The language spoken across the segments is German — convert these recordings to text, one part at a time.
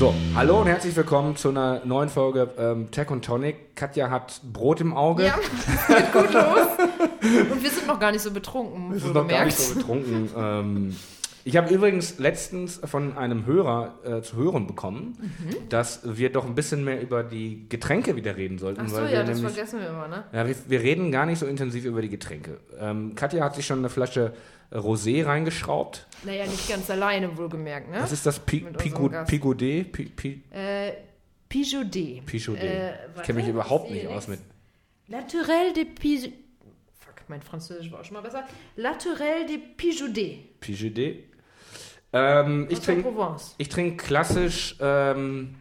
So, hallo und herzlich willkommen zu einer neuen Folge ähm, Tech und Tonic. Katja hat Brot im Auge. Ja, geht gut los. Und wir sind noch gar nicht so betrunken. Wir sind noch gar nicht so betrunken. ähm, ich habe übrigens letztens von einem Hörer äh, zu hören bekommen, mhm. dass wir doch ein bisschen mehr über die Getränke wieder reden sollten. Ach so, ja, das nämlich, vergessen wir immer, ne? Ja, wir, wir, reden gar nicht so intensiv über die Getränke. Ähm, Katja hat sich schon eine Flasche Rosé reingeschraubt. Naja, nicht ganz alleine, wohlgemerkt, ne? Was ist das? Pi äh. Pijaudet. Äh, ich kenne mich überhaupt nicht aus mit... Naturel de Pijaudet. Fuck, mein Französisch war auch schon mal besser. Naturel de Pijaudet. Pijaudet. Ähm, ich trinke trink klassisch ähm,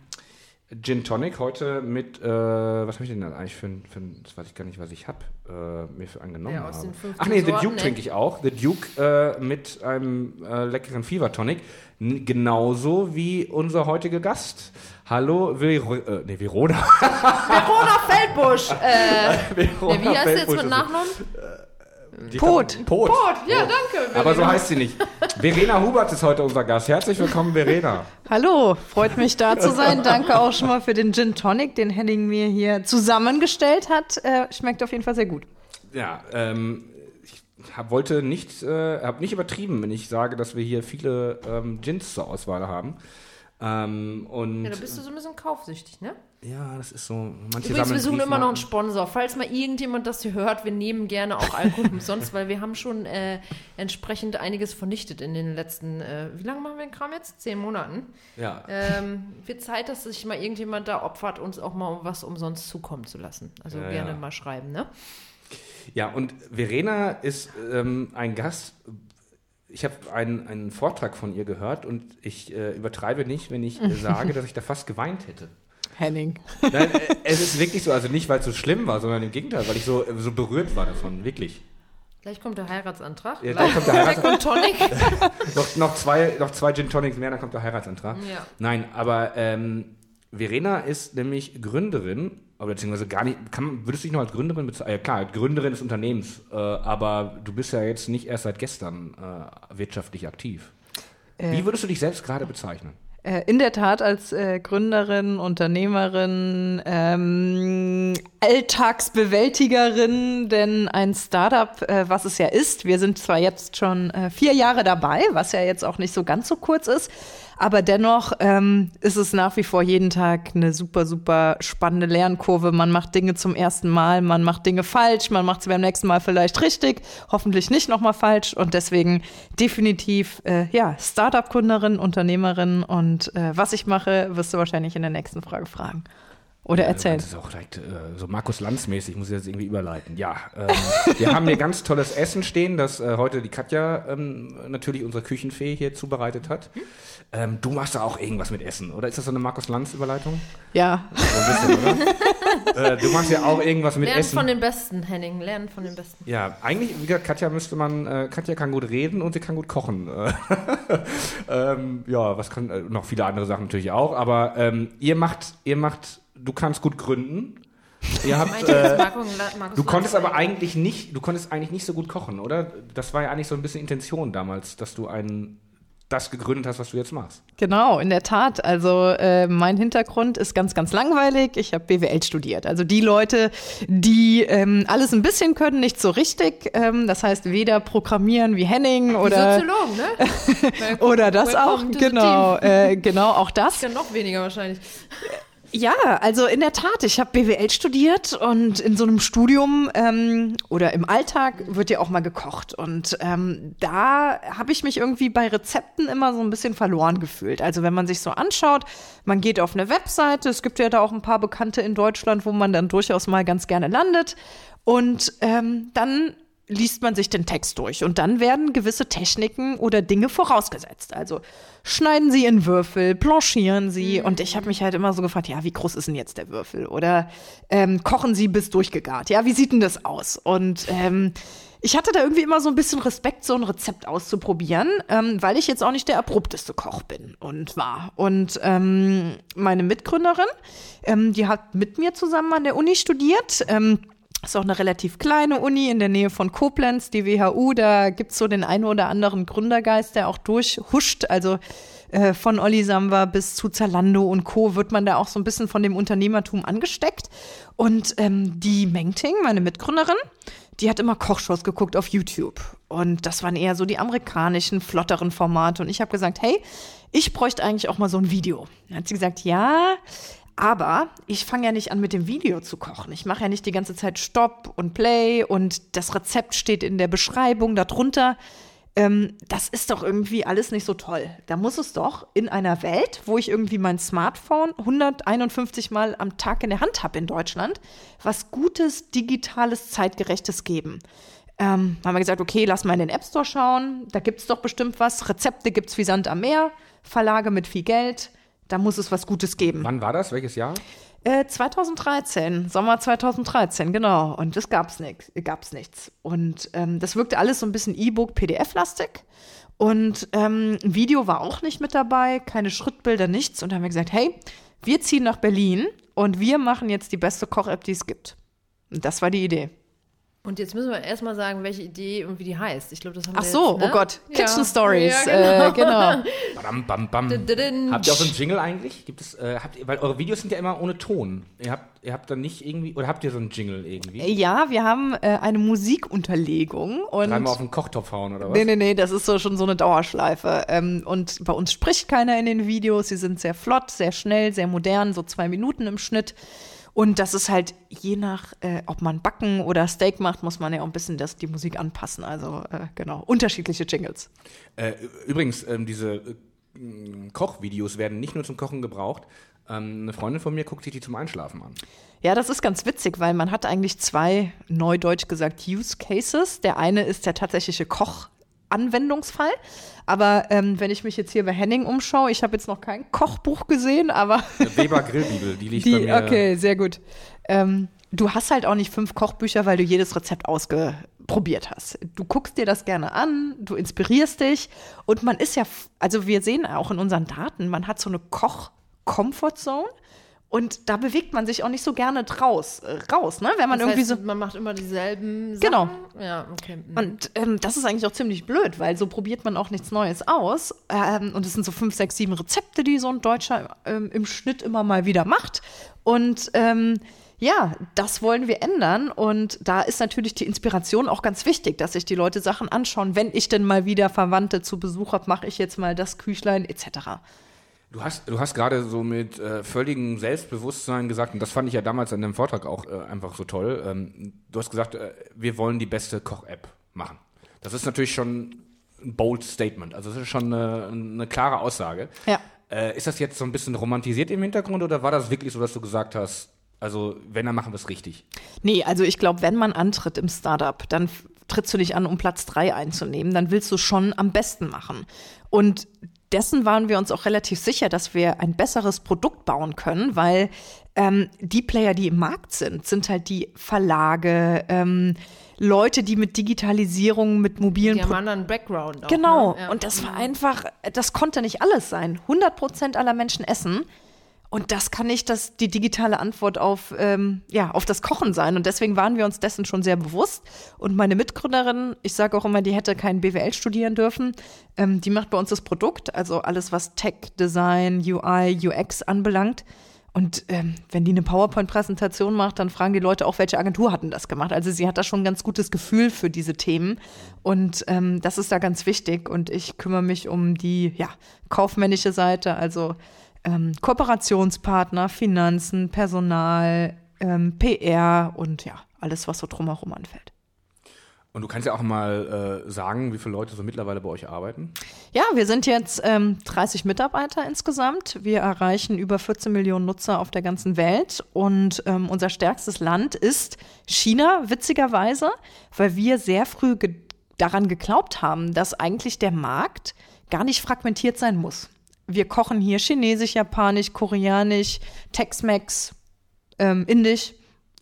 Gin Tonic heute mit, äh, was habe ich denn eigentlich für ein, für ein, das weiß ich gar nicht, was ich habe, äh, mir für angenommen ja, habe. Ach nee, The Duke trinke ich auch. The Duke äh, mit einem äh, leckeren Fever Tonic. N genauso wie unser heutiger Gast. Hallo, Vero, äh, nee, Verona. Verona Feldbusch. Äh, Verona wie heißt du jetzt mit Nachnamen? Pot. Pot. Pot, ja, danke. Verena. Aber so heißt sie nicht. Verena Hubert ist heute unser Gast. Herzlich willkommen, Verena. Hallo, freut mich da zu sein. Danke auch schon mal für den Gin Tonic, den Henning mir hier zusammengestellt hat. Äh, schmeckt auf jeden Fall sehr gut. Ja, ähm, ich hab, wollte nicht, äh, habe nicht übertrieben, wenn ich sage, dass wir hier viele ähm, Gins zur Auswahl haben. Ähm, und ja, da bist du so ein bisschen kaufsüchtig, ne? Ja, das ist so. Manche Übrigens, wir suchen immer noch einen Sponsor. Falls mal irgendjemand das hier hört, wir nehmen gerne auch Alkohol umsonst, weil wir haben schon äh, entsprechend einiges vernichtet in den letzten, äh, wie lange machen wir den Kram jetzt? Zehn Monaten. Ja. Ähm, wird Zeit, dass sich mal irgendjemand da opfert, uns auch mal was umsonst zukommen zu lassen. Also ja, gerne ja. mal schreiben, ne? Ja, und Verena ist ähm, ein Gast, ich habe einen, einen Vortrag von ihr gehört und ich äh, übertreibe nicht, wenn ich äh, sage, dass ich da fast geweint hätte. Henning. Nein, äh, es ist wirklich so, also nicht, weil es so schlimm war, sondern im Gegenteil, weil ich so, äh, so berührt war davon, wirklich. Gleich kommt der Heiratsantrag. Ja, gleich kommt der Heiratsantrag. Tonic. noch, noch, zwei, noch zwei Gin Tonics mehr, dann kommt der Heiratsantrag. Ja. Nein, aber ähm, Verena ist nämlich Gründerin aber beziehungsweise gar nicht, kann, würdest du dich noch als Gründerin bezeichnen? Ja, klar, Gründerin des Unternehmens, äh, aber du bist ja jetzt nicht erst seit gestern äh, wirtschaftlich aktiv. Äh, Wie würdest du dich selbst gerade bezeichnen? Äh, in der Tat als äh, Gründerin, Unternehmerin, ähm, Alltagsbewältigerin, denn ein Startup, äh, was es ja ist, wir sind zwar jetzt schon vier Jahre dabei, was ja jetzt auch nicht so ganz so kurz ist, aber dennoch ähm, ist es nach wie vor jeden Tag eine super, super spannende Lernkurve. Man macht Dinge zum ersten Mal, man macht Dinge falsch, man macht sie beim nächsten Mal vielleicht richtig, hoffentlich nicht nochmal falsch. Und deswegen definitiv, äh, ja, Startup-Kunderin, Unternehmerin. Und äh, was ich mache, wirst du wahrscheinlich in der nächsten Frage fragen. Oder erzählen. Das ist auch direkt äh, so Markus Lanz-mäßig, muss ich das irgendwie überleiten. Ja, ähm, wir haben hier ganz tolles Essen stehen, das äh, heute die Katja ähm, natürlich unsere Küchenfee hier zubereitet hat. Ähm, du machst da auch irgendwas mit Essen, oder ist das so eine Markus Lanz-Überleitung? Ja. So ein bisschen, oder? äh, du machst ja auch irgendwas mit Lernen Essen. Lernen von den Besten, Henning, lernen von den Besten. Ja, eigentlich, wie gesagt, Katja müsste man, äh, Katja kann gut reden und sie kann gut kochen. ähm, ja, was kann, äh, noch viele andere Sachen natürlich auch, aber ähm, ihr macht, ihr macht du kannst gut gründen. Ihr habt, äh, du konntest aber eigentlich nicht, du konntest eigentlich nicht so gut kochen, oder? Das war ja eigentlich so ein bisschen Intention damals, dass du einen das gegründet hast, was du jetzt machst. Genau, in der Tat. Also äh, mein Hintergrund ist ganz, ganz langweilig. Ich habe BWL studiert. Also die Leute, die ähm, alles ein bisschen können, nicht so richtig. Ähm, das heißt weder programmieren wie Henning oder Soziologen, ne? oder das auch. Genau, äh, genau auch das. Ja, noch weniger wahrscheinlich. Ja, also in der Tat, ich habe BWL studiert und in so einem Studium ähm, oder im Alltag wird ja auch mal gekocht. Und ähm, da habe ich mich irgendwie bei Rezepten immer so ein bisschen verloren gefühlt. Also wenn man sich so anschaut, man geht auf eine Webseite, es gibt ja da auch ein paar Bekannte in Deutschland, wo man dann durchaus mal ganz gerne landet. Und ähm, dann liest man sich den Text durch und dann werden gewisse Techniken oder Dinge vorausgesetzt. Also schneiden Sie in Würfel, blanchieren Sie mhm. und ich habe mich halt immer so gefragt, ja, wie groß ist denn jetzt der Würfel? Oder ähm, kochen Sie bis durchgegart? Ja, wie sieht denn das aus? Und ähm, ich hatte da irgendwie immer so ein bisschen Respekt, so ein Rezept auszuprobieren, ähm, weil ich jetzt auch nicht der abrupteste Koch bin und war. Und ähm, meine Mitgründerin, ähm, die hat mit mir zusammen an der Uni studiert. Ähm, Ist auch eine relativ kleine Uni in der Nähe von Koblenz, die WHU. Da gibt es so den einen oder anderen Gründergeist, der auch durchhuscht. Also äh, von Olli Samba bis zu Zalando und Co. wird man da auch so ein bisschen von dem Unternehmertum angesteckt. Und ähm, die Mengting, meine Mitgründerin, die hat immer Kochshows geguckt auf YouTube. Und das waren eher so die amerikanischen, flotteren Formate. Und ich habe gesagt, hey, ich bräuchte eigentlich auch mal so ein Video. Dann hat sie gesagt, ja, aber ich fange ja nicht an mit dem Video zu kochen. Ich mache ja nicht die ganze Zeit Stopp und Play und das Rezept steht in der Beschreibung darunter. Ähm, das ist doch irgendwie alles nicht so toll. Da muss es doch in einer Welt, wo ich irgendwie mein Smartphone 151 Mal am Tag in der Hand habe in Deutschland, was Gutes, Digitales, Zeitgerechtes geben. Ähm, haben wir gesagt, okay, lass mal in den App Store schauen. Da gibt es doch bestimmt was. Rezepte gibt es wie Sand am Meer, Verlage mit viel Geld da muss es was Gutes geben. Wann war das? Welches Jahr? Äh, 2013, Sommer 2013, genau. Und das gab's nix, gab's nichts. Und ähm, das wirkte alles so ein bisschen E-Book, PDF-lastig. Und ähm, Video war auch nicht mit dabei, keine Schrittbilder, nichts. Und da haben wir gesagt, hey, wir ziehen nach Berlin und wir machen jetzt die beste Koch-App, die es gibt. Und das war die Idee. Und jetzt müssen wir erstmal sagen, welche Idee und wie die heißt. Ich glaube, das haben Ach wir so, jetzt, ne? oh Gott, Kitchen Ja. Stories, Ja, äh, genau. Bam, bam, bam. Habt ihr auch so einen Jingle eigentlich? Gibt es, äh, habt ihr, weil eure Videos sind ja immer ohne Ton. Ihr habt, ihr habt dann nicht irgendwie, oder habt ihr so einen Jingle irgendwie? Ja, wir haben äh, eine Musikunterlegung und Dreimal auf den Kochtopf hauen oder was? Nee, nee, nee, das ist so schon so eine Dauerschleife. Ähm, und bei uns spricht keiner in den Videos. Sie sind sehr flott, sehr schnell, sehr modern, so zwei Minuten im Schnitt. Und das ist halt je nach, äh, ob man Backen oder Steak macht, muss man ja auch ein bisschen das, die Musik anpassen. Also äh, genau, unterschiedliche Jingles. Äh, übrigens, ähm, diese äh, Kochvideos werden nicht nur zum Kochen gebraucht. Ähm, eine Freundin von mir guckt sich die zum Einschlafen an. Ja, das ist ganz witzig, weil man hat eigentlich zwei, neudeutsch gesagt, Use Cases. Der eine ist der tatsächliche Koch-Anwendungsfall. Aber ähm, wenn ich mich jetzt hier bei Henning umschaue, ich habe jetzt noch kein Kochbuch gesehen, aber Eine Weber Grillbibel, die liegt bei Die, mir. okay, sehr gut. Ähm, du hast halt auch nicht fünf Kochbücher, weil du jedes Rezept ausprobiert hast. Du guckst dir das gerne an, du inspirierst dich und man ist ja, also wir sehen auch in unseren Daten, man hat so eine Koch-Comfort-Zone und da bewegt man sich auch nicht so gerne draus, äh, raus, ne? Wenn man Das irgendwie heißt, so. man macht immer dieselben Sachen. Genau. Ja, okay. Mhm. Und ähm, das ist eigentlich auch ziemlich blöd, weil so probiert man auch nichts Neues aus. Ähm, und es sind so fünf, sechs, sieben Rezepte, die so ein Deutscher ähm, im Schnitt immer mal wieder macht. Und ähm, ja, das wollen wir ändern. Und da ist natürlich die Inspiration auch ganz wichtig, dass sich die Leute Sachen anschauen. Wenn ich denn mal wieder Verwandte zu Besuch habe, mache ich jetzt mal das Küchlein etc. Du hast, du hast gerade so mit äh, völligem Selbstbewusstsein gesagt, und das fand ich ja damals in deinem Vortrag auch äh, einfach so toll. Ähm, du hast gesagt, äh, wir wollen die beste Koch-App machen. Das ist natürlich schon ein bold Statement. Also das ist schon eine, eine klare Aussage. Ja. Äh, ist das jetzt so ein bisschen romantisiert im Hintergrund oder war das wirklich so, dass du gesagt hast, also wenn, dann machen wir es richtig? Nee, also ich glaube, wenn man antritt im Startup, dann trittst du nicht an, um Platz drei einzunehmen. Dann willst du schon am besten machen. Und dessen waren wir uns auch relativ sicher, dass wir ein besseres Produkt bauen können, weil ähm, die Player, die im Markt sind, sind halt die Verlage, ähm, Leute, die mit Digitalisierung, mit mobilen Die haben anderen Background. Auch, Genau. Ne? Ja. Und das war einfach, das konnte nicht alles sein. 100 Prozent aller Menschen essen. Und das kann nicht das, die digitale Antwort auf, ähm, ja, auf das Kochen sein. Und deswegen waren wir uns dessen schon sehr bewusst. Und meine Mitgründerin, ich sage auch immer, die hätte kein BWL studieren dürfen. Ähm, die macht bei uns das Produkt, also alles, was Tech, Design, UI, UX anbelangt. Und ähm, wenn die eine PowerPoint-Präsentation macht, dann fragen die Leute auch, welche Agentur hat denn das gemacht. Also sie hat da schon ein ganz gutes Gefühl für diese Themen. Und ähm, das ist da ganz wichtig. Und ich kümmere mich um die ja, kaufmännische Seite, also ähm, Kooperationspartner, Finanzen, Personal, ähm, PR und ja, alles, was so drumherum anfällt. Und du kannst ja auch mal äh, sagen, wie viele Leute so mittlerweile bei euch arbeiten. Ja, wir sind jetzt ähm, 30 Mitarbeiter insgesamt. Wir erreichen über 14 Millionen Nutzer auf der ganzen Welt. Und ähm, unser stärkstes Land ist China, witzigerweise, weil wir sehr früh ge daran geglaubt haben, dass eigentlich der Markt gar nicht fragmentiert sein muss. Wir kochen hier Chinesisch, Japanisch, Koreanisch, Tex-Mex, ähm, Indisch.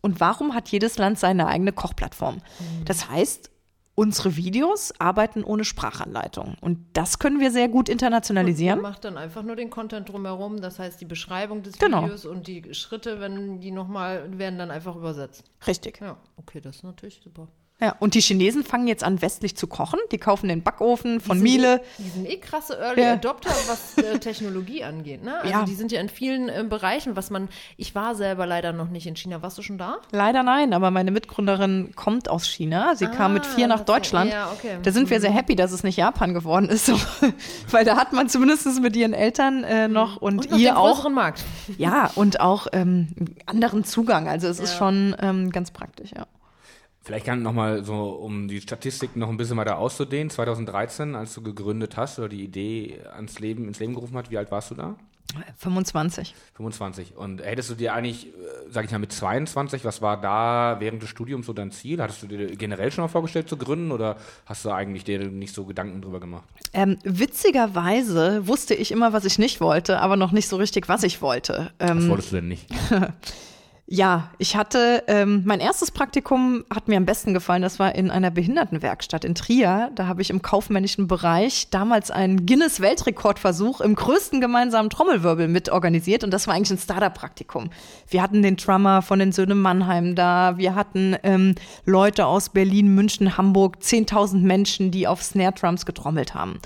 Und warum hat jedes Land seine eigene Kochplattform? Das heißt, unsere Videos arbeiten ohne Sprachanleitung. Und das können wir sehr gut internationalisieren. man macht dann einfach nur den Content drumherum, das heißt die Beschreibung des genau. Videos und die Schritte, wenn die nochmal, werden dann einfach übersetzt. Richtig. Ja, okay, das ist natürlich super. Ja, und die Chinesen fangen jetzt an, westlich zu kochen. Die kaufen den Backofen von die Miele. Eh, die sind eh krasse Early ja. Adopter, was äh, Technologie angeht. Ne? Also ja. die sind ja in vielen äh, Bereichen, was man. Ich war selber leider noch nicht in China. Warst du schon da? Leider nein, aber meine Mitgründerin kommt aus China. Sie ah, kam mit vier nach Deutschland. Ja, okay. Da sind wir sehr mhm. happy, dass es nicht Japan geworden ist, weil da hat man zumindest mit ihren Eltern äh, noch und, und noch ihr auch. Markt. Ja, und auch ähm, anderen Zugang. Also es ist schon ähm, ganz praktisch, ja. Vielleicht kann nochmal so, um die Statistik noch ein bisschen weiter auszudehnen, 2013, als du gegründet hast oder die Idee ans Leben, ins Leben gerufen hat, wie alt warst du da? 25. 25. Und hättest du dir eigentlich, äh, sag ich mal, mit 22, was war da während des Studiums so dein Ziel? Hattest du dir generell schon mal vorgestellt zu gründen oder hast du eigentlich dir nicht so Gedanken drüber gemacht? Ähm, witzigerweise wusste ich immer, was ich nicht wollte, aber noch nicht so richtig, was ich wollte. Ähm, was wolltest du denn nicht? Ja, ich hatte, ähm, mein erstes Praktikum hat mir am besten gefallen. Das war in einer Behindertenwerkstatt in Trier. Da habe ich im kaufmännischen Bereich damals einen Guinness-Weltrekordversuch im größten gemeinsamen Trommelwirbel mitorganisiert. Und das war eigentlich ein Startup-Praktikum. Wir hatten den Drummer von den Söhnen Mannheim da. Wir hatten ähm, Leute aus Berlin, München, Hamburg, 10.000 Menschen, die auf Snare-Drums getrommelt haben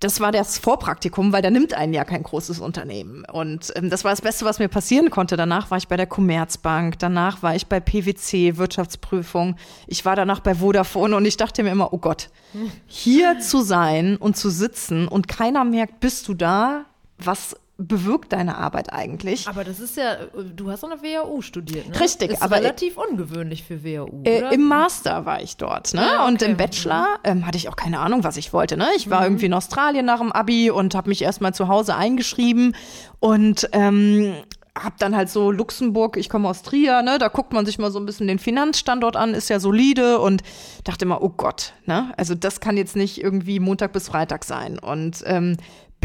das war das Vorpraktikum, weil da nimmt einen ja kein großes Unternehmen. Und ähm, das war das Beste, was mir passieren konnte. Danach war ich bei der Commerzbank, danach war ich bei PwC, Wirtschaftsprüfung. Ich war danach bei Vodafone und ich dachte mir immer, oh Gott, hier zu sein und zu sitzen und keiner merkt, bist du da, was bewirkt deine Arbeit eigentlich? Aber das ist ja, du hast an der WHU studiert, ne? Richtig, ist aber relativ ungewöhnlich für WHU. Äh, Im Master war ich dort, ne? Ja, okay. Und im Bachelor ähm, hatte ich auch keine Ahnung, was ich wollte, ne? Ich war mhm. irgendwie in Australien nach dem Abi und habe mich erstmal zu Hause eingeschrieben und ähm, hab dann halt so Luxemburg, ich komme aus Trier, ne, da guckt man sich mal so ein bisschen den Finanzstandort an, ist ja solide und dachte immer, oh Gott, ne, also das kann jetzt nicht irgendwie Montag bis Freitag sein und ähm,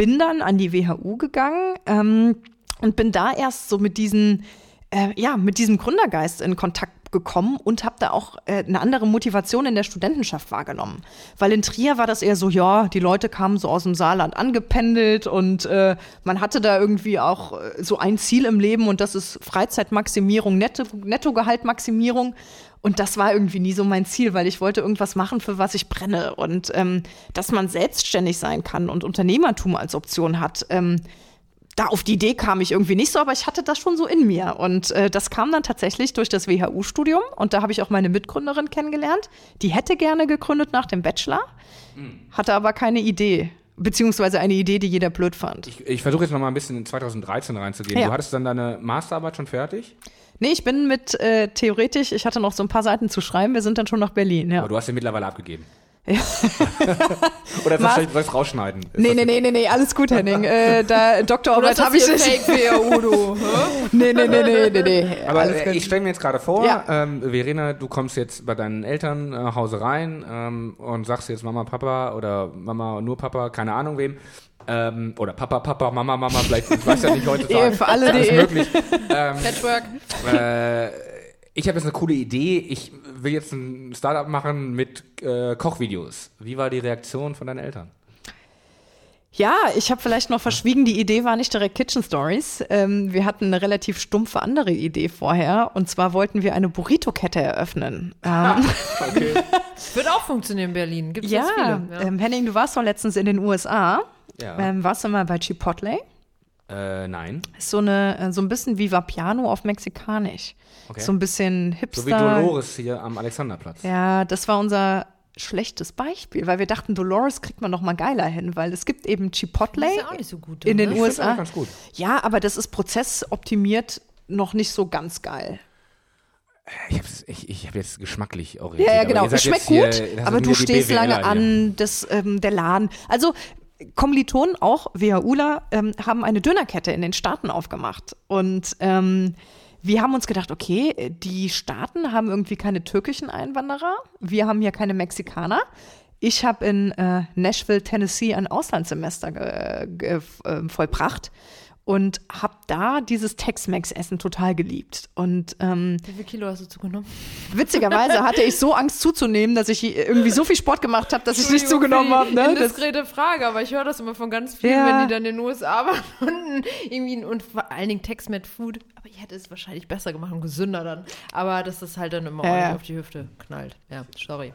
bin dann an die WHU gegangen ähm, und bin da erst so mit diesen, äh, ja, mit diesem Gründergeist in Kontakt gekommen und habe da auch äh, eine andere Motivation in der Studentenschaft wahrgenommen. Weil in Trier war das eher so, ja, die Leute kamen so aus dem Saarland angependelt und äh, man hatte da irgendwie auch äh, so ein Ziel im Leben und das ist Freizeitmaximierung, Netto, Nettogehaltmaximierung. Und das war irgendwie nie so mein Ziel, weil ich wollte irgendwas machen, für was ich brenne. Und ähm, dass man selbstständig sein kann und Unternehmertum als Option hat, ähm, da auf die Idee kam ich irgendwie nicht so, aber ich hatte das schon so in mir. Und äh, das kam dann tatsächlich durch das WHU-Studium. Und da habe ich auch meine Mitgründerin kennengelernt. Die hätte gerne gegründet nach dem Bachelor, hm. hatte aber keine Idee. Beziehungsweise eine Idee, die jeder blöd fand. Ich, ich versuche jetzt noch mal ein bisschen in 2013 reinzugehen. Ja. Du hattest dann deine Masterarbeit schon fertig? Nee, ich bin mit äh, theoretisch, ich hatte noch so ein paar Seiten zu schreiben, wir sind dann schon nach Berlin, ja. Aber du hast den mittlerweile abgegeben. Ja. Oder soll ich es rausschneiden? Ist nee, nee, nee, nee, nee, alles gut, Henning. äh, da Doktorarbeit habe ich nicht. Fake Udo. nee, nee, nee, nee, nee, nee. Aber äh, ich stelle mir jetzt gerade vor, ja. ähm, Verena, du kommst jetzt bei deinen Eltern äh, Hause rein ähm, und sagst jetzt Mama, Papa oder Mama nur Papa, keine Ahnung wem. Ähm, oder Papa, Papa, Mama, Mama, vielleicht, ich weiß ja nicht heutzutage. Ehe für alle, ist möglich. Ähm, Patchwork. Äh, ich habe jetzt eine coole Idee. Ich will jetzt ein Startup machen mit äh, Kochvideos. Wie war die Reaktion von deinen Eltern? Ja, ich habe vielleicht noch verschwiegen, die Idee war nicht direkt Kitchen Stories. Ähm, wir hatten eine relativ stumpfe andere Idee vorher. Und zwar wollten wir eine Burrito-Kette eröffnen. Ähm, okay. Wird auch funktionieren in Berlin. Gibt es ja, viele. Ja. Ähm, Henning, du warst doch letztens in den USA. Ja. Ähm, warst du mal bei Chipotle? Äh, nein. Ist so, eine, äh, so ein bisschen wie Vapiano auf Mexikanisch. Okay. So ein bisschen hipster. So wie Dolores hier am Alexanderplatz. Ja, das war unser schlechtes Beispiel, weil wir dachten, Dolores kriegt man noch mal geiler hin, weil es gibt eben Chipotle das ist ja auch nicht so gut, in den ich USA. Ganz gut. Ja, aber das ist prozessoptimiert noch nicht so ganz geil. Ich habe ich, ich hab jetzt geschmacklich orientiert. Ja, ja genau. Es schmeckt gut, hier, aber du stehst lange an, das, ähm, der Laden. Also Kommilitonen, auch WHUler, ähm, haben eine Dönerkette in den Staaten aufgemacht. Und ähm, wir haben uns gedacht, okay, die Staaten haben irgendwie keine türkischen Einwanderer. Wir haben hier keine Mexikaner. Ich habe in äh, Nashville, Tennessee ein Auslandssemester ge, ge, äh, vollbracht und habe da dieses Tex-Mex-Essen total geliebt. Und ähm, wie viel Kilo hast du zugenommen? Witzigerweise hatte ich so Angst zuzunehmen, dass ich irgendwie so viel Sport gemacht habe, dass ich nicht zugenommen habe. Ne? Das ist eine Frage, aber ich höre das immer von ganz vielen, ja. wenn die dann in den USA waren und irgendwie und vor allen Dingen Tex-Mex-Food. Aber ich hätte es wahrscheinlich besser gemacht und gesünder dann. Aber dass das halt dann immer ja. ordentlich auf die Hüfte knallt. Ja, sorry.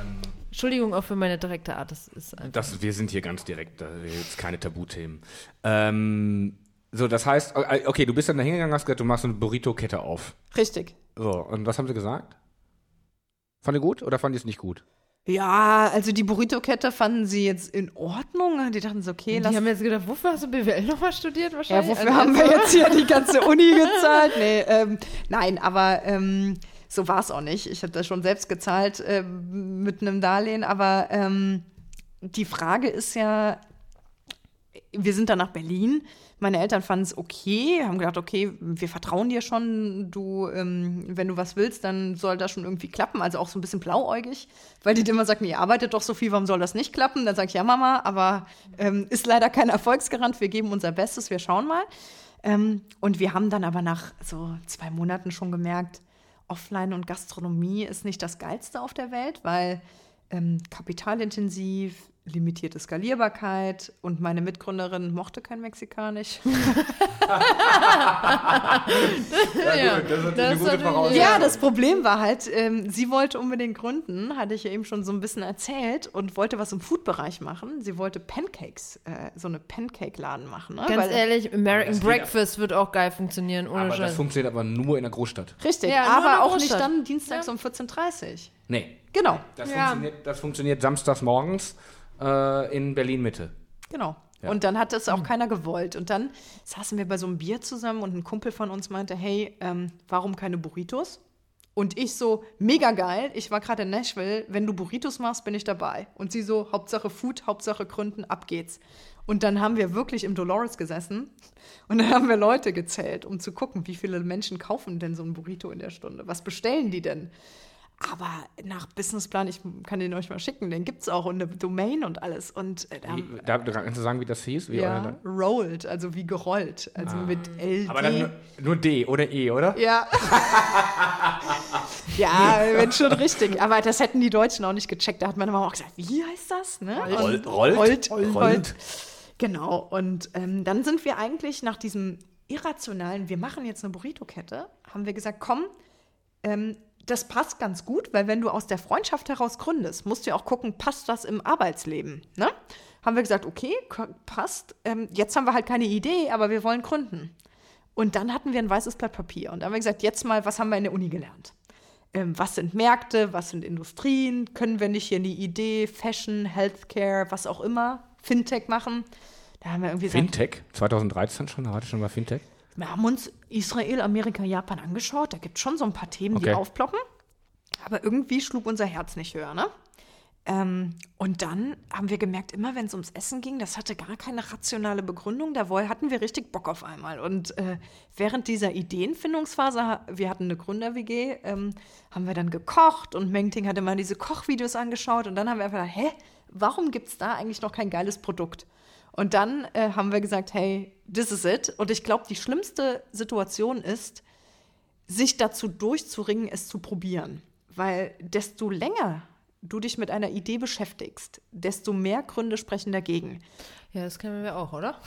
Ähm, Entschuldigung auch für meine direkte Art. Das ist einfach. Das, wir sind hier ganz direkt, da jetzt keine Tabuthemen. Ähm, so, das heißt, äh, okay, du bist dann da hingegangen, hast gesagt, du machst eine Burrito-Kette auf. Richtig. So, und was haben sie gesagt? Fand ihr gut oder fand ihr es nicht gut? Ja, also die Burrito-Kette fanden sie jetzt in Ordnung. Die dachten so, okay, Die lass haben jetzt gedacht, wofür hast du BWL nochmal studiert wahrscheinlich? Ja, wofür also, haben wir jetzt hier die ganze Uni gezahlt? Nee, ähm, nein, aber ähm, so war es auch nicht. Ich habe das schon selbst gezahlt äh, mit einem Darlehen, aber ähm, die Frage ist ja, wir sind dann nach Berlin. Meine Eltern fanden es okay, haben gedacht, okay, wir vertrauen dir schon, du, ähm, wenn du was willst, dann soll das schon irgendwie klappen. Also auch so ein bisschen blauäugig, weil die immer sagen, ihr arbeitet doch so viel, warum soll das nicht klappen? Dann sage ich, ja, Mama, aber ähm, ist leider kein Erfolgsgarant, wir geben unser Bestes, wir schauen mal. Ähm, und wir haben dann aber nach so zwei Monaten schon gemerkt, Offline und Gastronomie ist nicht das Geilste auf der Welt, weil ähm, kapitalintensiv, limitierte Skalierbarkeit und meine Mitgründerin mochte kein Mexikanisch. ja, gut, das ist das eine gute Voraussetzung. Ja, das Problem war halt, ähm, sie wollte unbedingt gründen, hatte ich ja eben schon so ein bisschen erzählt und wollte was im Food-Bereich machen. Sie wollte Pancakes, äh, so eine Pancake-Laden machen. Ne? Ganz Weil, ehrlich, American Breakfast wird auch geil funktionieren. Ohne aber Scheiß. das funktioniert aber nur in der Großstadt. Richtig, ja, aber auch nicht dann dienstags ja. um 14.30 Uhr. Nee. Genau. Das, funktioniert, das funktioniert samstags morgens äh, in Berlin-Mitte. Genau. Ja. Und dann hat das auch mhm. keiner gewollt. Und dann saßen wir bei so einem Bier zusammen und ein Kumpel von uns meinte, hey, ähm, warum keine Burritos? Und ich so, mega geil, ich war gerade in Nashville, wenn du Burritos machst, bin ich dabei. Und sie so, Hauptsache Food, Hauptsache Gründen, ab geht's. Und dann haben wir wirklich im Dolores gesessen und dann haben wir Leute gezählt, um zu gucken, wie viele Menschen kaufen denn so ein Burrito in der Stunde? Was bestellen die denn? Aber nach Businessplan, ich kann den euch mal schicken, den gibt es auch und eine Domain und alles. Und äh, da, da, kannst du sagen, wie das hieß? Wie ja, rolled, also wie gerollt, also ah. mit LD. Aber dann nur, nur, D oder E, oder? Ja. ja, wenn schon richtig. Aber das hätten die Deutschen auch nicht gecheckt. Da hat meine Mama auch gesagt, wie heißt das? Ne? Rollt, rollt, rollt, rollt. rollt. Genau. Und ähm, dann sind wir eigentlich nach diesem irrationalen, wir machen jetzt eine Burrito-Kette, haben wir gesagt, komm, ähm, das passt ganz gut, weil wenn du aus der Freundschaft heraus gründest, musst du ja auch gucken, passt das im Arbeitsleben. Ne? Haben wir gesagt, okay, passt. Ähm, jetzt haben wir halt keine Idee, aber wir wollen gründen. Und dann hatten wir ein weißes Blatt Papier. Und dann haben wir gesagt, jetzt mal, was haben wir in der Uni gelernt? Ähm, was sind Märkte, was sind Industrien? Können wir nicht hier eine Idee, Fashion, Healthcare, was auch immer, Fintech machen? Da haben wir irgendwie Fintech? 2013 schon? Hatte schon mal Fintech? Wir haben uns Israel, Amerika, Japan angeschaut. Da gibt es schon so ein paar Themen, okay. die aufploppen. Aber irgendwie schlug unser Herz nicht höher, ne? Ähm, und dann haben wir gemerkt, immer wenn es ums Essen ging, das hatte gar keine rationale Begründung. Da hatten wir richtig Bock auf einmal. Und äh, während dieser Ideenfindungsphase, wir hatten eine Gründer-WG, ähm, haben wir dann gekocht und Mengting hatte mal diese Kochvideos angeschaut. Und dann haben wir einfach gedacht, hä, warum gibt es da eigentlich noch kein geiles Produkt? Und dann äh, haben wir gesagt, hey, this is it. Und ich glaube, die schlimmste Situation ist, sich dazu durchzuringen, es zu probieren. Weil desto länger du dich mit einer Idee beschäftigst, desto mehr Gründe sprechen dagegen. Ja, das kennen wir auch, oder?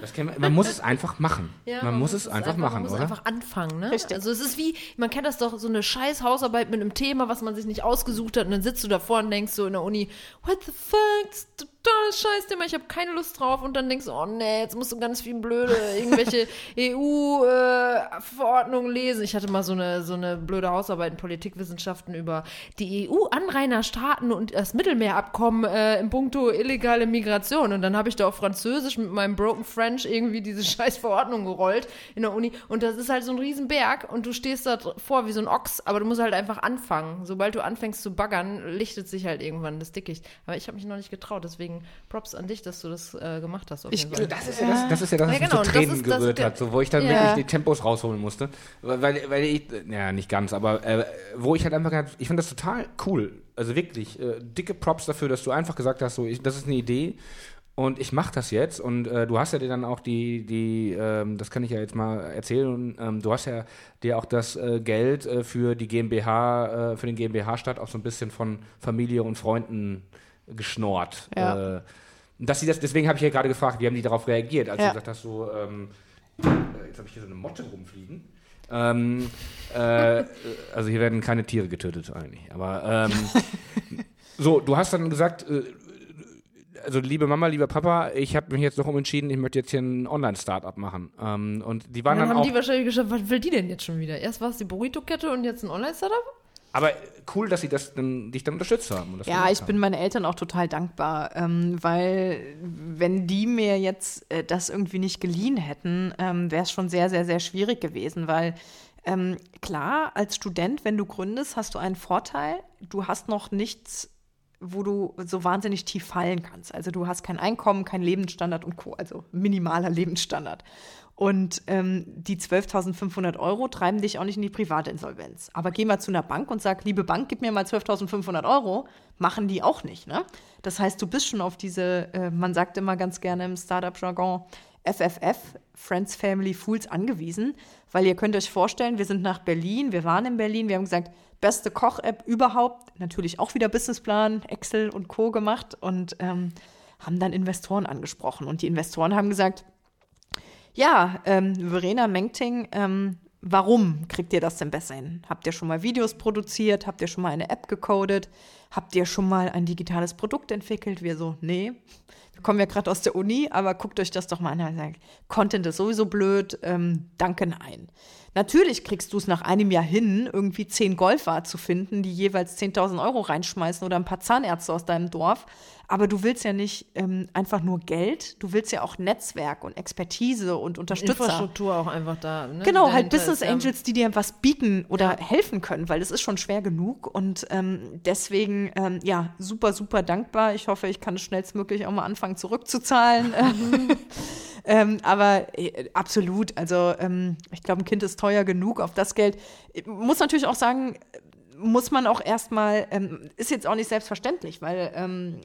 Das kennen wir, man muss es einfach machen. Ja, man, man, muss es einfach, einfach machen, man muss oder? einfach anfangen, ne? Richtig. Also es ist wie, man kennt das doch, so eine scheiß Hausarbeit mit einem Thema, was man sich nicht ausgesucht hat und dann sitzt du davor und denkst so in der Uni, what the fuck, totales Scheißthema, ich habe keine Lust drauf und dann denkst du, oh nee, jetzt musst du ganz viel blöde irgendwelche EU-Verordnungen äh, lesen. Ich hatte mal so eine, so eine blöde Hausarbeit in Politikwissenschaften über die EU-Anrainerstaaten und das Mittelmeerabkommen äh, in puncto illegale Migration und dann habe ich da auf Französisch mit meinem Broken French irgendwie diese scheiß Verordnung gerollt in der Uni und das ist halt so ein Riesenberg und du stehst da vor wie so ein Ochs, aber du musst halt einfach anfangen. Sobald du anfängst zu baggern, lichtet sich halt irgendwann das Dickicht. Aber ich habe mich noch nicht getraut, deswegen Props an dich, dass du das äh, gemacht hast. Ich, das, ist ja das, das ist ja das, was ja, genau, mich zu Tränen ist, gerührt hat, so, wo ich dann ja. wirklich die Tempos rausholen musste. Weil, weil ich, ja, nicht ganz, aber äh, wo ich halt einfach, ich fand das total cool. Also wirklich, äh, dicke Props dafür, dass du einfach gesagt hast, so, ich, das ist eine Idee Und ich mache das jetzt und äh, du hast ja dir dann auch die, die ähm, das kann ich ja jetzt mal erzählen, ähm, du hast ja dir auch das äh, Geld äh, für die GmbH, äh, für den GmbH-Stadt auch so ein bisschen von Familie und Freunden geschnort. Ja. Äh, dass sie das, deswegen habe ich ja gerade gefragt, wie haben die darauf reagiert, als ja. du gesagt hast, so, ähm, äh, jetzt habe ich hier so eine Motte rumfliegen. Ähm, äh, also hier werden keine Tiere getötet eigentlich. Aber ähm, so, du hast dann gesagt, äh, also liebe Mama, lieber Papa, ich habe mich jetzt noch umentschieden, ich möchte jetzt hier ein Online-Startup machen. Ähm, und die waren dann, dann haben auch, die wahrscheinlich geschaut, was will die denn jetzt schon wieder? Erst war es die Burrito-Kette und jetzt ein Online-Startup? Aber cool, dass sie das dann, dich dann unterstützt haben. ja, ich haben. bin meinen Eltern auch total dankbar, ähm, weil wenn die mir jetzt äh, das irgendwie nicht geliehen hätten, ähm, wäre es schon sehr, sehr, sehr schwierig gewesen, weil ähm, klar, als Student, wenn du gründest, hast du einen Vorteil. Du hast noch nichts wo du so wahnsinnig tief fallen kannst. Also du hast kein Einkommen, kein Lebensstandard und Co., also minimaler Lebensstandard. Und ähm, die 12.500 Euro treiben dich auch nicht in die Privatinsolvenz. Aber geh mal zu einer Bank und sag, liebe Bank, gib mir mal 12.500 Euro. Machen die auch nicht. Ne? Das heißt, du bist schon auf diese, äh, man sagt immer ganz gerne im Startup-Jargon, FFF, Friends, Family, Fools, angewiesen. Weil ihr könnt euch vorstellen, wir sind nach Berlin, wir waren in Berlin, wir haben gesagt, beste Koch-App überhaupt. Natürlich auch wieder Businessplan, Excel und Co. gemacht und ähm, haben dann Investoren angesprochen. Und die Investoren haben gesagt, ja, ähm, Verena Mengting, ähm, warum kriegt ihr das denn besser hin? Habt ihr schon mal Videos produziert? Habt ihr schon mal eine App gecodet? Habt ihr schon mal ein digitales Produkt entwickelt? Wir so, nee. Wir kommen ja gerade aus der Uni, aber guckt euch das doch mal an. Content ist sowieso blöd, ähm, danke nein. Natürlich kriegst du es nach einem Jahr hin, irgendwie zehn Golfer zu finden, die jeweils 10.000 Euro reinschmeißen oder ein paar Zahnärzte aus deinem Dorf. Aber du willst ja nicht ähm, einfach nur Geld, du willst ja auch Netzwerk und Expertise und Unterstützer. Infrastruktur auch einfach da. Ne? Genau, halt Business ist, Angels, die dir was bieten oder ja. helfen können, weil es ist schon schwer genug. Und ähm, deswegen, ähm, ja, super, super dankbar. Ich hoffe, ich kann es schnellstmöglich auch mal anfangen zurückzuzahlen. ähm, aber äh, absolut, also ähm, ich glaube, ein Kind ist teuer genug auf das Geld. Ich muss natürlich auch sagen, muss man auch erstmal, ähm, ist jetzt auch nicht selbstverständlich, weil ähm,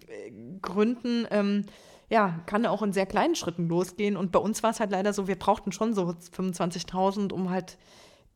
Gründen, ähm, ja, kann auch in sehr kleinen Schritten losgehen. Und bei uns war es halt leider so, wir brauchten schon so 25.000, um halt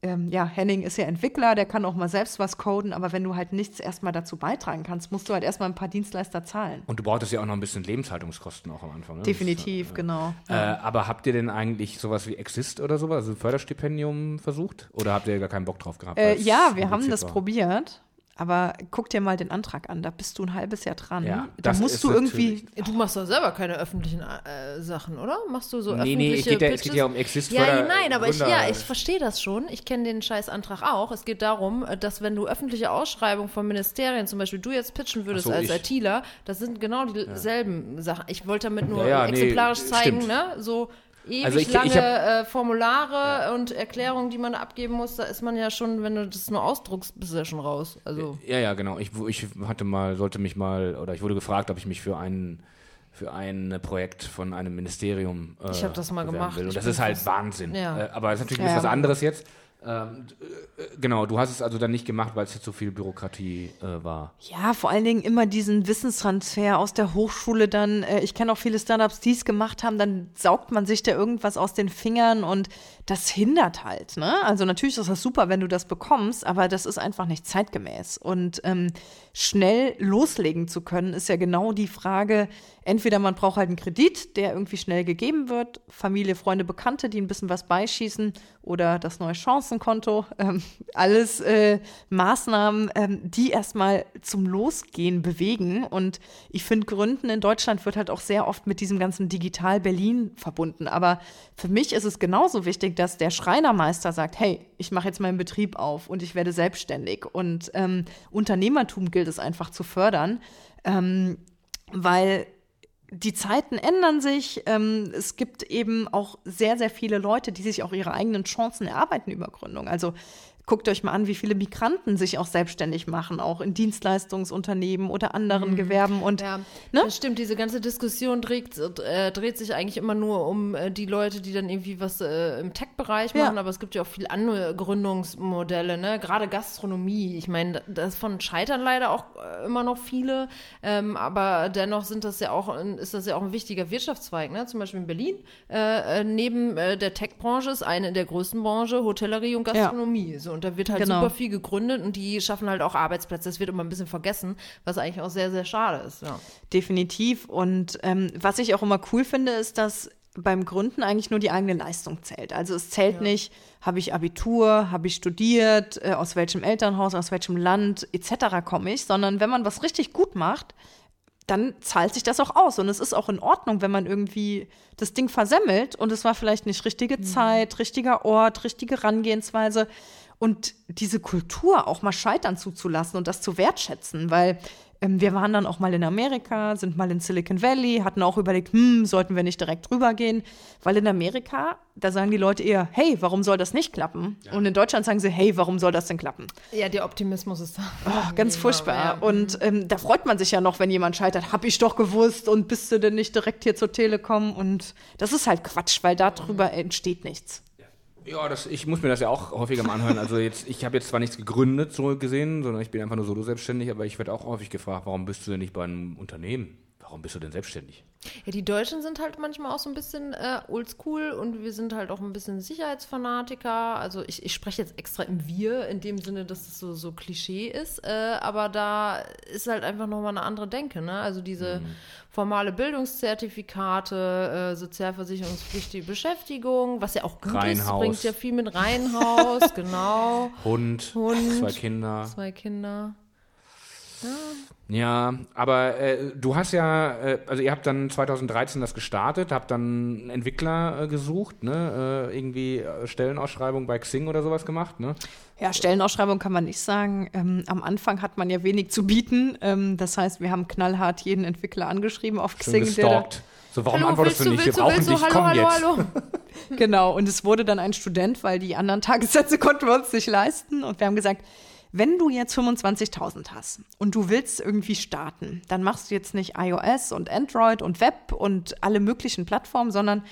ähm, ja, Henning ist ja Entwickler, der kann auch mal selbst was coden, aber wenn du halt nichts erstmal dazu beitragen kannst, musst du halt erstmal ein paar Dienstleister zahlen. Und du brauchtest ja auch noch ein bisschen Lebenshaltungskosten auch am Anfang. Ne? Definitiv, ist, äh, genau. Äh, ja. Aber habt ihr denn eigentlich sowas wie Exist oder sowas, also ein Förderstipendium versucht? Oder habt ihr gar keinen Bock drauf gehabt? Äh, ja, wir haben das war? probiert. Aber guck dir mal den Antrag an, da bist du ein halbes Jahr dran. Ja, da musst du irgendwie. Du machst doch selber keine öffentlichen äh, Sachen, oder? Machst du so nee, öffentliche Nee, es geht, ja, es geht ja um Exist Ja, ja nein, aber ich, ja, ich verstehe das schon. Ich kenne den Scheißantrag auch. Es geht darum, äh, dass wenn du öffentliche Ausschreibungen von Ministerien, zum Beispiel du jetzt pitchen würdest so, als. ITler, das sind genau dieselben ja. Sachen. Ich wollte damit nur exemplarisch nee, zeigen, stimmt. ne? So, ewig also ich, lange ich hab, äh, Formulare ja. und Erklärungen, die man abgeben muss, da ist man ja schon, wenn du das nur ausdruckst, bist du ja schon raus. Also. Ja, ja, genau. Ich, ich hatte mal, sollte mich mal, oder ich wurde gefragt, ob ich mich für einen für ein Projekt von einem Ministerium. Äh, ich habe das mal gemacht. Will. Und das ist halt Wahnsinn. Ja. Äh, aber es ist natürlich ja. was anderes jetzt. Ähm, äh, genau, du hast es also dann nicht gemacht, weil es jetzt so viel Bürokratie äh, war. Ja, vor allen Dingen immer diesen Wissenstransfer aus der Hochschule dann. Äh, ich kenne auch viele Startups, die es gemacht haben, dann saugt man sich da irgendwas aus den Fingern und das hindert halt. Ne? Also natürlich ist das super, wenn du das bekommst, aber das ist einfach nicht zeitgemäß. Und ähm, schnell loslegen zu können, ist ja genau die Frage, entweder man braucht halt einen Kredit, der irgendwie schnell gegeben wird, Familie, Freunde, Bekannte, die ein bisschen was beischießen oder das neue Chancenkonto, ähm, alles äh, Maßnahmen, ähm, die erstmal zum Losgehen bewegen. Und ich finde, Gründen in Deutschland wird halt auch sehr oft mit diesem ganzen Digital Berlin verbunden. Aber für mich ist es genauso wichtig, dass der Schreinermeister sagt, hey, ich mache jetzt meinen Betrieb auf und ich werde selbstständig. Und ähm, Unternehmertum gilt es einfach zu fördern, ähm, weil die Zeiten ändern sich. Ähm, es gibt eben auch sehr, sehr viele Leute, die sich auch ihre eigenen Chancen erarbeiten über Gründung. Also guckt euch mal an, wie viele Migranten sich auch selbstständig machen, auch in Dienstleistungsunternehmen oder anderen mhm. Gewerben. Und, ja, ne? das stimmt. Diese ganze Diskussion dreht, äh, dreht sich eigentlich immer nur um äh, die Leute, die dann irgendwie was äh, im Tech-Bereich machen. Ja. Aber es gibt ja auch viele andere Gründungsmodelle, ne? gerade Gastronomie. Ich meine, davon scheitern leider auch immer noch viele. Ähm, aber dennoch sind das ja auch, ist das ja auch ein wichtiger Wirtschaftszweig. Ne? Zum Beispiel in Berlin. Neben der Tech-Branche ist eine der größten Branchen Hotellerie und Gastronomie. Ja. So, und da wird halt genau. super viel gegründet und die schaffen halt auch Arbeitsplätze. Das wird immer ein bisschen vergessen, was eigentlich auch sehr, sehr schade ist. Ja. Definitiv. Und ähm, was ich auch immer cool finde, ist, dass beim Gründen eigentlich nur die eigene Leistung zählt. Also es zählt ja. nicht, habe ich Abitur, habe ich studiert, äh, aus welchem Elternhaus, aus welchem Land etc. komme ich, sondern wenn man was richtig gut macht, dann zahlt sich das auch aus. Und es ist auch in Ordnung, wenn man irgendwie das Ding versemmelt und es war vielleicht nicht richtige mhm. Zeit, richtiger Ort, richtige Herangehensweise. Und diese Kultur auch mal scheitern zuzulassen und das zu wertschätzen, weil ähm, wir waren dann auch mal in Amerika, sind mal in Silicon Valley, hatten auch überlegt, hm, sollten wir nicht direkt rübergehen? Weil in Amerika, da sagen die Leute eher, hey, warum soll das nicht klappen? Ja. Und in Deutschland sagen sie, hey, warum soll das denn klappen? Ja, der Optimismus ist da. Oh, ganz ja, furchtbar. Ja. Und ähm, da freut man sich ja noch, wenn jemand scheitert, hab ich doch gewusst und bist du denn nicht direkt hier zur Telekom? Und das ist halt Quatsch, weil darüber entsteht nichts. Ja, das, ich muss mir das ja auch häufiger mal anhören. Also jetzt, ich habe jetzt zwar nichts gegründet, so gesehen, sondern ich bin einfach nur solo selbstständig, aber ich werde auch häufig gefragt, warum bist du denn nicht bei einem Unternehmen? Warum bist du denn selbstständig? Ja, die Deutschen sind halt manchmal auch so ein bisschen äh, oldschool und wir sind halt auch ein bisschen Sicherheitsfanatiker. Also ich, ich spreche jetzt extra im Wir, in dem Sinne, dass es so, so Klischee ist. Äh, aber da ist halt einfach nochmal eine andere Denke. Ne? Also diese mhm. formale Bildungszertifikate, äh, sozialversicherungspflichtige Beschäftigung, was ja auch gut Reihenhaus. ist, bringt ja viel mit Reihenhaus, genau. Hund, Hund, zwei Kinder. Zwei Kinder. Ja. Aber äh, du hast ja, äh, also ihr habt dann 2013 das gestartet, habt dann einen Entwickler äh, gesucht, ne? Äh, irgendwie äh, Stellenausschreibung bei Xing oder sowas gemacht, ne? Ja, Stellenausschreibung kann man nicht sagen. Ähm, am Anfang hat man ja wenig zu bieten. Ähm, das heißt, wir haben knallhart jeden Entwickler angeschrieben auf Xing. Gestalkt. So, warum hallo, antwortest du nicht? Wir brauchen dich, hallo, komm hallo, jetzt. Hallo. genau, und es wurde dann ein Student, weil die anderen Tagessätze konnten wir uns nicht leisten. Und wir haben gesagt, wenn du jetzt 25.000 hast und du willst irgendwie starten, dann machst du jetzt nicht iOS und Android und Web und alle möglichen Plattformen, sondern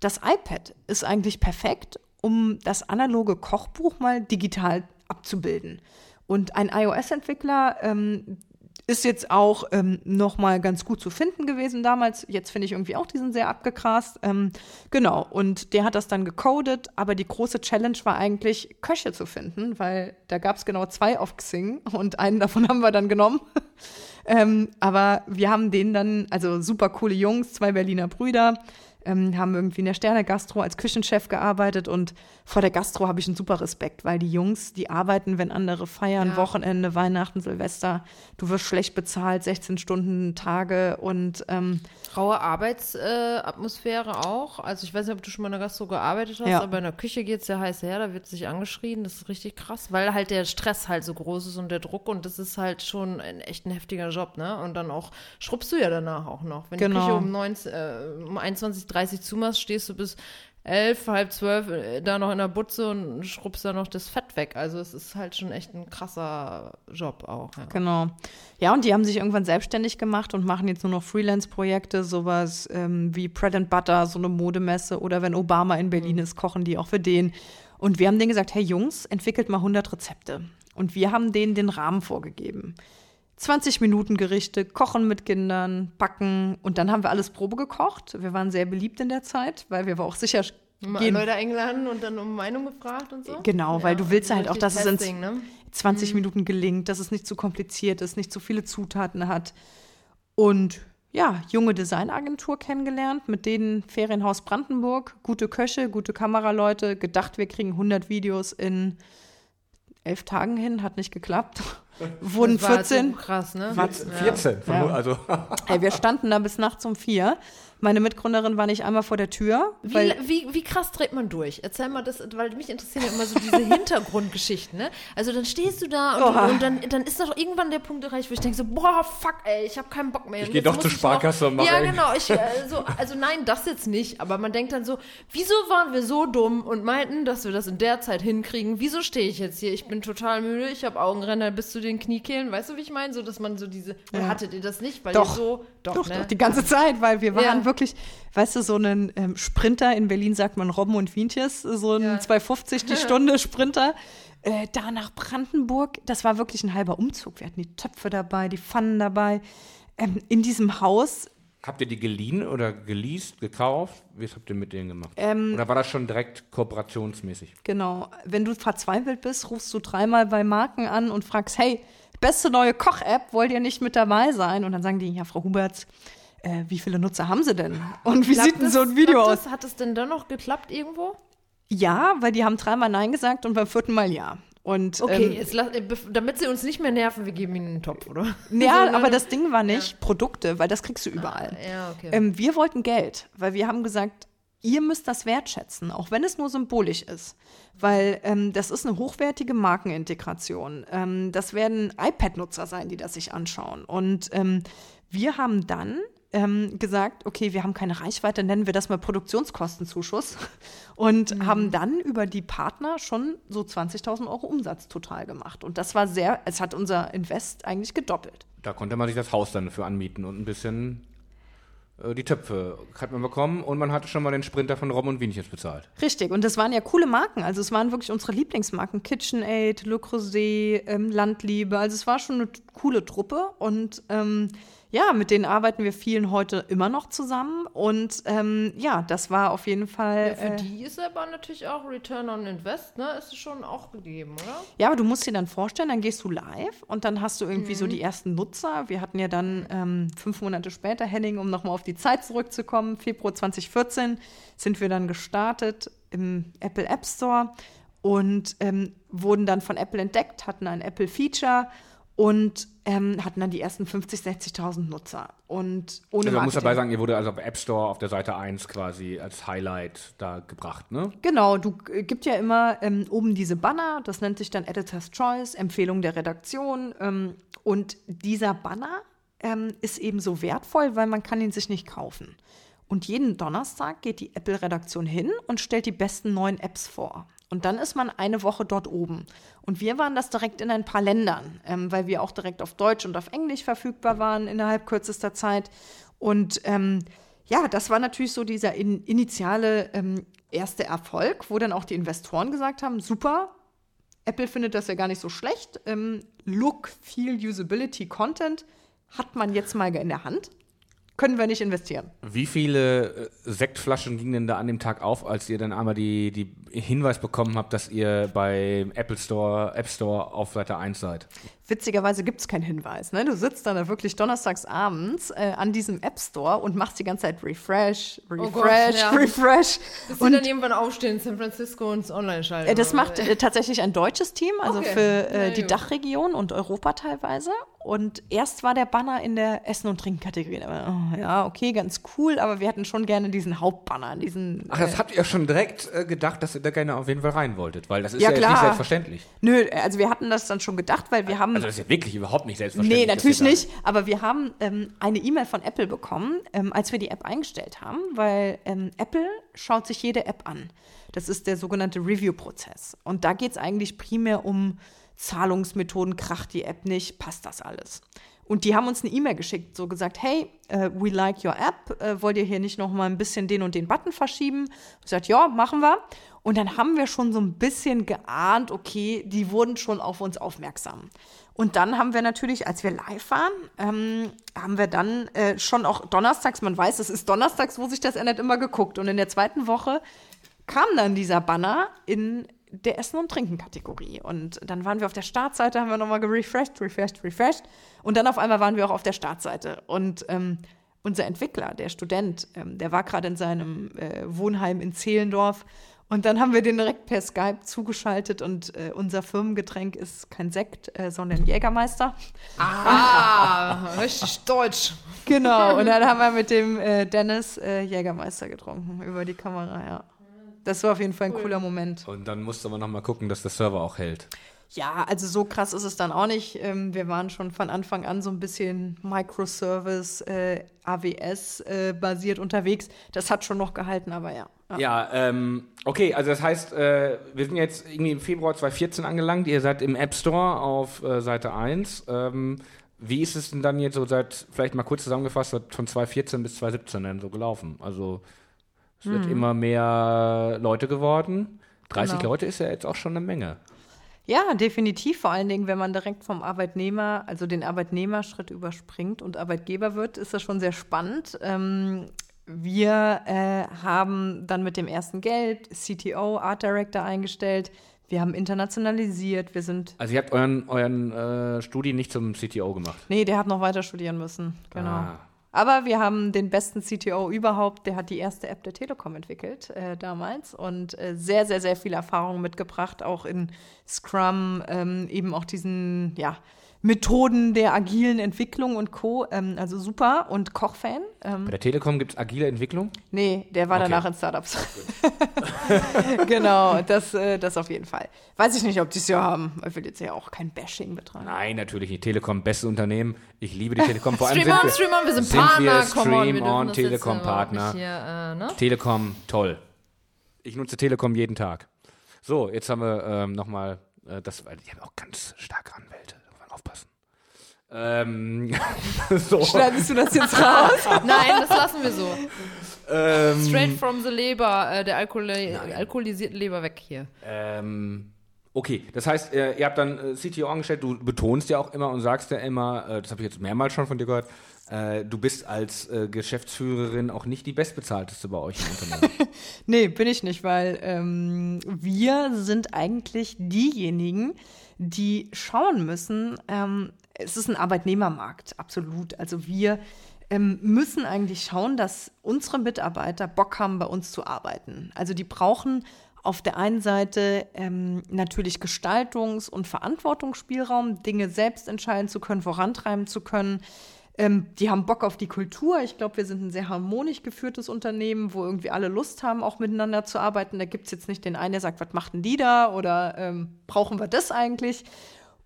das iPad ist eigentlich perfekt, um das analoge Kochbuch mal digital abzubilden. Und ein iOS-Entwickler, ähm, ist jetzt auch ähm, noch mal ganz gut zu finden gewesen damals. Jetzt finde ich irgendwie auch diesen sehr abgegrast. Ähm, genau, und der hat das dann gecodet, aber die große Challenge war eigentlich, Köche zu finden, weil da gab es genau zwei auf Xing und einen davon haben wir dann genommen. ähm, aber wir haben den dann, also super coole Jungs, zwei Berliner Brüder, ähm, haben irgendwie in der Sterne Gastro als Küchenchef gearbeitet und vor der Gastro habe ich einen super Respekt, weil die Jungs, die arbeiten, wenn andere feiern, ja. Wochenende, Weihnachten, Silvester, du wirst schlecht bezahlt, 16 Stunden Tage und ähm, raue Arbeitsatmosphäre äh, auch. Also ich weiß nicht, ob du schon mal in der Gastro gearbeitet hast, ja. aber in der Küche geht es ja heiß her, da wird sich angeschrien, das ist richtig krass, weil halt der Stress halt so groß ist und der Druck und das ist halt schon ein echt ein heftiger Job, ne? Und dann auch schrubbst du ja danach auch noch. Wenn genau. die Küche um, 19, äh, um 21, 30 zumachst, stehst du bis elf, halb zwölf äh, da noch in der Butze und schrubbst da noch das Fett weg. Also es ist halt schon echt ein krasser Job auch. Ja. Genau. Ja, und die haben sich irgendwann selbstständig gemacht und machen jetzt nur noch Freelance-Projekte, sowas ähm, wie Bread and Butter, so eine Modemesse oder wenn Obama in Berlin mhm. ist, kochen die auch für den. Und wir haben denen gesagt, hey Jungs, entwickelt mal 100 Rezepte. Und wir haben denen den Rahmen vorgegeben. 20 Minuten Gerichte, kochen mit Kindern, backen und dann haben wir alles Probe gekocht. Wir waren sehr beliebt in der Zeit, weil wir auch sicher gehen. Leute eingeladen und dann um Meinung gefragt und so. Genau, weil ja, du willst halt auch, dass Testing, es in ne? 20 mhm. Minuten gelingt, dass es nicht zu kompliziert ist, nicht zu viele Zutaten hat. Und ja, junge Designagentur kennengelernt, mit denen Ferienhaus Brandenburg, gute Köche, gute Kameraleute, gedacht, wir kriegen 100 Videos in elf Tagen hin, hat nicht geklappt. Wurden 14. krass, ne? War, 14. Ja. Also. hey, wir standen da bis nachts um vier. Meine Mitgründerin war nicht einmal vor der Tür. Wie, wie, wie krass dreht man durch? Erzähl mal das, weil mich interessieren ja immer so diese Hintergrundgeschichten, ne? Also dann stehst du da und, und, und, dann, dann ist doch irgendwann der Punkt erreicht, wo ich denke so, boah, fuck, ey, ich habe keinen Bock mehr. Ich gehe doch zur Sparkasse und mache Ja, genau. Ich, äh, so, also nein, das jetzt nicht. Aber man denkt dann so, wieso waren wir so dumm und meinten, dass wir das in der Zeit hinkriegen? Wieso stehe ich jetzt hier? Ich bin total müde, ich habe Augenränder bis zu den Kniekehlen. Weißt du, wie ich meine? So, dass man so diese, ja. hattet ihr das nicht? Weil doch, so, doch, doch, ne? doch, die ganze Zeit, weil wir waren ja. wirklich, weißt du, so einen ähm, Sprinter, in Berlin sagt man Robben und Wientjes, so ein ja. 250 die Stunde Sprinter. Äh, da nach Brandenburg, das war wirklich ein halber Umzug. Wir hatten die Töpfe dabei, die Pfannen dabei. Ähm, in diesem Haus Habt ihr die geliehen oder geleast, gekauft? Wie habt ihr mit denen gemacht? Ähm, oder war das schon direkt kooperationsmäßig? Genau. Wenn du verzweifelt bist, rufst du dreimal bei Marken an und fragst, hey, beste neue Koch-App, wollt ihr nicht mit dabei sein? Und dann sagen die, ja, Frau Huberts, äh, wie viele Nutzer haben sie denn? Und wie klappt sieht denn so ein Video aus? Hat es denn dann noch geklappt irgendwo? Ja, weil die haben dreimal Nein gesagt und beim vierten Mal ja. Und, okay, ähm, jetzt, damit sie uns nicht mehr nerven, wir geben ihnen einen Topf, oder? Ja, aber das Ding war nicht ja. Produkte, weil das kriegst du überall. Ah, ja, okay. Ähm, wir wollten Geld, weil wir haben gesagt, ihr müsst das wertschätzen, auch wenn es nur symbolisch ist. Weil ähm, das ist eine hochwertige Markenintegration. Ähm, das werden iPad-Nutzer sein, die das sich anschauen. Und ähm, wir haben dann ähm, gesagt, okay, wir haben keine Reichweite, nennen wir das mal Produktionskostenzuschuss und mhm. haben dann über die Partner schon so 20.000 Euro Umsatz total gemacht. Und das war sehr, es hat unser Invest eigentlich gedoppelt. Da konnte man sich das Haus dann dafür anmieten und ein bisschen äh, die Töpfe hat man bekommen und man hatte schon mal den Sprinter von Rom und Wienchens bezahlt. Richtig, und das waren ja coole Marken. Also es waren wirklich unsere Lieblingsmarken. KitchenAid, Le Creuset, ähm, Landliebe. Also es war schon eine coole Truppe und ähm, ja, mit denen arbeiten wir vielen heute immer noch zusammen. Und ähm, ja, das war auf jeden Fall. Ja, für äh, die ist aber natürlich auch Return on Invest, ne? Ist es schon auch gegeben, oder? Ja, aber du musst dir dann vorstellen, dann gehst du live und dann hast du irgendwie mhm. so die ersten Nutzer. Wir hatten ja dann ähm, fünf Monate später, Henning, um nochmal auf die Zeit zurückzukommen, Februar 2014 sind wir dann gestartet im Apple App Store und ähm, wurden dann von Apple entdeckt, hatten ein Apple Feature und ähm, hatten dann die ersten 50, 60.000 Nutzer. Und ohne also, Man muss dabei sagen, ihr wurde also auf App Store auf der Seite 1 quasi als Highlight da gebracht, ne? Genau, du äh, gibt ja immer ähm, oben diese Banner, das nennt sich dann Editor's Choice, Empfehlung der Redaktion. Ähm, und dieser Banner ähm, ist eben so wertvoll, weil man kann ihn sich nicht kaufen. Und jeden Donnerstag geht die Apple-Redaktion hin und stellt die besten neuen Apps vor. Und dann ist man eine Woche dort oben. Und wir waren das direkt in ein paar Ländern, ähm, weil wir auch direkt auf Deutsch und auf Englisch verfügbar waren innerhalb kürzester Zeit. Und ähm, ja, das war natürlich so dieser in, initiale ähm, erste Erfolg, wo dann auch die Investoren gesagt haben, super, Apple findet das ja gar nicht so schlecht. Ähm, Look, Feel, Usability, Content hat man jetzt mal in der Hand können wir nicht investieren. Wie viele äh, Sektflaschen gingen denn da an dem Tag auf, als ihr dann einmal die, die Hinweis bekommen habt, dass ihr bei Apple Store, App Store auf Seite 1 seid? Witzigerweise gibt es keinen Hinweis. Ne? Du sitzt dann da wirklich donnerstags abends äh, an diesem App Store und machst die ganze Zeit Refresh, Refresh, oh Gott, ja. Refresh. Bis und dann irgendwann aufstehen in San Francisco und online schalten. Äh, das macht äh, tatsächlich ein deutsches Team, also okay. für äh, die Dachregion und Europa teilweise. Und erst war der Banner in der Essen- und Trinken-Kategorie. Oh, ja, okay, ganz cool, aber wir hätten schon gerne diesen Hauptbanner, diesen. Ach, das äh, habt ihr schon direkt äh, gedacht, dass ihr da gerne auf jeden Fall rein wolltet, weil das ist ja, ja nicht selbstverständlich. Nö, also wir hatten das dann schon gedacht, weil wir haben. Also das ist ja wirklich überhaupt nicht selbstverständlich. Nee, natürlich nicht. Aber wir haben ähm, eine E-Mail von Apple bekommen, ähm, als wir die App eingestellt haben, weil ähm, Apple schaut sich jede App an. Das ist der sogenannte Review-Prozess. Und da geht es eigentlich primär um Zahlungsmethoden, kracht die App nicht, passt das alles. Und die haben uns eine E-Mail geschickt, so gesagt, hey, uh, we like your app, uh, wollt ihr hier nicht noch mal ein bisschen den und den Button verschieben? Ich gesagt, ja, machen wir. Und dann haben wir schon so ein bisschen geahnt, okay, die wurden schon auf uns aufmerksam. Und dann haben wir natürlich, als wir live waren, ähm, haben wir dann äh, schon auch donnerstags, man weiß, es ist donnerstags, wo sich das ändert, immer geguckt. Und in der zweiten Woche kam dann dieser Banner in der Essen- und Trinken-Kategorie. Und dann waren wir auf der Startseite, haben wir nochmal gerefreshed, refreshed, refreshed. Und dann auf einmal waren wir auch auf der Startseite. Und ähm, unser Entwickler, der Student, ähm, der war gerade in seinem äh, Wohnheim in Zehlendorf Und dann haben wir den direkt per Skype zugeschaltet und äh, unser Firmengetränk ist kein Sekt, äh, sondern Jägermeister. Ah, richtig deutsch. Genau, und dann haben wir mit dem äh, Dennis äh, Jägermeister getrunken über die Kamera, ja. Das war auf jeden Fall ein cool. cooler Moment. Und dann musste man nochmal gucken, dass der Server auch hält. Ja, also so krass ist es dann auch nicht. Ähm, wir waren schon von Anfang an so ein bisschen Microservice, äh, AWS äh, basiert unterwegs. Das hat schon noch gehalten, aber ja. Ja, ja ähm, okay, also das heißt, äh, wir sind jetzt irgendwie im Februar 2014 angelangt. Ihr seid im App Store auf äh, Seite 1. Ähm, wie ist es denn dann jetzt so seit, vielleicht mal kurz zusammengefasst, von 2014 bis 2017 denn so gelaufen? Also es wird hm. immer mehr Leute geworden. 30 genau. Leute ist ja jetzt auch schon eine Menge. Ja, definitiv. Vor allen Dingen, wenn man direkt vom Arbeitnehmer, also den Arbeitnehmerschritt überspringt und Arbeitgeber wird, ist das schon sehr spannend. Ähm, wir äh, haben dann mit dem ersten Geld CTO, Art Director eingestellt. Wir haben internationalisiert. Wir sind. Also ihr habt euren, euren äh, Studi nicht zum CTO gemacht? Nee, der hat noch weiter studieren müssen. Genau. Ah. Aber wir haben den besten CTO überhaupt, der hat die erste App der Telekom entwickelt äh, damals und äh, sehr, sehr, sehr viel Erfahrung mitgebracht, auch in Scrum, ähm, eben auch diesen, ja, Methoden der agilen Entwicklung und Co. Ähm, also super und Kochfan. Ähm, Bei der Telekom gibt es agile Entwicklung? Nee, der war okay. danach in Startups. genau, das, äh, das auf jeden Fall. Weiß ich nicht, ob die es ja haben. Ich will jetzt ja auch kein Bashing betreiben. Nein, natürlich nicht. Telekom, bestes Unternehmen. Ich liebe die Telekom. Vor allem Stream on, Stream on, wir sind, sind Partner. Wir Stream on, Telekom Partner. Hier, äh, ne? Telekom, toll. Ich nutze Telekom jeden Tag. So, jetzt haben wir ähm, nochmal, äh, das, die haben auch ganz starke Anwälte. Ähm, so. Schneidest du das jetzt raus? Nein, das lassen wir so. Ähm, Straight from the Leber, äh, der Alkoholi alkoholisierten Leber weg hier. Ähm, okay, das heißt, äh, ihr habt dann äh, CTO angestellt, du betonst ja auch immer und sagst ja immer, äh, das habe ich jetzt mehrmals schon von dir gehört, äh, du bist als äh, Geschäftsführerin auch nicht die bestbezahlteste bei euch im Unternehmen. nee, bin ich nicht, weil ähm, wir sind eigentlich diejenigen, die schauen müssen, ähm, es ist ein Arbeitnehmermarkt, absolut. Also wir ähm, müssen eigentlich schauen, dass unsere Mitarbeiter Bock haben, bei uns zu arbeiten. Also die brauchen auf der einen Seite ähm, natürlich Gestaltungs- und Verantwortungsspielraum, Dinge selbst entscheiden zu können, vorantreiben zu können. Ähm, die haben Bock auf die Kultur. Ich glaube, wir sind ein sehr harmonisch geführtes Unternehmen, wo irgendwie alle Lust haben, auch miteinander zu arbeiten. Da gibt es jetzt nicht den einen, der sagt, was macht denn die da oder ähm, brauchen wir das eigentlich?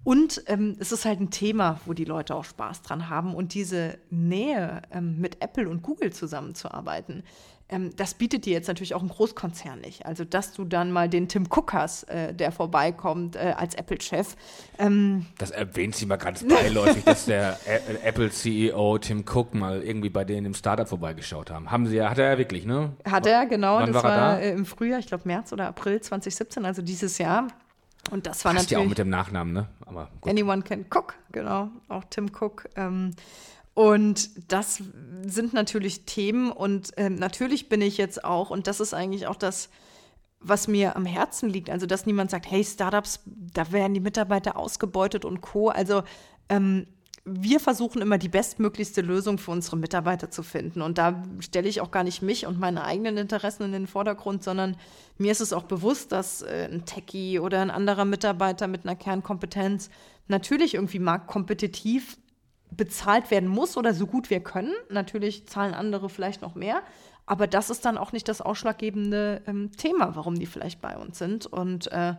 Und ähm, es ist halt ein Thema, wo die Leute auch Spaß dran haben. Und diese Nähe ähm, mit Apple und Google zusammenzuarbeiten, ähm, das bietet dir jetzt natürlich auch ein Großkonzern nicht. Also, dass du dann mal den Tim Cook hast, äh, der vorbeikommt äh, als Apple-Chef. Ähm, das erwähnt sie mal ganz beiläufig, dass der Apple-CEO Tim Cook mal irgendwie bei denen im Startup vorbeigeschaut haben. Haben sie ja, hat er ja wirklich, ne? Hat er, genau. Wann das war, war da? Äh, im Frühjahr, ich glaube März oder April 2017, also dieses Jahr. Und das war Passt natürlich. ja auch mit dem Nachnamen, ne? Aber gut. Anyone can cook, genau. Auch Tim Cook. Ähm, und das sind natürlich Themen und ähm, natürlich bin ich jetzt auch, und das ist eigentlich auch das, was mir am Herzen liegt, also dass niemand sagt, hey, Startups, da werden die Mitarbeiter ausgebeutet und Co. Also ähm, wir versuchen immer die bestmöglichste Lösung für unsere Mitarbeiter zu finden. Und da stelle ich auch gar nicht mich und meine eigenen Interessen in den Vordergrund, sondern mir ist es auch bewusst, dass äh, ein Techie oder ein anderer Mitarbeiter mit einer Kernkompetenz natürlich irgendwie marktkompetitiv bezahlt werden muss oder so gut wir können. Natürlich zahlen andere vielleicht noch mehr, aber das ist dann auch nicht das ausschlaggebende ähm, Thema, warum die vielleicht bei uns sind. Und äh,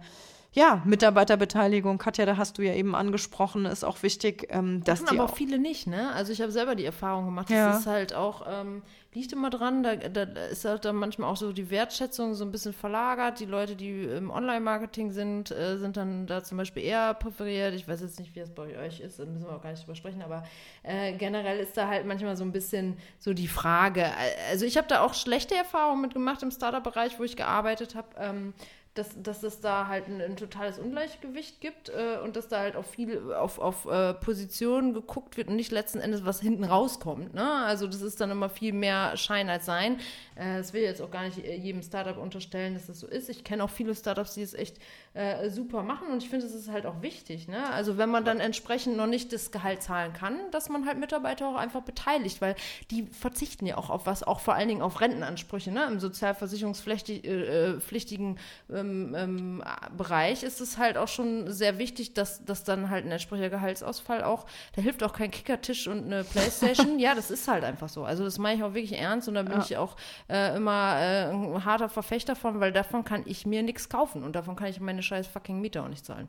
ja, Mitarbeiterbeteiligung, Katja, da hast du ja eben angesprochen, ist auch wichtig, ähm, dass das die. Aber auch viele nicht, ne? Also ich habe selber die Erfahrung gemacht. Ja. Das ist halt auch, ähm, liegt immer dran, da, da, ist halt dann manchmal auch so die Wertschätzung so ein bisschen verlagert. Die Leute, die im Online-Marketing sind, äh, sind dann da zum Beispiel eher präferiert. Ich weiß jetzt nicht, wie es bei euch ist, da müssen wir auch gar nicht drüber sprechen, aber äh, generell ist da halt manchmal so ein bisschen so die Frage. Also ich habe da auch schlechte Erfahrungen mitgemacht im Startup-Bereich, wo ich gearbeitet habe. Ähm, dass, dass es da halt ein, ein totales Ungleichgewicht gibt äh, und dass da halt auch viel auf, auf äh, Positionen geguckt wird und nicht letzten Endes, was hinten rauskommt. Ne? Also das ist dann immer viel mehr Schein als Sein. Äh, das will jetzt auch gar nicht äh, jedem Startup unterstellen, dass das so ist. Ich kenne auch viele Startups, die es echt äh, super machen und ich finde, es ist halt auch wichtig. Ne? Also wenn man dann entsprechend noch nicht das Gehalt zahlen kann, dass man halt Mitarbeiter auch einfach beteiligt, weil die verzichten ja auch auf was, auch vor allen Dingen auf Rentenansprüche. Ne? Im sozialversicherungspflichtigen äh, ähm, ähm, Bereich ist es halt auch schon sehr wichtig, dass, dass dann halt ein entsprechender Gehaltsausfall auch, da hilft auch kein Kickertisch und eine Playstation. ja, das ist halt einfach so. Also das meine ich auch wirklich ernst und da bin ja. ich auch äh, immer äh, ein harter Verfechter von, weil davon kann ich mir nichts kaufen und davon kann ich meine scheiß fucking Miete auch nicht zahlen.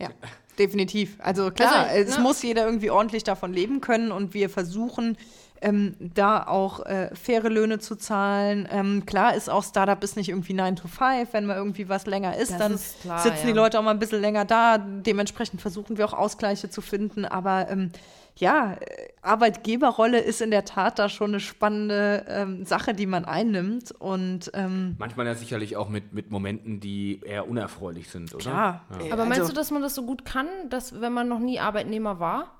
Ja, definitiv. Also klar, also, es ne? muss jeder irgendwie ordentlich davon leben können und wir versuchen ähm, da auch äh, faire Löhne zu zahlen. Ähm, klar ist auch, Startup ist nicht irgendwie 9 to 5. Wenn man irgendwie was länger ist, das dann ist klar, sitzen ja. die Leute auch mal ein bisschen länger da. Dementsprechend versuchen wir auch Ausgleiche zu finden. Aber ähm, ja, Arbeitgeberrolle ist in der Tat da schon eine spannende ähm, Sache, die man einnimmt. Und, ähm, Manchmal ja sicherlich auch mit, mit Momenten, die eher unerfreulich sind, oder? Klar. Ja. Aber meinst also, du, dass man das so gut kann, dass wenn man noch nie Arbeitnehmer war?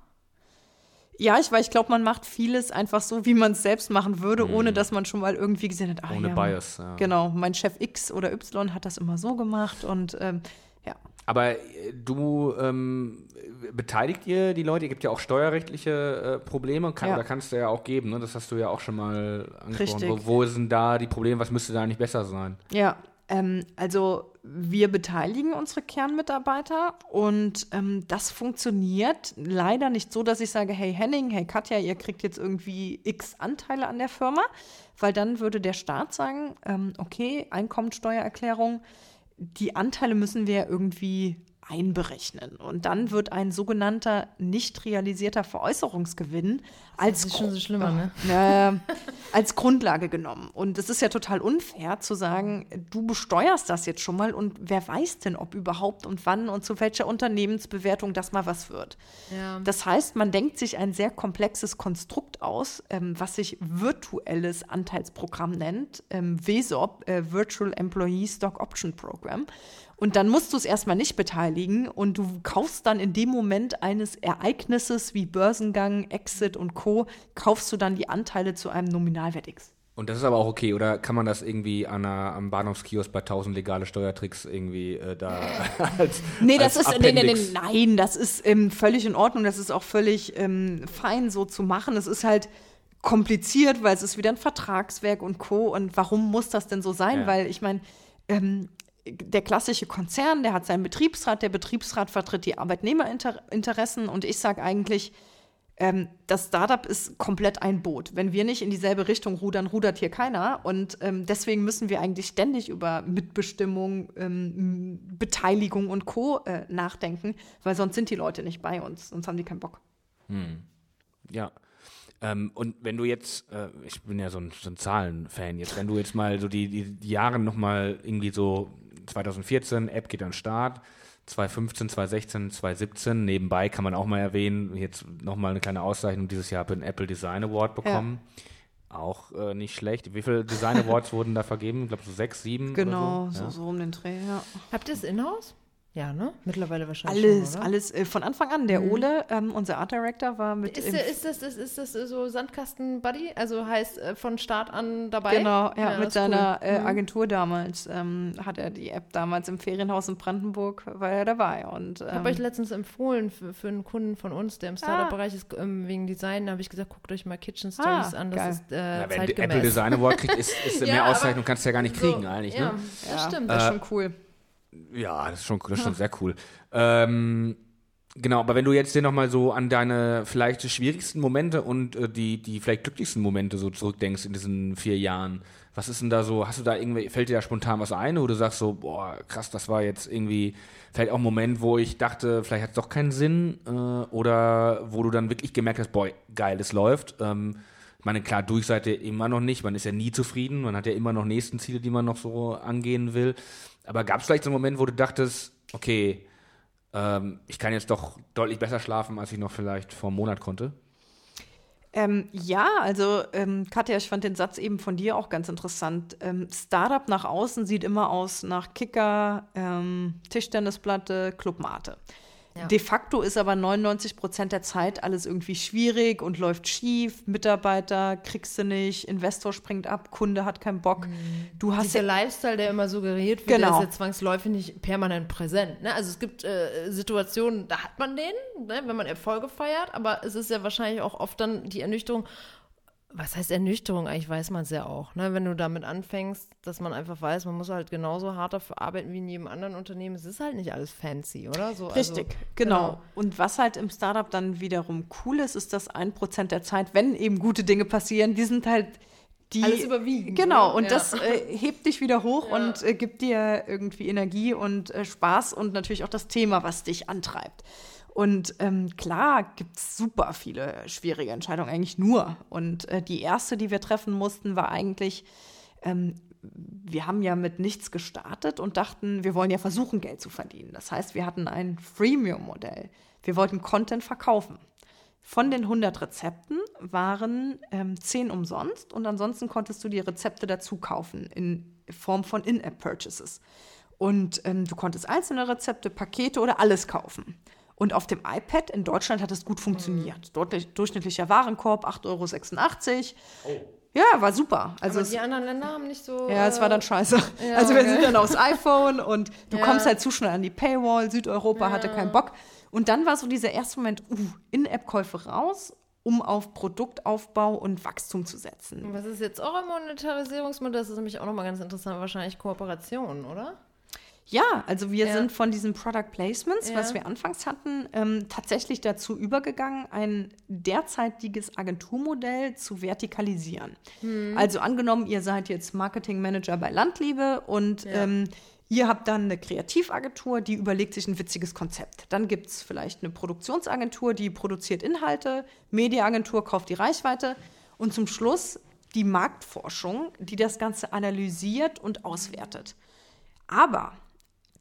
Ja, ich, weil ich glaube, man macht vieles einfach so, wie man es selbst machen würde, mhm. ohne dass man schon mal irgendwie gesehen hat. Ach, ohne ja, Bias. Ja. Genau, mein Chef X oder Y hat das immer so gemacht und ähm, ja. Aber äh, du ähm, beteiligt ihr die Leute? Ihr gibt ja auch steuerrechtliche äh, Probleme, kann, ja. oder kannst du ja auch geben. Ne? Das hast du ja auch schon mal angesprochen. Wo, wo, sind da die Probleme? Was müsste da nicht besser sein? Ja, ähm, also wir beteiligen unsere Kernmitarbeiter und ähm, das funktioniert leider nicht so, dass ich sage, hey Henning, hey Katja, ihr kriegt jetzt irgendwie x Anteile an der Firma, weil dann würde der Staat sagen, ähm, okay, Einkommensteuererklärung, die Anteile müssen wir irgendwie einberechnen. Und dann wird ein sogenannter nicht realisierter Veräußerungsgewinn als, schon so schlimmer, ne? äh, als Grundlage genommen. Und es ist ja total unfair zu sagen, du besteuerst das jetzt schon mal und wer weiß denn, ob überhaupt und wann und zu welcher Unternehmensbewertung das mal was wird. Ja. Das heißt, man denkt sich ein sehr komplexes Konstrukt aus, ähm, was sich virtuelles Anteilsprogramm nennt, ähm, VESOP, äh, Virtual Employee Stock Option Program. Und dann musst du es erstmal nicht beteiligen und du kaufst dann in dem Moment eines Ereignisses wie Börsengang, Exit und Co., kaufst du dann die Anteile zu einem Nominalwert X. Und das ist aber auch okay, oder kann man das irgendwie an einer, am Bahnhofskiosk bei 1000 legale Steuertricks irgendwie äh, da als Nee, das als ist nee, nee, nee, nein, das ist ähm, völlig in Ordnung, das ist auch völlig ähm, fein so zu machen. Es ist halt kompliziert, weil es ist wieder ein Vertragswerk und Co. Und warum muss das denn so sein? Ja. Weil ich meine, ähm, der klassische Konzern, der hat seinen Betriebsrat, der Betriebsrat vertritt die Arbeitnehmerinteressen und ich sage eigentlich, ähm, das Startup ist komplett ein Boot. Wenn wir nicht in dieselbe Richtung rudern, rudert hier keiner. Und ähm, deswegen müssen wir eigentlich ständig über Mitbestimmung, ähm, Beteiligung und Co. Äh, nachdenken, weil sonst sind die Leute nicht bei uns, sonst haben die keinen Bock. Hm. Ja. Ähm, und wenn du jetzt, äh, ich bin ja so ein, so ein Zahlenfan jetzt, wenn du jetzt mal so die, die, Jahre nochmal irgendwie so 2014, App geht an den Start. 2015, 2016, 2017. Nebenbei kann man auch mal erwähnen, jetzt nochmal eine kleine Auszeichnung dieses Jahr den Apple Design Award bekommen. Ja. Auch äh, nicht schlecht. Wie viele Design Awards wurden da vergeben? Ich glaube so sechs, sieben. Genau, so. Ja. so, um den Dreh, ja. Habt ihr es in-house? Ja, ne? Mittlerweile wahrscheinlich. Alles, schon, alles äh, von Anfang an. Der mhm. Ole, ähm, unser Art Director, war mit. Ist, ist, das, ist, ist das so Sandkasten-Buddy? Also heißt äh, von Start an dabei? Genau, ja, ja mit seiner cool. äh, mhm. Agentur damals ähm, hat er die App damals im Ferienhaus in Brandenburg, war er dabei. Und, ähm, ich habe euch letztens empfohlen für, für einen Kunden von uns, der im ah. Startup-Bereich ist, ähm, wegen Design, da habe ich gesagt, guckt euch mal Kitchen Stories ah, an. Das geil. ist äh, ja, Wenn Apple Design Award kriegt, ist, ist ja, mehr Auszeichnung kannst du ja gar nicht kriegen so, eigentlich. Ne? Ja, das stimmt, das ist schon cool. Ja, das ist schon, das ist schon sehr cool. Ähm, genau, aber wenn du jetzt dir nochmal so an deine vielleicht schwierigsten Momente und äh, die, die vielleicht glücklichsten Momente so zurückdenkst in diesen vier Jahren, was ist denn da so, hast du da irgendwie, fällt dir da spontan was ein, wo du sagst so, boah, krass, das war jetzt irgendwie vielleicht auch ein Moment, wo ich dachte, vielleicht hat es doch keinen Sinn, äh, oder wo du dann wirklich gemerkt hast, boah, geil, es läuft. Ähm, ich meine, klar, durch seid ihr immer noch nicht, man ist ja nie zufrieden, man hat ja immer noch nächsten Ziele, die man noch so angehen will. Aber gab es vielleicht so einen Moment, wo du dachtest, okay, ähm, ich kann jetzt doch deutlich besser schlafen, als ich noch vielleicht vor einem Monat konnte? Ähm, ja, also ähm, Katja, ich fand den Satz eben von dir auch ganz interessant. Ähm, Startup nach außen sieht immer aus nach Kicker, ähm, Tischtennisplatte, Clubmate. Ja. De facto ist aber 99 Prozent der Zeit alles irgendwie schwierig und läuft schief. Mitarbeiter kriegst du nicht, Investor springt ab, Kunde hat keinen Bock. Mhm. Du hast Dieser Lifestyle, der immer suggeriert wird, genau. ist ja zwangsläufig nicht permanent präsent. Ne? Also es gibt äh, Situationen, da hat man den, ne, wenn man Erfolge feiert, aber es ist ja wahrscheinlich auch oft dann die Ernüchterung, was heißt Ernüchterung? Eigentlich weiß man es ja auch, ne? Wenn du damit anfängst, dass man einfach weiß, man muss halt genauso hart dafür arbeiten wie in jedem anderen Unternehmen. Es ist halt nicht alles fancy, oder? So, Richtig, also, genau. genau. Und was halt im Startup dann wiederum cool ist, ist, dass ein Prozent der Zeit, wenn eben gute Dinge passieren, die sind halt die, Alles überwiegen. Genau, oder? und ja. das äh, hebt dich wieder hoch ja. und äh, gibt dir irgendwie Energie und äh, Spaß und natürlich auch das Thema, was dich antreibt. Und ähm, klar gibt es super viele schwierige Entscheidungen, eigentlich nur. Und äh, die erste, die wir treffen mussten, war eigentlich, ähm, wir haben ja mit nichts gestartet und dachten, wir wollen ja versuchen, Geld zu verdienen. Das heißt, wir hatten ein Freemium-Modell. Wir wollten Content verkaufen. Von den 100 Rezepten waren ähm, 10 umsonst und ansonsten konntest du die Rezepte dazu kaufen in Form von In-App-Purchases. Und ähm, du konntest einzelne Rezepte, Pakete oder alles kaufen. Und auf dem iPad in Deutschland hat es gut funktioniert. Mhm. durchschnittlicher Warenkorb 8,86 Euro. Oh. Ja, war super. Also Aber die anderen Länder haben nicht so. Ja, es war dann scheiße. Ja, also wir okay. sind dann aufs iPhone und du ja. kommst halt zu schnell an die Paywall. Südeuropa ja. hatte keinen Bock. Und dann war so dieser erste Moment, uh, In-App-Käufe raus, um auf Produktaufbau und Wachstum zu setzen. Was ist jetzt euer Monetarisierungsmodell? Das ist nämlich auch nochmal ganz interessant. Wahrscheinlich Kooperation, oder? Ja, also wir ja. sind von diesen Product Placements, ja. was wir anfangs hatten, ähm, tatsächlich dazu übergegangen, ein derzeitiges Agenturmodell zu vertikalisieren. Hm. Also angenommen, ihr seid jetzt Marketing Manager bei Landliebe und ja. ähm, Ihr habt dann eine Kreativagentur, die überlegt sich ein witziges Konzept. Dann gibt es vielleicht eine Produktionsagentur, die produziert Inhalte, Mediaagentur kauft die Reichweite und zum Schluss die Marktforschung, die das Ganze analysiert und auswertet. Aber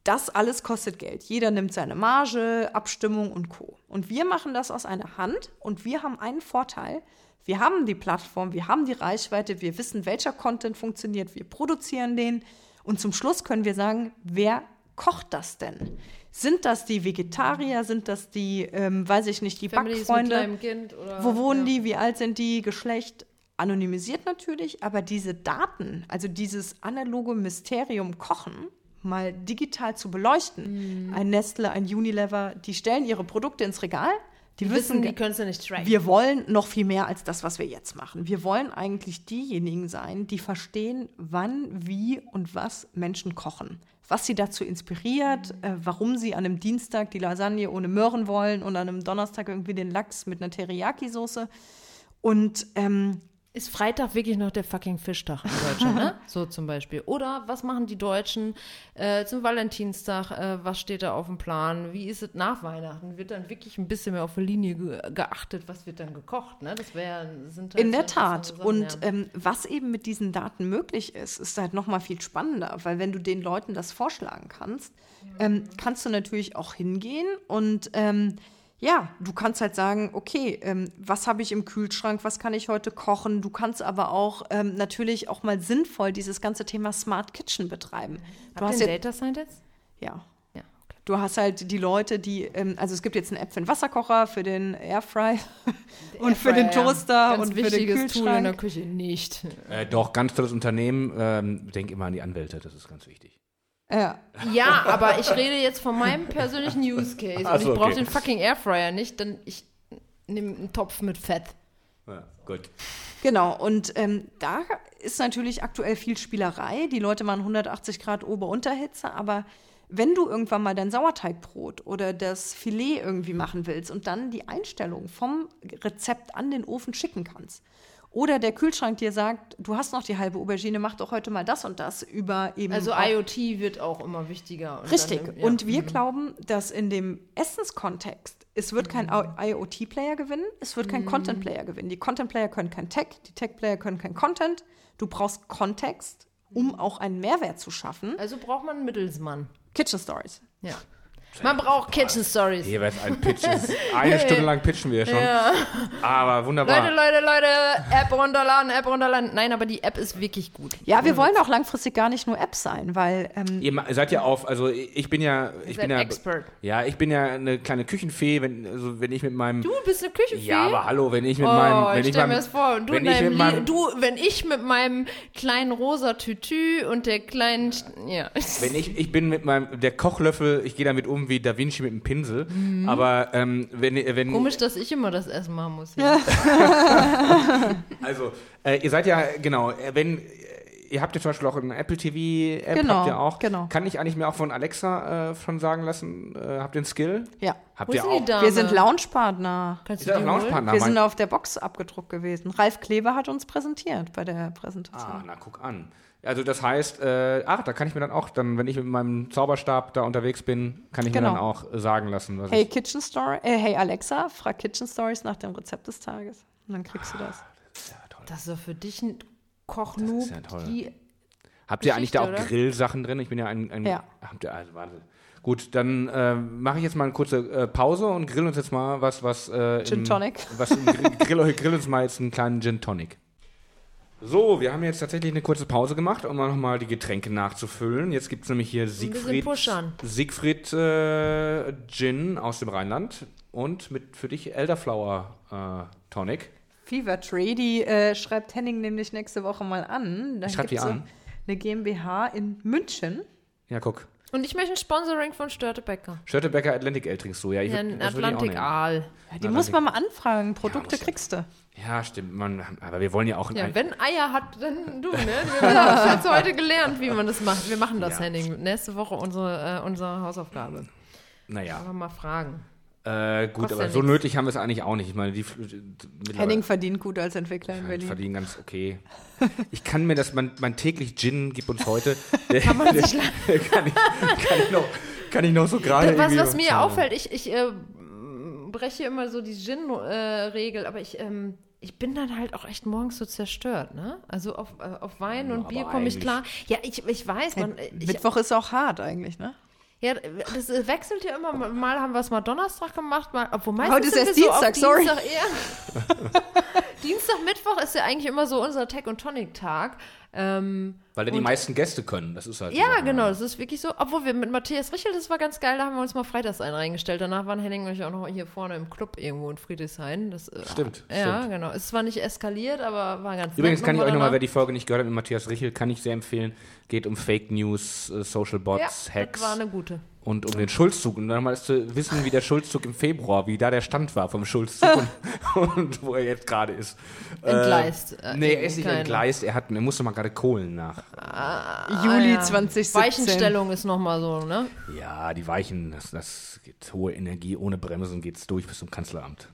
das alles kostet Geld. Jeder nimmt seine Marge, Abstimmung und Co. Und wir machen das aus einer Hand und wir haben einen Vorteil. Wir haben die Plattform, wir haben die Reichweite, wir wissen, welcher Content funktioniert, wir produzieren den und zum Schluss können wir sagen, wer kocht das denn? Sind das die Vegetarier? Sind das die, ähm, weiß ich nicht, die Families Backfreunde? Kind oder, Wo wohnen ja. die? Wie alt sind die? Geschlecht? Anonymisiert natürlich, aber diese Daten, also dieses analoge Mysterium Kochen, mal digital zu beleuchten. Mhm. Ein Nestle, ein Unilever, die stellen ihre Produkte ins Regal. Die, die wissen, die können ja nicht tracken. Wir wollen noch viel mehr als das, was wir jetzt machen. Wir wollen eigentlich diejenigen sein, die verstehen, wann, wie und was Menschen kochen. Was sie dazu inspiriert, mhm. äh, warum sie an einem Dienstag die Lasagne ohne Möhren wollen und an einem Donnerstag irgendwie den Lachs mit einer Teriyaki-Soße. Und ähm, ist Freitag wirklich noch der fucking Fischtag in Deutschland, ne? So zum Beispiel. Oder was machen die Deutschen äh, zum Valentinstag? Äh, was steht da auf dem Plan? Wie ist es nach Weihnachten? Wird dann wirklich ein bisschen mehr auf die Linie ge geachtet? Was wird dann gekocht? Ne? Das wär, sind halt In der Tat. Sachen, Und ja. ähm, was eben mit diesen Daten möglich ist, ist halt noch mal viel spannender, weil wenn du den Leuten das vorschlagen kannst, ähm, kannst du natürlich auch hingehen und ähm, ja, du kannst halt sagen, okay, ähm, was habe ich im Kühlschrank, was kann ich heute kochen? Du kannst aber auch ähm, natürlich auch mal sinnvoll dieses ganze Thema Smart Kitchen betreiben. Du Habt hast ja, Data Scientist? Ja. ja okay. Du hast halt die Leute, die, ähm, also es gibt jetzt einen App für den Wasserkocher, für den Airfry und für den Toaster und für den Kühlschrank. Tool in der Küche nicht. Äh, doch, ganz tolles Unternehmen. Ähm, denk immer an die Anwälte, das ist ganz wichtig. Ja. ja, aber ich rede jetzt von meinem persönlichen Use Case. Also, und ich brauche okay. den fucking Airfryer nicht, denn ich nehme einen Topf mit Fett. Ja, gut. Genau, und ähm, da ist natürlich aktuell viel Spielerei. Die Leute machen 180 Grad Ober-Unterhitze, aber wenn du irgendwann mal dein Sauerteigbrot oder das Filet irgendwie machen willst und dann die Einstellung vom Rezept an den Ofen schicken kannst oder der Kühlschrank dir sagt, du hast noch die halbe Aubergine, mach doch heute mal das und das über eben. Also IoT wird auch immer wichtiger. Und richtig. Dann, ja. Und wir mhm. glauben, dass in dem Essenskontext es wird kein mhm. IoT-Player gewinnen, es wird kein mhm. Content-Player gewinnen. Die Content-Player können kein Tech, die Tech-Player können kein Content. Du brauchst Kontext, um auch einen Mehrwert zu schaffen. Also braucht man einen Mittelsmann. Kitchen Stories. Ja. Man braucht Kitchen Stories. Jeweils ein Pitch. Eine Stunde lang pitchen wir schon. Ja. Aber wunderbar. Leute, Leute, Leute, App runterladen, App runterladen. Nein, aber die App ist wirklich gut. Ja, wir wollen auch langfristig gar nicht nur Apps sein, weil. Ähm, Ihr seid ja auf, also ich bin ja. Ich bin ja. Expert. Ja, ich bin ja eine kleine Küchenfee, wenn, also wenn ich mit meinem. Du bist eine Küchenfee? Ja, aber hallo, wenn ich mit oh, meinem. Wenn ich ich stell mir das vor. Und du, wenn ich mit meinem, du, wenn ich mit meinem kleinen rosa Tütü und der kleinen. Ja. Wenn ich, ich bin mit meinem, der Kochlöffel, ich gehe damit um wie Da Vinci mit dem Pinsel. Aber ähm, wenn, wenn. Mhm. Komisch, dass ich immer das Essen machen muss. Ja. Also, äh, ihr seid ja, genau, äh, wenn. äh, Ihr habt ja zum Beispiel auch eine Apple TV-App, Genau, habt ihr auch. genau. Kann ich eigentlich mir auch von Alexa äh, schon sagen lassen, äh, habt ihr einen Skill? ja. Habt Wo ihr auch? die Dame? Wir sind Launchpartner. Kannst du? Launchpartner. Wir mein- sind auf der Box abgedruckt gewesen. Ralf Kleber hat uns präsentiert bei der Ah, Präsentation. na guck an. Also das heißt, äh, ach, da kann ich mir dann auch, dann, wenn ich mit meinem Zauberstab da unterwegs bin, kann ich mir Genau. dann auch sagen lassen, was Hey ich. Kitchen Story, äh, hey Alexa, frag Kitchen Stories nach dem Rezept des Tages. Und dann kriegst du das. Ja, toll. Das ist doch für dich ein Kochnoob. Das ist ja toll. die Habt ihr eigentlich da auch oder? Grillsachen drin? Ich bin ja ein. ein Ja. Habt ihr, also, warte. Gut, dann äh, mache ich jetzt mal eine kurze äh, Pause und grill uns jetzt mal was, was. Äh, Gin im- Tonic. Was im Grill, grill, grill uns mal jetzt einen kleinen Gin Tonic. So, wir haben jetzt tatsächlich eine kurze Pause gemacht, um nochmal die Getränke nachzufüllen. Jetzt gibt es nämlich hier Siegfried. Siegfried äh, Gin aus dem Rheinland und mit für dich Elderflower äh, Tonic. Fever Tree, die äh, schreibt Henning nämlich nächste Woche mal an. Dann Schreibt die an? Eine GmbH in München. Ja, guck. Und ich möchte ein Sponsoring von Störtebecker. Störtebecker Atlantic Ale trinkst du. Ja, ich Ja, würd- Atlantic. Aal. Ja, die muss man mal anfragen. Produkte ja. kriegst du. Ja, stimmt. Man, aber wir wollen ja auch Ja, ein, wenn Eier hat, dann du, ne? Wir haben jetzt heute gelernt, wie man das macht. Wir machen das, Ja. Henning. Nächste Woche unsere, äh, unsere Hausaufgabe. Naja, Einfach mal fragen. Äh, gut, Kostet aber ja so nix. nötig haben wir es eigentlich auch nicht. Ich meine, die, die Henning verdient gut als Entwickler in Berlin. verdienen ganz okay. Ich kann mir das, mein, mein täglich Gin gibt uns heute. Der, kann, man sich kann, ich, kann, ich noch, kann ich noch so gerade. Was, was mir zahlen. auffällt, ich, ich äh, breche immer so die Gin-Regel, aber ich, ähm, ich bin dann halt auch echt morgens so zerstört, ne? Also auf, äh, auf Wein Ja, und Bier komme ich klar. Ja, ich, ich weiß, man, ich, Mittwoch ist auch hart eigentlich, ne? Ja, das wechselt ja immer. Mal haben wir es mal Donnerstag gemacht, mal, obwohl meistens Heute ist erst so Dienstag, sorry. Dienstag eher. Dienstag, Mittwoch ist ja eigentlich immer so unser Tech- und Tonic-Tag. Ähm, Weil da die meisten Gäste können. Das ist halt. Ja, Sache. genau, das ist wirklich so. Obwohl wir mit Matthias Richel, das war ganz geil, da haben wir uns mal freitags einen reingestellt. Danach waren Henning und ich auch noch hier vorne im Club irgendwo in Friedrichshain. Das, äh, Stimmt, Ja, stimmt. genau. Es ist zwar nicht eskaliert, aber war ganz Übrigens kann ich euch nochmal, wer die Folge nicht gehört hat mit Matthias Richel, kann ich sehr empfehlen. Geht um Fake News, äh, Social Bots, ja, Hacks Das war eine gute. Und um den Schulzzug. Und dann mal zu wissen, wie der Schulzzug im Februar, wie da der Stand war vom Schulzzug und, und wo er jetzt gerade ist. Entgleist. Äh, Äh, nee, er ist nicht entgleist. Er, hat, er musste mal gerade Kohlen nach. Juli Ah, ja. 2017. Weichenstellung ist nochmal so, ne? Ja, die Weichen, das, das geht hohe Energie, ohne Bremsen geht's durch bis zum Kanzleramt.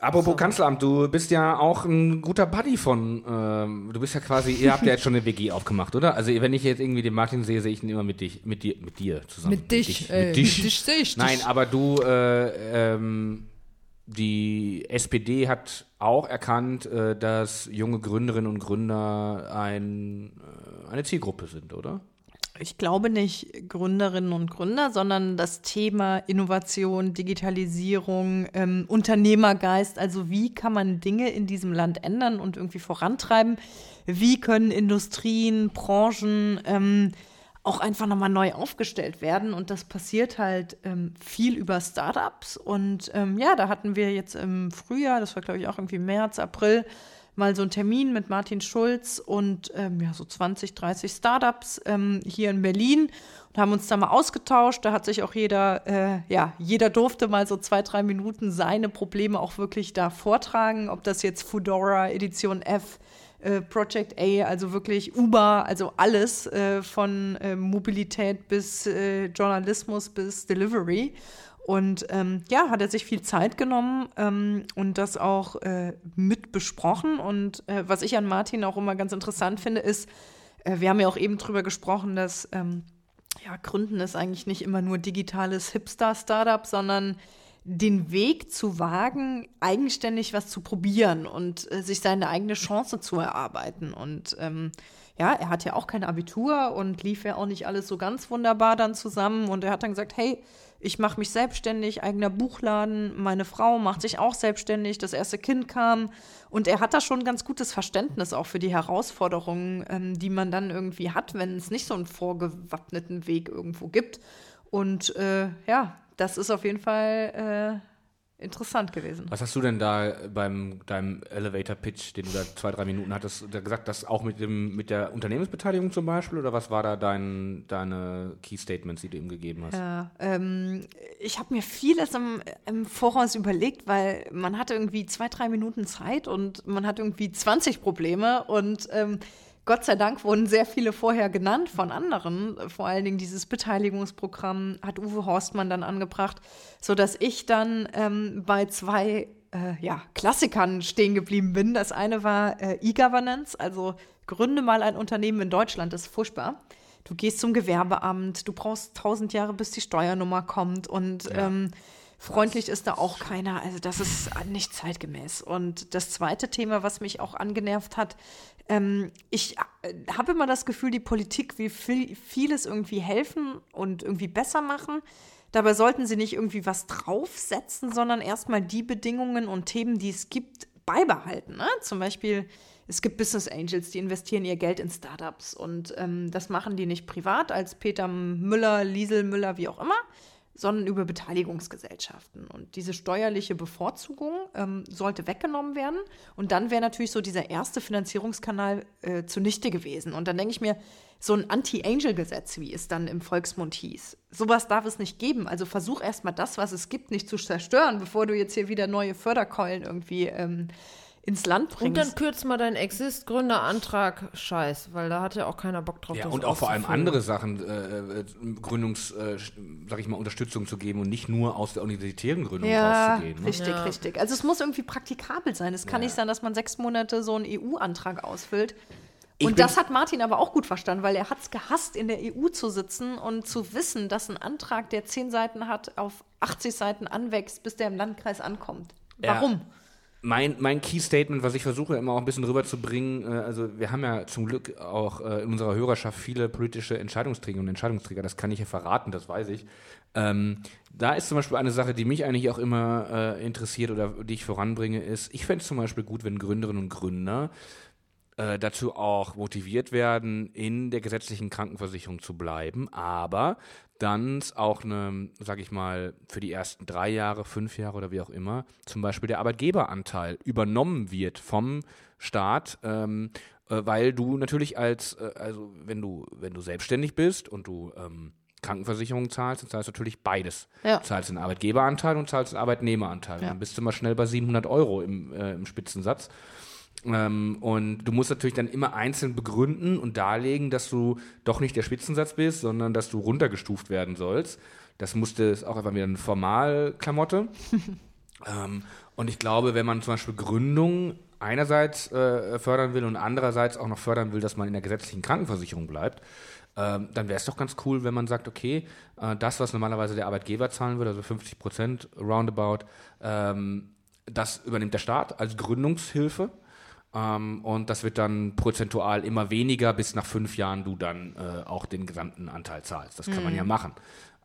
Apropos Kanzleramt, du bist ja auch ein guter Buddy von, ähm, du bist ja quasi, ihr habt ja jetzt schon eine WG aufgemacht, oder? Also wenn ich jetzt irgendwie den Martin sehe, sehe ich ihn immer mit dich, mit dir, mit dir zusammen. Mit dich, Mit ey, mit dich. mit dich sehe ich Nein, dich. aber du, äh, ähm, die SPD hat auch erkannt, äh, dass junge Gründerinnen und Gründer ein, äh, eine Zielgruppe sind, oder? Ich glaube nicht Gründerinnen und Gründer, sondern das Thema Innovation, Digitalisierung, ähm, Unternehmergeist. Also wie kann man Dinge in diesem Land ändern und irgendwie vorantreiben? Wie können Industrien, Branchen ähm, auch einfach nochmal neu aufgestellt werden? Und das passiert halt ähm, viel über Startups. Und ähm, ja, da hatten wir jetzt im Frühjahr, das war glaube ich auch irgendwie März, April, mal so einen Termin mit Martin Schulz und ähm, ja, so 20, 30 Startups ähm, hier in Berlin und haben uns da mal ausgetauscht. Da hat sich auch jeder, äh, ja, jeder durfte mal so zwei, drei Minuten seine Probleme auch wirklich da vortragen, ob das jetzt Foodora Edition F äh, Project A, also wirklich Uber, also alles äh, von äh, Mobilität bis äh, Journalismus bis Delivery. Und ähm, ja, hat er sich viel Zeit genommen ähm, und das auch äh, mit besprochen. Und äh, was ich an Martin auch immer ganz interessant finde, ist, äh, wir haben ja auch eben drüber gesprochen, dass ähm, ja, Gründen ist eigentlich nicht immer nur digitales Hipster-Startup, sondern den Weg zu wagen, eigenständig was zu probieren und äh, sich seine eigene Chance zu erarbeiten. Und ähm, ja, er hat ja auch kein Abitur und lief ja auch nicht alles so ganz wunderbar dann zusammen. Und er hat dann gesagt, hey, ich mache mich selbstständig, eigener Buchladen, meine Frau macht sich auch selbstständig, das erste Kind kam. Und er hat da schon ein ganz gutes Verständnis auch für die Herausforderungen, ähm, die man dann irgendwie hat, wenn es nicht so einen vorgewappneten Weg irgendwo gibt. Und äh, ja, das ist auf jeden Fall äh, interessant gewesen. Was hast du denn da beim deinem Elevator Pitch, den du da zwei, drei Minuten hattest, da gesagt, das auch mit dem mit der Unternehmensbeteiligung zum Beispiel oder was war da dein, deine Key Statements, die du ihm gegeben hast? Ja, ähm, ich habe mir vieles im, im Voraus überlegt, weil man hat irgendwie zwei, drei Minuten Zeit und man hat irgendwie 20 Probleme und ähm, Gott sei Dank wurden sehr viele vorher genannt von anderen. Vor allen Dingen dieses Beteiligungsprogramm hat Uwe Horstmann dann angebracht, sodass ich dann ähm, bei zwei äh, ja, Klassikern stehen geblieben bin. Das eine war äh, E-Governance, also gründe mal ein Unternehmen in Deutschland, das ist furchtbar. Du gehst zum Gewerbeamt, du brauchst tausend Jahre, bis die Steuernummer kommt und ja. ähm, freundlich ist da auch keiner. Also das ist nicht zeitgemäß. Und das zweite Thema, was mich auch angenervt hat, ähm, ich äh, habe immer das Gefühl, die Politik will viel, vieles irgendwie helfen und irgendwie besser machen. Dabei sollten sie nicht irgendwie was draufsetzen, sondern erstmal die Bedingungen und Themen, die es gibt, beibehalten. Ne? Zum Beispiel, es gibt Business Angels, die investieren ihr Geld in Startups und ähm, das machen die nicht privat als Peter Müller, Liesel Müller, wie auch immer, sondern über Beteiligungsgesellschaften. Und diese steuerliche Bevorzugung ähm, sollte weggenommen werden. Und dann wäre natürlich so dieser erste Finanzierungskanal äh, zunichte gewesen. Und dann denke ich mir, so ein Anti-Angel-Gesetz, wie es dann im Volksmund hieß, sowas darf es nicht geben. Also versuch erstmal das, was es gibt, nicht zu zerstören, bevor du jetzt hier wieder neue Förderkeulen irgendwie ähm, ins Land bringst. Und dann kürzt mal deinen Exist-Gründerantrag scheiß, weil da hat ja auch keiner Bock drauf. Ja, und auch vor allem andere Sachen, äh, äh, Gründungs, äh, sag ich mal, Unterstützung zu geben und nicht nur aus der universitären Gründung ja, rauszugehen. Ne? Richtig, ja. richtig. Also es muss irgendwie praktikabel sein. Es kann ja. nicht sein, dass man sechs Monate so einen EU-Antrag ausfüllt. Ich und das hat Martin aber auch gut verstanden, weil er hat es gehasst, in der EU zu sitzen und zu wissen, dass ein Antrag, der zehn Seiten hat, auf 80 Seiten anwächst, bis der im Landkreis ankommt. Warum? Ja mein, mein Key Statement, was ich versuche immer auch ein bisschen rüberzubringen, äh, also wir haben ja zum Glück auch äh, in unserer Hörerschaft viele politische Entscheidungsträger und Entscheidungsträger, das kann ich ja verraten, das weiß ich. Ähm, da ist zum Beispiel eine Sache, die mich eigentlich auch immer äh, interessiert oder die ich voranbringe, ist, ich fände es zum Beispiel gut, wenn Gründerinnen und Gründer äh, dazu auch motiviert werden, in der gesetzlichen Krankenversicherung zu bleiben, aber dann auch eine, sag ich mal, für die ersten drei Jahre, fünf Jahre oder wie auch immer, zum Beispiel der Arbeitgeberanteil übernommen wird vom Staat, ähm, äh, weil du natürlich als, äh, also wenn du, wenn du selbstständig bist und du ähm, Krankenversicherung zahlst, dann zahlst du natürlich beides. Ja. Du zahlst den Arbeitgeberanteil und zahlst den Arbeitnehmeranteil. Ja. Dann bist du mal schnell bei 700 Euro im, äh, im Spitzensatz. Ähm, und du musst natürlich dann immer einzeln begründen und darlegen, dass du doch nicht der Spitzensatz bist, sondern dass du runtergestuft werden sollst. Das musste ist auch einfach wieder eine Formalklamotte. ähm, und ich glaube, wenn man zum Beispiel Gründung einerseits äh, fördern will und andererseits auch noch fördern will, dass man in der gesetzlichen Krankenversicherung bleibt, ähm, dann wäre es doch ganz cool, wenn man sagt, okay, äh, das, was normalerweise der Arbeitgeber zahlen würde, also 50 Prozent roundabout, ähm, das übernimmt der Staat als Gründungshilfe ähm, und das wird dann prozentual immer weniger, bis nach fünf Jahren du dann äh, auch den gesamten Anteil zahlst. Das kann mhm. man ja machen.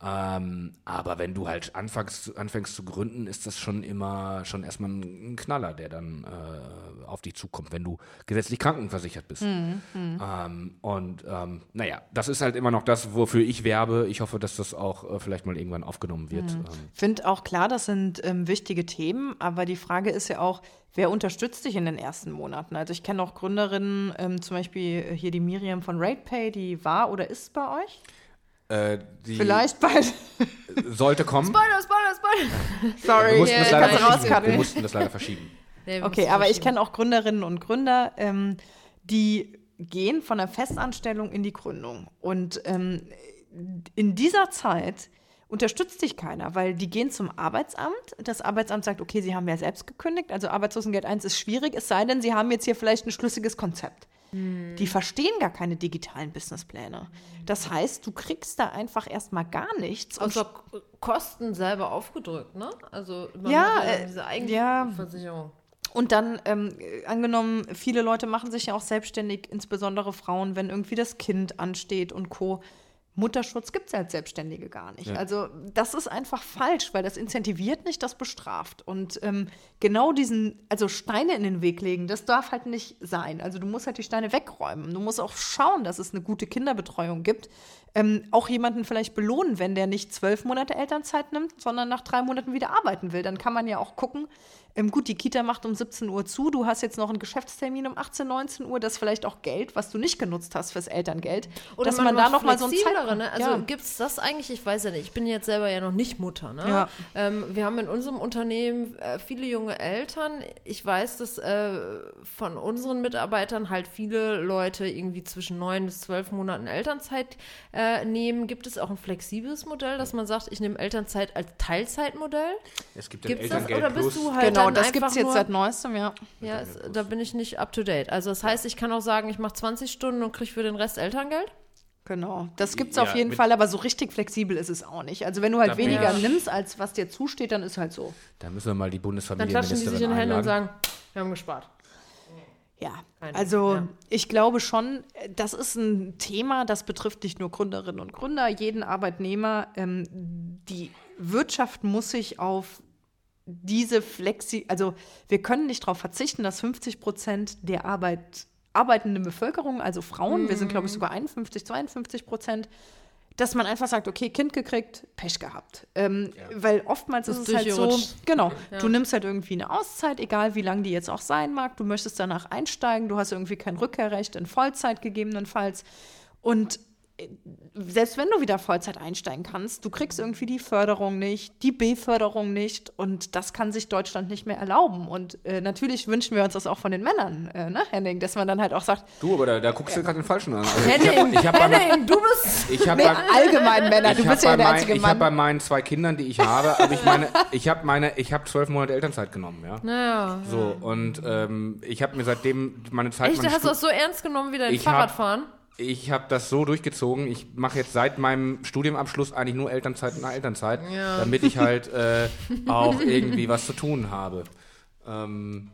Ähm, aber wenn du halt anfängst, anfängst zu gründen, ist das schon immer schon erstmal ein Knaller, der dann äh, auf dich zukommt, wenn du gesetzlich krankenversichert bist. Mhm, mhm. ähm, und ähm, naja, das ist halt immer noch das, wofür ich werbe. Ich hoffe, dass das auch äh, vielleicht mal irgendwann aufgenommen wird. Mhm. Ähm. Finde auch klar, das sind ähm, wichtige Themen, aber die Frage ist ja auch, Wer unterstützt dich in den ersten Monaten? Also ich kenne auch Gründerinnen, ähm, zum Beispiel hier die Miriam von RatePay, die war oder ist bei euch? Äh, Vielleicht bald. Sollte kommen. Spoiler, Spoiler, Spoiler. Sorry, wir mussten, yeah, das, leider wir mussten das leider verschieben. Nee, okay, aber ich kenne auch Gründerinnen und Gründer, ähm, die gehen von der Festanstellung in die Gründung. Und ähm, in dieser Zeit unterstützt dich keiner, weil die gehen zum Arbeitsamt. Das Arbeitsamt sagt, okay, sie haben ja selbst gekündigt, also Arbeitslosengeld 1 ist schwierig, es sei denn, sie haben jetzt hier vielleicht ein schlüssiges Konzept. Hm. Die verstehen gar keine digitalen Businesspläne. Das heißt, du kriegst da einfach erstmal gar nichts. Also Kosten selber aufgedrückt, ne? Also ja, äh, diese Eigenversicherung. Ja. Und dann, ähm, angenommen, viele Leute machen sich ja auch selbstständig, insbesondere Frauen, wenn irgendwie das Kind ansteht und Co. Mutterschutz gibt es als Selbstständige gar nicht. Ja. Also das ist einfach falsch, weil das incentiviert nicht, das bestraft. Und ähm, genau diesen, also Steine in den Weg legen, das darf halt nicht sein. Also du musst halt die Steine wegräumen. Du musst auch schauen, dass es eine gute Kinderbetreuung gibt. Ähm, auch jemanden vielleicht belohnen, wenn der nicht zwölf Monate Elternzeit nimmt, sondern nach drei Monaten wieder arbeiten will. Dann kann man ja auch gucken, ähm, gut, die Kita macht um 17 Uhr zu, du hast jetzt noch einen Geschäftstermin um 18, 19 Uhr, das ist vielleicht auch Geld, was du nicht genutzt hast fürs Elterngeld. Oder dass man, man da noch mal so ein Zeit ne? Also ja. gibt es das eigentlich, ich weiß ja nicht, ich bin jetzt selber ja noch nicht Mutter. Ne? Ja. Ähm, wir haben in unserem Unternehmen äh, viele junge Eltern. Ich weiß, dass äh, von unseren Mitarbeitern halt viele Leute irgendwie zwischen neun bis zwölf Monaten Elternzeit äh, nehmen. Gibt es auch ein flexibles Modell, dass man sagt, ich nehme Elternzeit als Teilzeitmodell? Es gibt Gibt's Elterngeld das, oder bist du halt Genau, das gibt es jetzt seit neuestem, ja. Ja, es, da bin ich nicht up to date. Also das heißt, ich kann auch sagen, ich mache 20 Stunden und kriege für den Rest Elterngeld? Genau, das gibt es ja, auf jeden Fall, aber so richtig flexibel ist es auch nicht. Also wenn du halt weniger ja. nimmst, als was dir zusteht, dann ist halt so. Da müssen wir mal die Bundesfamilie Dann klatschen die sich in die Hände und sagen, wir haben gespart. Ja, also ja. ich glaube schon, das ist ein Thema, das betrifft nicht nur Gründerinnen und Gründer, jeden Arbeitnehmer. Ähm, die Wirtschaft muss sich auf diese Flexi, also wir können nicht darauf verzichten, dass 50 Prozent der Arbeit, arbeitenden Bevölkerung, also Frauen, mhm. wir sind glaube ich sogar 51, 52 Prozent, dass man einfach sagt, okay, Kind gekriegt, Pech gehabt. Ähm, ja. Weil oftmals das ist es halt so, genau, ja. du nimmst halt irgendwie eine Auszeit, egal wie lang die jetzt auch sein mag, du möchtest danach einsteigen, du hast irgendwie kein Rückkehrrecht in Vollzeit gegebenenfalls. Und selbst wenn du wieder Vollzeit einsteigen kannst, du kriegst irgendwie die Förderung nicht, die B-Förderung nicht und das kann sich Deutschland nicht mehr erlauben. Und äh, natürlich wünschen wir uns das auch von den Männern, äh, ne, Henning, dass man dann halt auch sagt. Du, aber da, da guckst du gerade den Falschen an. Also Henning, ich hab, ich hab Henning, du bist. Ich habe nee, allgemein Männer, du bist ja der einzige Ich habe bei meinen zwei Kindern, die ich habe, hab ich meine, ich habe meine, ich habe zwölf Monate Elternzeit genommen, ja. Naja. So und ähm, ich habe mir seitdem meine Zeit. Echt, hast du das so ernst genommen wie dein Fahrradfahren? Hab, ich habe das so durchgezogen. Ich mache jetzt seit meinem Studiumabschluss eigentlich nur Elternzeit nach Elternzeit, ja. damit ich halt äh, auch irgendwie was zu tun habe. Ähm,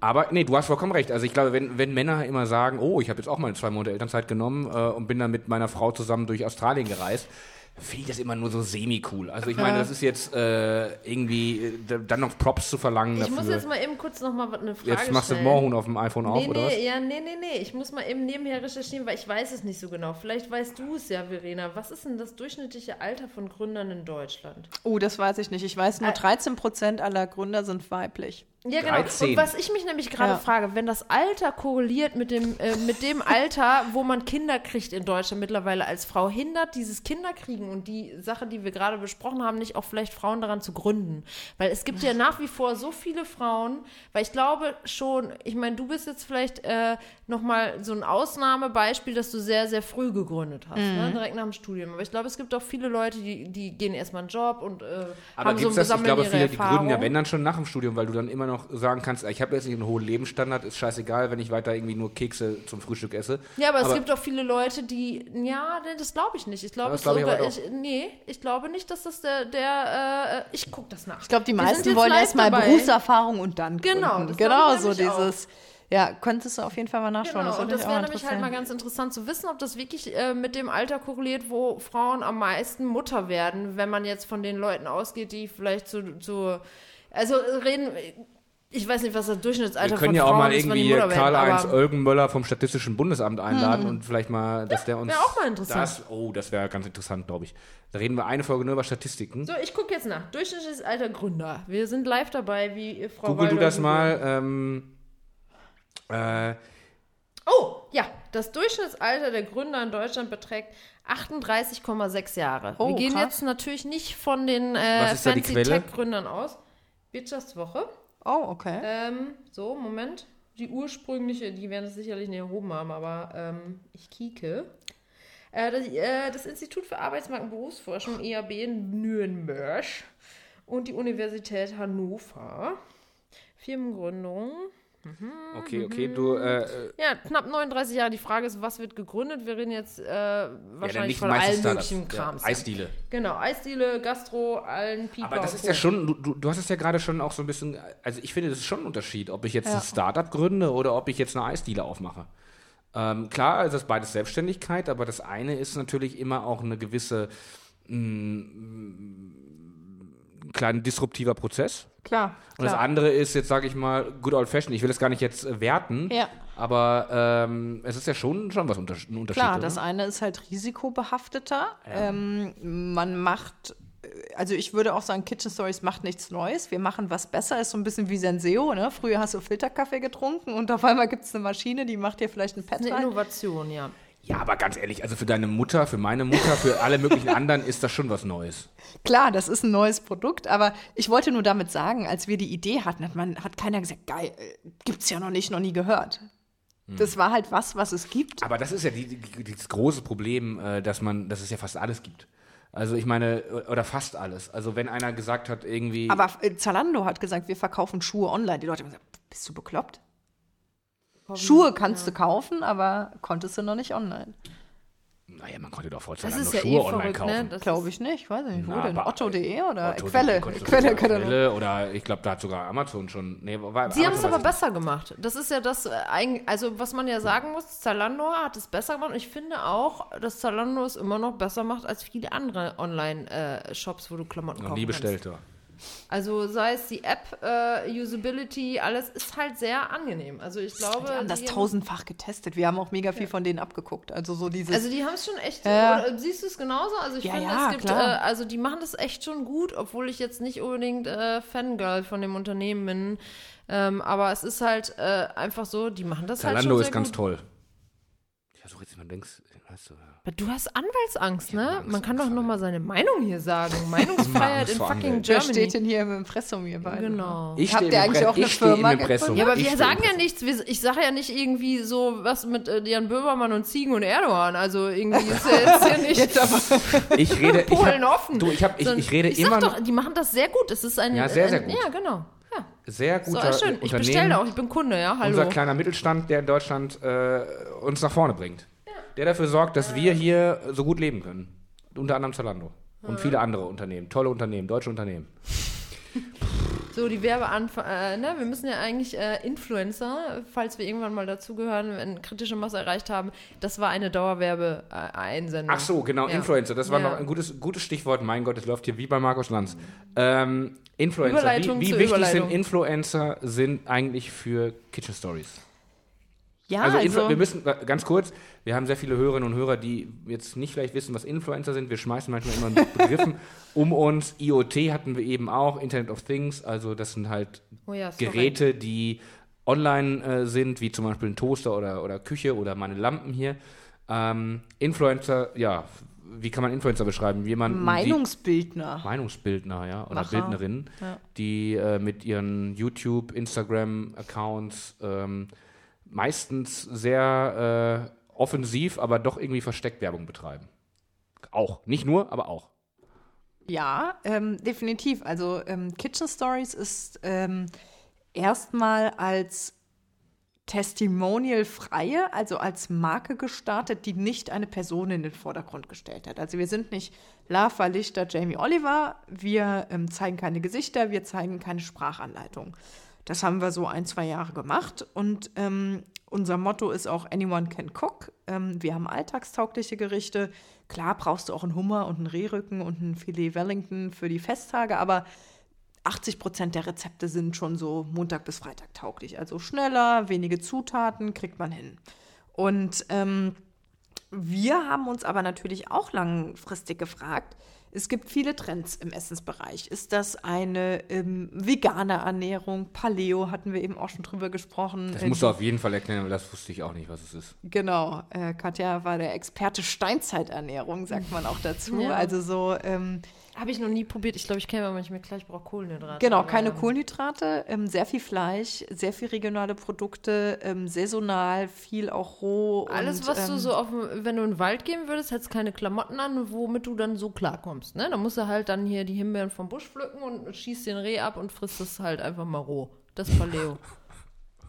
aber nee, du hast vollkommen recht. Also ich glaube, wenn, wenn Männer immer sagen, oh, ich habe jetzt auch mal zwei Monate Elternzeit genommen äh, und bin dann mit meiner Frau zusammen durch Australien gereist, finde ich das immer nur so semi-cool. Also ich meine, das ist jetzt äh, irgendwie äh, dann noch Props zu verlangen ich dafür. muss jetzt mal eben kurz noch mal eine Frage Jetzt machst stellen. du Moorhuhn auf dem iPhone nee, auf, nee, oder was? Ja, nee, nee, nee. Ich muss mal eben nebenher recherchieren, weil ich weiß es nicht so genau. Vielleicht weißt du es ja, Verena. Was ist denn das durchschnittliche Alter von Gründern in Deutschland? Oh, das weiß ich nicht. Ich weiß nur, 13 Prozent aller Gründer sind weiblich. Ja, genau. 13. Und was ich mich nämlich gerade ja. frage, wenn das Alter korreliert mit dem, äh, mit dem Alter, wo man Kinder kriegt in Deutschland mittlerweile als Frau, hindert dieses Kinderkriegen und die Sache, die wir gerade besprochen haben, nicht auch vielleicht Frauen daran zu gründen? Weil es gibt ja nach wie vor so viele Frauen, weil ich glaube schon, ich meine, du bist jetzt vielleicht äh, nochmal so ein Ausnahmebeispiel, dass du sehr, sehr früh gegründet hast, ne? mhm. ne? direkt nach dem Studium. Aber ich glaube, es gibt auch viele Leute, die, die gehen erstmal einen Job und äh, Aber haben so ein das, Ich glaube, viele, die gründen ja, wenn dann schon nach dem Studium, weil du dann immer noch noch sagen kannst, ich habe jetzt nicht einen hohen Lebensstandard, ist scheißegal, wenn ich weiter irgendwie nur Kekse zum Frühstück esse. Ja, aber, aber es gibt auch viele Leute, die, ja, das glaube ich nicht. Ich glaube, glaub ich, ich, nee, ich glaube nicht, dass das der, der äh, ich gucke das nach. Ich glaube, die meisten wollen erstmal Berufserfahrung und dann genau. Genau, so dieses. Auch. Ja, könntest du auf jeden Fall mal nachschauen. Genau, das und das wäre nämlich halt mal ganz interessant zu wissen, ob das wirklich äh, mit dem Alter korreliert, wo Frauen am meisten Mutter werden, wenn man jetzt von den Leuten ausgeht, die vielleicht zu, zu also reden, ich weiß nicht, was das Durchschnittsalter Wir können ja auch mal irgendwie Karl-Heinz Olgenmöller vom Statistischen Bundesamt einladen hm. und vielleicht mal, dass ja, der uns. Wäre auch mal interessant. Das, oh, das wäre ganz interessant, glaube ich. Da reden wir eine Folge nur über Statistiken. So, ich gucke jetzt nach. Durchschnittliches Alter Gründer. Wir sind live dabei, wie Frau Google Walder du das mal. Ähm, äh, oh, ja. Das Durchschnittsalter der Gründer in Deutschland beträgt 38,6 Jahre. Oh, wir gehen krass. jetzt natürlich nicht von den äh, Fancy Tech-Gründern aus. Wirtschaftswoche. Oh, okay. Ähm, so, Moment. Die ursprüngliche, die werden es sicherlich nicht erhoben haben, aber ähm, ich kieke. Äh, das, äh, das, Institut für Arbeitsmarkt und Berufsforschung, EAB in Nürnberg und die Universität Hannover. Firmengründung. Okay, okay, du. Äh, ja, knapp 39 Jahre. Die Frage ist, was wird gegründet? Wir reden jetzt äh, wahrscheinlich ja, von allen möglichen Krams. Ja, Eisdiele. Genau, Eisdiele, Gastro, allen Pipa. Aber das ist ja schon, du, du hast es ja gerade schon auch so ein bisschen, also ich finde, das ist schon ein Unterschied, ob ich jetzt ja. ein Startup gründe oder ob ich jetzt eine Eisdiele aufmache. Ähm, klar, das ist beides Selbstständigkeit, aber das eine ist natürlich immer auch eine gewisse mh, mm, kleinen disruptiver Prozess. Klar. Und das andere ist jetzt, sage ich mal, good old fashioned. Ich will das gar nicht jetzt äh, werten, ja. aber ähm, es ist ja schon, schon was unter ein Unterschied. Klar, oder? das eine ist halt risikobehafteter. Ja. Ähm, man macht äh, also ich würde auch sagen, Kitchen Stories macht nichts Neues. Wir machen was besser. Ist so ein bisschen wie Senseo. Ne? Früher hast du Filterkaffee getrunken und auf einmal gibt es eine Maschine, die macht dir vielleicht ein Pet Eine Innovation, ja. Ja, aber ganz ehrlich, also für deine Mutter, für meine Mutter, für alle möglichen anderen ist das schon was Neues. Klar, das ist ein neues Produkt, aber ich wollte nur damit sagen, als wir die Idee hatten, hat, man, hat keiner gesagt, geil, gibt's ja noch nicht, noch nie gehört. Hm. Das war halt was, was es gibt. Aber das ist ja die, die, das große Problem, äh, dass man, dass es ja fast alles gibt. Also ich meine, oder fast alles. Also wenn einer gesagt hat, irgendwie. Aber äh, Zalando hat gesagt, wir verkaufen Schuhe online. Die Leute haben gesagt, bist du bekloppt? Schuhe kannst ja. du kaufen, aber konntest du noch nicht online. Naja, man konnte doch vor Zalando das ist ja Schuhe eh online verrückt, kaufen. Ne? Glaube ich nicht, weiß ich nicht. Wo denn? Otto.de oder Otto Quelle? Quelle, Quelle oder ich glaube, da hat sogar Amazon schon. Nee, war, Sie haben es aber besser gemacht. Das ist ja das, äh, also was man ja sagen muss, Zalando hat es besser gemacht. Und ich finde auch, dass Zalando es immer noch besser macht als viele andere Online-Shops, äh, wo du Klamotten kaufst. Nie bestellt, ja. Also sei es die App, äh, Usability, alles ist halt sehr angenehm. Also ich glaube. Die haben das die tausendfach getestet. Wir haben auch mega viel ja. von denen abgeguckt. Also so dieses. Also die haben es schon echt. Ja. Oder, siehst du es genauso? Also ich ja, finde, es gibt, äh, also die machen das echt schon gut, obwohl ich jetzt nicht unbedingt äh, Fangirl von dem Unternehmen bin. Ähm, aber es ist halt äh, einfach so, die machen das Zalando halt schon sehr ist ganz gut. toll. Ich versuche jetzt mal denkst, weißt du, aber du hast Anwaltsangst, ne? Man kann doch noch mal seine Meinung hier sagen. Meinungsfreiheit in fucking Germany. Wer steht denn hier im Impressum, ihr beiden? Genau. Ich Habt ihr eigentlich auch eine Firma? Ja, aber wir sagen ja nichts. Ich sage ja nicht irgendwie so was mit äh, Jan Böhmermann und Ziegen und Erdogan. Also irgendwie ist jetzt hier nicht jetzt aber, ich rede, Polen ich hab, offen. Du, ich, hab, ich, ich rede ich immer doch, die machen das sehr gut. Es ist ein, ja, sehr, sehr ein, gut. Ja, genau. Ja. Sehr guter so, schön. Ich bestelle auch, ich bin Kunde, ja, hallo. Unser kleiner Mittelstand, der in Deutschland äh, uns nach vorne bringt der dafür sorgt, dass wir hier so gut leben können. Unter anderem Zalando. Und viele andere Unternehmen, tolle Unternehmen, deutsche Unternehmen. So, die Werbeanfang, äh, ne, wir müssen ja eigentlich äh, Influencer, falls wir irgendwann mal dazugehören, wenn kritische Masse erreicht haben, das war eine Dauerwerbe-Einsendung. Ach so, genau, ja. Influencer, das war ja. noch ein gutes, gutes Stichwort, mein Gott, es läuft hier wie bei Markus Lanz. Ähm, Influencer, wie, wie wichtig sind Influencer sind eigentlich für Kitchen Stories? Ja, also, also wir müssen ganz kurz, wir haben sehr viele Hörerinnen und Hörer, die jetzt nicht vielleicht wissen, was Influencer sind. Wir schmeißen manchmal immer mit Begriffen um uns. IoT hatten wir eben auch, Internet of Things, also das sind halt oh ja, Geräte, die online äh, sind, wie zum Beispiel ein Toaster oder, oder Küche oder meine Lampen hier. Ähm, Influencer, ja, wie kann man Influencer beschreiben? Jemanden, Meinungsbildner. Die, Meinungsbildner, ja, oder Macher. Bildnerinnen, ja. die äh, mit ihren YouTube, Instagram-Accounts ähm, meistens sehr äh, offensiv, aber doch irgendwie versteckt Werbung betreiben. Auch. Nicht nur, aber auch. Ja, ähm, definitiv. Also ähm, Kitchen Stories ist ähm, erstmal als Testimonial-freie, also als Marke gestartet, die nicht eine Person in den Vordergrund gestellt hat. Also wir sind nicht Lava, Lichter, Jamie Oliver, wir ähm, zeigen keine Gesichter, wir zeigen keine Sprachanleitung. Das haben wir so ein, zwei Jahre gemacht und ähm, unser Motto ist auch Anyone can cook. Ähm, wir haben alltagstaugliche Gerichte. Klar brauchst du auch einen Hummer und einen Rehrücken und ein Filet Wellington für die Festtage, aber 80 Prozent der Rezepte sind schon so Montag bis Freitag tauglich. Also schneller, wenige Zutaten kriegt man hin. Und ähm, wir haben uns aber natürlich auch langfristig gefragt, es gibt viele Trends im Essensbereich. Ist das eine ähm, vegane Ernährung? Paleo hatten wir eben auch schon drüber gesprochen. Das musst du auf jeden Fall erklären, weil das wusste ich auch nicht, was es ist. Genau. Äh, Katja war der Experte Steinzeiternährung, sagt man auch dazu. Ja. Also so ähm, habe ich noch nie probiert. Ich glaube, ich kenne aber manchmal klar, ich brauche Kohlenhydrate. Genau, keine ja. Kohlenhydrate, ähm, sehr viel Fleisch, sehr viel regionale Produkte, ähm, saisonal, viel auch roh. Alles, und, was ähm, du so auf, wenn du in den Wald gehen würdest, hättest keine Klamotten an, womit du dann so klarkommst. Ne? Da musst du halt dann hier die Himbeeren vom Busch pflücken und schießt den Reh ab und frisst es halt einfach mal roh. Das Paleo.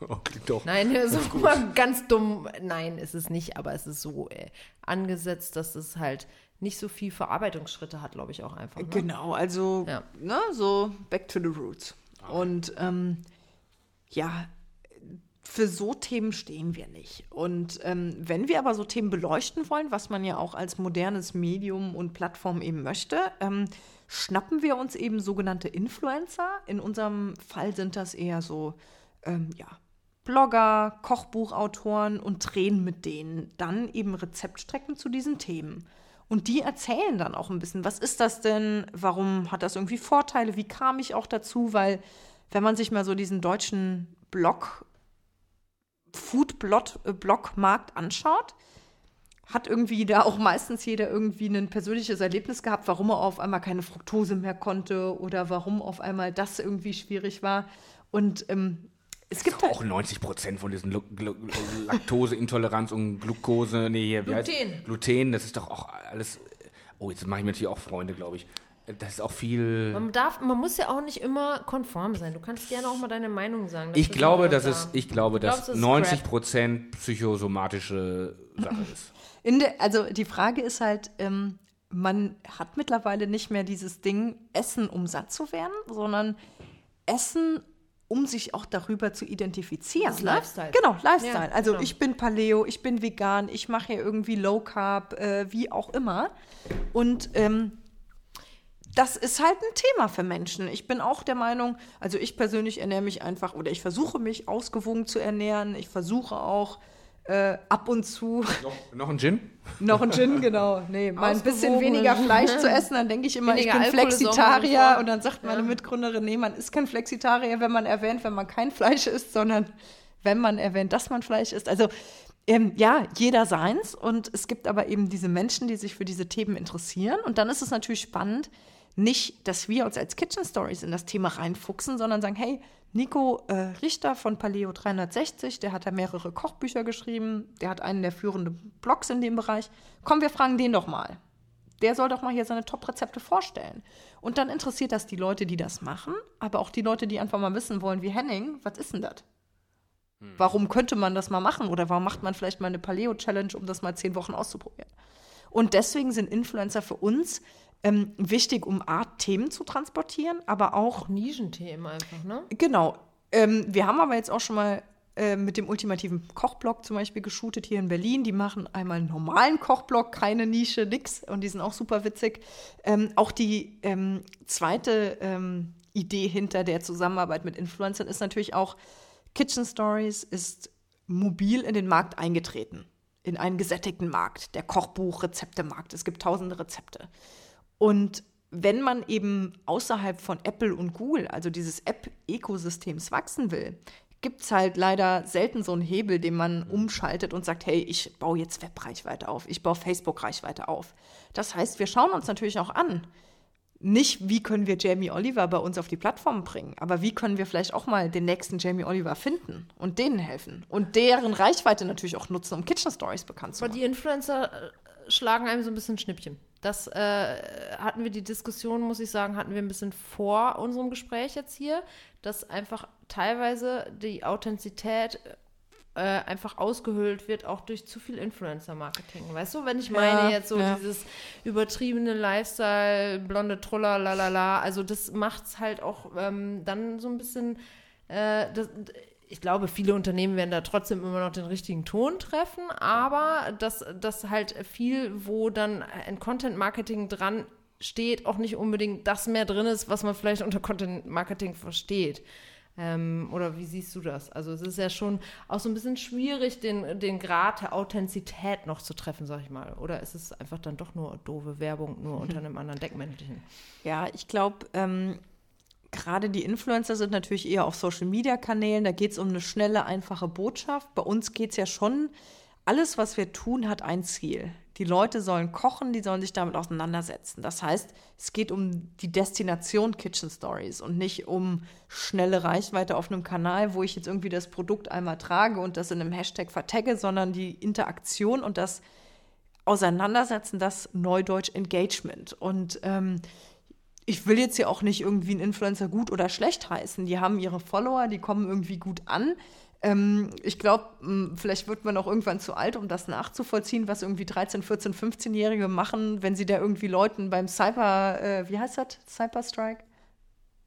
oh, doch. Nein, so mal ganz dumm. Nein, ist es nicht, aber es ist so äh, angesetzt, dass es halt nicht so viel Verarbeitungsschritte hat, glaube ich auch einfach. Ne? Genau, also ja. ne, so back to the roots. Okay. Und ähm, ja, für so Themen stehen wir nicht. Und ähm, wenn wir aber so Themen beleuchten wollen, was man ja auch als modernes Medium und Plattform eben möchte, ähm, schnappen wir uns eben sogenannte Influencer. In unserem Fall sind das eher so, ähm, ja, Blogger, Kochbuchautoren und drehen mit denen dann eben Rezeptstrecken zu diesen Themen. Und die erzählen dann auch ein bisschen, was ist das denn, warum hat das irgendwie Vorteile, wie kam ich auch dazu, weil wenn man sich mal so diesen deutschen Blog, Food-Blog-Markt äh, anschaut, hat irgendwie da auch meistens jeder irgendwie ein persönliches Erlebnis gehabt, warum er auf einmal keine Fructose mehr konnte oder warum auf einmal das irgendwie schwierig war. Und ähm, es gibt auch 90 Prozent von diesen Laktoseintoleranz und Glucose, nee, hier, Gluten. Gluten, das ist doch auch alles. Oh, jetzt mache ich mir natürlich auch Freunde, glaube ich. Das ist auch viel. Man darf, man muss ja auch nicht immer konform sein. Du kannst gerne auch mal deine Meinung sagen. Ich glaube, dass es, ich glaube, dass 90 Prozent psychosomatische Sache ist. Der, also die Frage ist halt, ähm, man hat mittlerweile nicht mehr dieses Ding Essen, um satt zu werden, sondern Essen, um sich auch darüber zu identifizieren. Das ne? Lifestyle. Genau, Lifestyle. Ja, also genau. ich bin Paleo, ich bin vegan, ich mache hier irgendwie Low Carb, äh, wie auch immer. Und ähm, das ist halt ein Thema für Menschen. Ich bin auch der Meinung, also ich persönlich ernähre mich einfach oder ich versuche mich ausgewogen zu ernähren. Ich versuche auch äh, ab und zu. Noch, noch ein Gin? noch ein Gin, genau. Nee, mal ein bisschen weniger Fleisch zu essen, dann denke ich immer, weniger ich bin Alkohol Flexitarier. Und dann sagt meine ja. Mitgründerin, nee, man ist kein Flexitarier, wenn man erwähnt, wenn man kein Fleisch isst, sondern wenn man erwähnt, dass man Fleisch isst. Also ähm, ja, jeder seins. Und es gibt aber eben diese Menschen, die sich für diese Themen interessieren. Und dann ist es natürlich spannend, nicht, dass wir uns als Kitchen Stories in das Thema reinfuchsen, sondern sagen, hey, Nico äh, Richter von Paleo 360, der hat da mehrere Kochbücher geschrieben, der hat einen der führenden Blogs in dem Bereich. Komm, wir fragen den doch mal. Der soll doch mal hier seine Top-Rezepte vorstellen. Und dann interessiert das die Leute, die das machen, aber auch die Leute, die einfach mal wissen wollen, wie Henning, was ist denn das? Hm. Warum könnte man das mal machen? Oder warum macht man vielleicht mal eine Paleo-Challenge, um das mal zehn Wochen auszuprobieren? Und deswegen sind Influencer für uns ähm, wichtig, um Art Themen zu transportieren, aber auch. auch Nischenthemen einfach, ne? Genau. Ähm, wir haben aber jetzt auch schon mal äh, mit dem ultimativen Kochblog zum Beispiel geshootet hier in Berlin. Die machen einmal einen normalen Kochblog, keine Nische, nix. Und die sind auch super witzig. Ähm, auch die ähm, zweite ähm, Idee hinter der Zusammenarbeit mit Influencern ist natürlich auch, Kitchen Stories ist mobil in den Markt eingetreten. In einen gesättigten Markt, der Kochbuch-Rezeptemarkt. Es gibt tausende Rezepte. Und wenn man eben außerhalb von Apple und Google, also dieses App-Ökosystems wachsen will, gibt es halt leider selten so einen Hebel, den man umschaltet und sagt, hey, ich baue jetzt Webreichweite auf, ich baue Facebook-Reichweite auf. Das heißt, wir schauen uns natürlich auch an, nicht, wie können wir Jamie Oliver bei uns auf die Plattform bringen, aber wie können wir vielleicht auch mal den nächsten Jamie Oliver finden und denen helfen und deren Reichweite natürlich auch nutzen, um Kitchen Stories bekannt zu machen. Aber die Influencer äh, schlagen einem so ein bisschen Schnippchen. Das äh, hatten wir die Diskussion, muss ich sagen, hatten wir ein bisschen vor unserem Gespräch jetzt hier, dass einfach teilweise die Authentizität äh, einfach ausgehöhlt wird, auch durch zu viel Influencer-Marketing. Weißt du, wenn ich meine ja, jetzt so ja. dieses übertriebene Lifestyle, blonde Troller, lalala, also das macht es halt auch ähm, dann so ein bisschen, äh, das, ich glaube, viele Unternehmen werden da trotzdem immer noch den richtigen Ton treffen, aber dass das halt viel, wo dann ein Content Marketing dran steht, auch nicht unbedingt das mehr drin ist, was man vielleicht unter Content Marketing versteht. Ähm, oder wie siehst du das? Also es ist ja schon auch so ein bisschen schwierig, den, den Grad der Authentizität noch zu treffen, sag ich mal. Oder ist es einfach dann doch nur doofe Werbung, nur unter einem anderen Deckmäntelchen? Ja, ich glaube, ähm, gerade die Influencer sind natürlich eher auf Social-Media-Kanälen. Da geht es um eine schnelle, einfache Botschaft. Bei uns geht es ja schon, alles, was wir tun, hat ein Ziel. Die Leute sollen kochen, die sollen sich damit auseinandersetzen. Das heißt, es geht um die Destination Kitchen Stories und nicht um schnelle Reichweite auf einem Kanal, wo ich jetzt irgendwie das Produkt einmal trage und das in einem Hashtag vertagge, sondern die Interaktion und das Auseinandersetzen, das Neudeutsch Engagement. Und ähm, ich will jetzt ja auch nicht irgendwie einen Influencer gut oder schlecht heißen. Die haben ihre Follower, die kommen irgendwie gut an. ähm, ich glaube, vielleicht wird man auch irgendwann zu alt, um das nachzuvollziehen, was irgendwie 13, 14, 15-Jährige machen, wenn sie da irgendwie Leuten beim Cyber, äh, wie heißt das? Cyber Strike?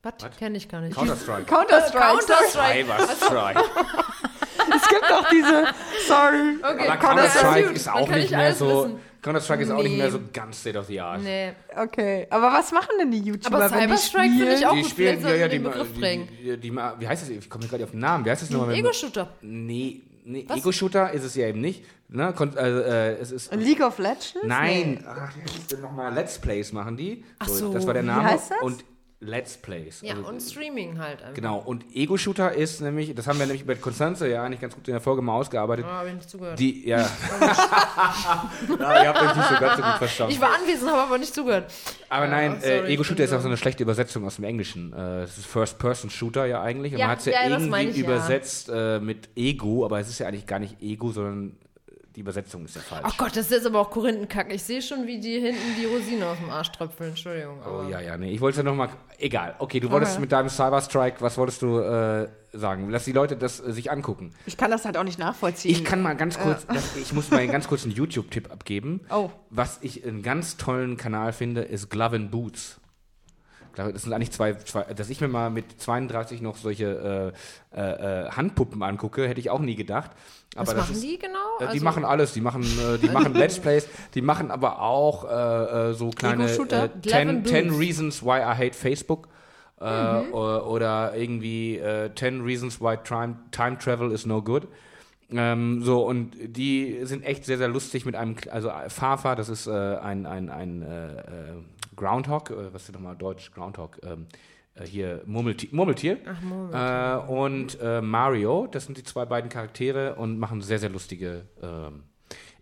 Was? Kenne ich gar nicht. Counter-Strike. Counter-Strike. Counter-Strike. Cyber-Strike. es gibt auch diese, sorry. Okay, Aber Counter-Strike ist auch nicht mehr so. Counter-Strike ist auch nicht mehr so ganz state of the art. Nee. Okay, aber was machen denn die YouTuber, Aber wenn die Cyberstrike finde ich auch Die gut. spielen, ja, ja, die, den Begriff die, bringen. die, die, wie heißt das? Ich komme gerade auf den Namen. Wie heißt das nochmal? Ego-Shooter. Nee, nee Ego-Shooter ist es ja eben nicht. Ne? Kon also, äh, es ist. League of Legends? Nein, ach, wie heißt es denn nochmal? Let's Plays machen die. Ach so, Das war der wie Name. heißt das? Und Let's Plays. Ja, Also, und Streaming halt einfach. Genau, und Ego-Shooter ist nämlich, das haben wir nämlich bei Constanze ja eigentlich ganz gut in der Folge mal ausgearbeitet. Ah, hab ich nicht zugehört. Die, ja. ja, ihr habt euch nicht so ganz so gut verstanden. ich war anwesend, habe aber nicht zugehört. Aber nein, sorry, äh, Ego-Shooter ist auch so eine schlechte Übersetzung aus dem Englischen. Äh, Das ist First-Person-Shooter ja eigentlich. Und Ja, man hat es ja, ja, irgendwie ja. übersetzt äh, mit Ego, aber es ist ja eigentlich gar nicht Ego, sondern die Übersetzung ist ja falsch. Ach Gott, das ist jetzt aber auch Korinthenkack. Ich sehe schon, wie die hinten die Rosine aus dem Arsch tröpfeln. Entschuldigung. Oh ja, ja, nee. Ich wollte ja nochmal. Egal. Okay, du wolltest Okay. mit deinem Cyberstrike, was wolltest du äh, sagen? Lass die Leute das äh, sich angucken. Ich kann das halt auch nicht nachvollziehen. Ich kann mal ganz kurz, das, ich muss mal einen ganz kurzen YouTube-Tipp abgeben. Oh. Was ich einen ganz tollen Kanal finde, ist Glove and Boots. Das sind eigentlich zwei, zwei, dass ich mir mal mit 32 noch solche äh, äh, äh, Handpuppen angucke, hätte ich auch nie gedacht. Was Aber das machen ist, die genau? äh, die Also- machen alles, die machen, äh, die machen Let's Plays, die machen aber auch äh, so kleine Ego-Shooter? äh, Glove 10, and 10 Boots. Reasons Why I Hate Facebook. Mhm. oder, irgendwie äh, 10 Reasons Why Time, Time Travel is No Good. Ähm, so, und die sind echt sehr, sehr lustig mit einem, also Fafa, das ist äh, ein, ein, ein äh, Groundhog, äh, was ist nochmal Deutsch, Groundhog, ähm, äh, hier Murmeltier, Murmeltier. Ach, Murmeltier. Äh, und äh, Mario, das sind die zwei beiden Charaktere und machen sehr, sehr lustige. Ähm,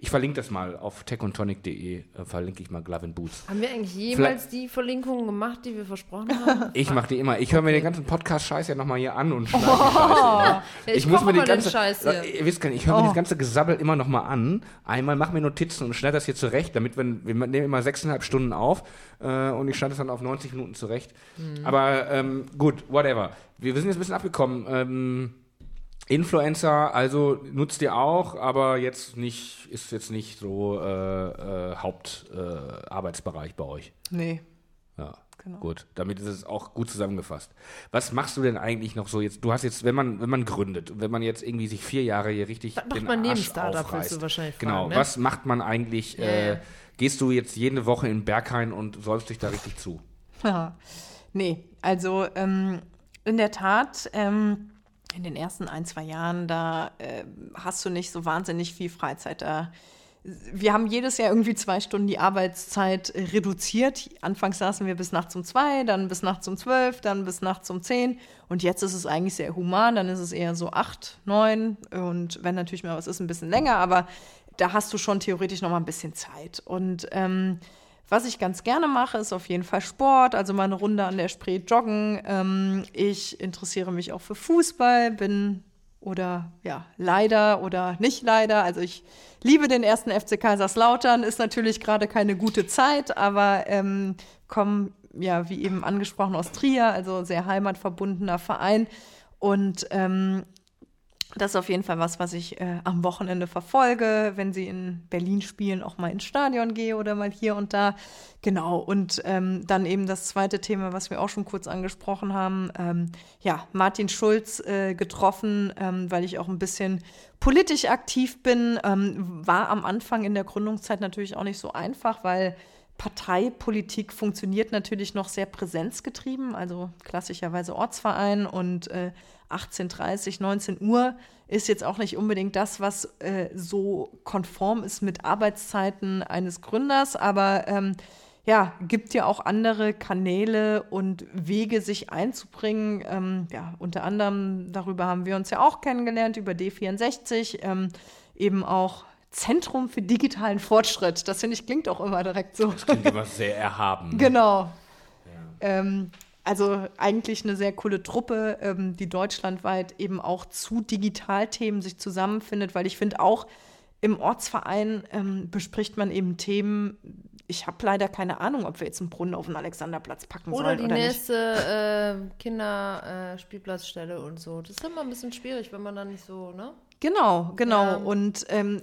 ich verlinke das mal auf techontonic.de, äh, verlinke ich mal Glove and Boots. Haben wir eigentlich jemals die Verlinkungen gemacht, die wir versprochen haben? Ich mache die immer. Ich höre mir den ganzen Podcast-Scheiß ja nochmal hier an und schneide die Oh. Ja, ich muss mir den ganze, Scheiß hier. Oh. Ihr wisst gar nicht, ich höre mir das ganze Gesabbel immer nochmal an. Einmal mache mir Notizen und schneide das hier zurecht, damit wir, wir nehmen immer sechseinhalb Stunden auf äh, und ich schneide das dann auf 90 Minuten zurecht. Mhm. Aber ähm, gut, whatever. Wir, wir sind jetzt ein bisschen abgekommen. Ähm, Influencer, also nutzt ihr auch, aber jetzt nicht, ist jetzt nicht so äh, äh, Hauptarbeitsbereich äh, bei euch. Nee. Ja, Genau. gut. Damit ist es auch gut zusammengefasst. Was machst du denn eigentlich noch so jetzt? Du hast jetzt, wenn man, wenn man gründet, wenn man jetzt irgendwie sich vier Jahre hier richtig Was macht den man neben Arsch Startup, aufreißt. du wahrscheinlich Genau. fragen, ne? Was macht man eigentlich? Ja, äh, ja. Gehst du jetzt jede Woche in Berghain und säufst dich da richtig zu? Ja. Nee, also ähm, in der Tat, ähm, in den ersten ein, zwei Jahren, da äh, hast du nicht so wahnsinnig viel Freizeit. Da wir haben jedes Jahr irgendwie zwei Stunden die Arbeitszeit reduziert. Anfangs saßen wir bis nachts um zwei, dann bis nachts um zwölf, dann bis nachts um zehn. Und jetzt ist es eigentlich sehr human. Dann ist es eher so acht, neun. Und wenn natürlich mal was ist, ein bisschen länger. Aber da hast du schon theoretisch noch mal ein bisschen Zeit. Und ähm, was ich ganz gerne mache, ist auf jeden Fall Sport, also mal eine Runde an der Spree joggen. Ähm, ich interessiere mich auch für Fußball, bin oder ja, leider oder nicht leider. Also ich liebe den ersten FC Kaiserslautern, ist natürlich gerade keine gute Zeit, aber ähm, komme ja, wie eben angesprochen, aus Trier, also sehr heimatverbundener Verein. Und ähm, das ist auf jeden Fall was, was ich äh, am Wochenende verfolge, wenn sie in Berlin spielen, auch mal ins Stadion gehe oder mal hier und da. Genau. Und ähm, dann eben das zweite Thema, was wir auch schon kurz angesprochen haben. Ähm, ja, Martin Schulz äh, getroffen, ähm, weil ich auch ein bisschen politisch aktiv bin. Ähm, war am Anfang in der Gründungszeit natürlich auch nicht so einfach, weil Parteipolitik funktioniert natürlich noch sehr präsenzgetrieben, also klassischerweise Ortsverein und äh, 18.30, 19 Uhr ist jetzt auch nicht unbedingt das, was äh, so konform ist mit Arbeitszeiten eines Gründers, aber ähm, ja, gibt ja auch andere Kanäle und Wege, sich einzubringen. Ähm, ja, unter anderem darüber haben wir uns ja auch kennengelernt, über D64, ähm, eben auch Zentrum für digitalen Fortschritt. Das finde ich klingt auch immer direkt so. Das klingt immer sehr erhaben. Genau. Ähm, also eigentlich eine sehr coole Truppe, ähm, die deutschlandweit eben auch zu Digitalthemen sich zusammenfindet, weil ich finde auch im Ortsverein ähm, bespricht man eben Themen, ich habe leider keine Ahnung, ob wir jetzt einen Brunnen auf den Alexanderplatz packen oder sollen die oder nächste äh, Kinderspielplatzstelle und so. Das ist immer ein bisschen schwierig, wenn man dann nicht so, ne? Genau, genau. Ja. Und ähm,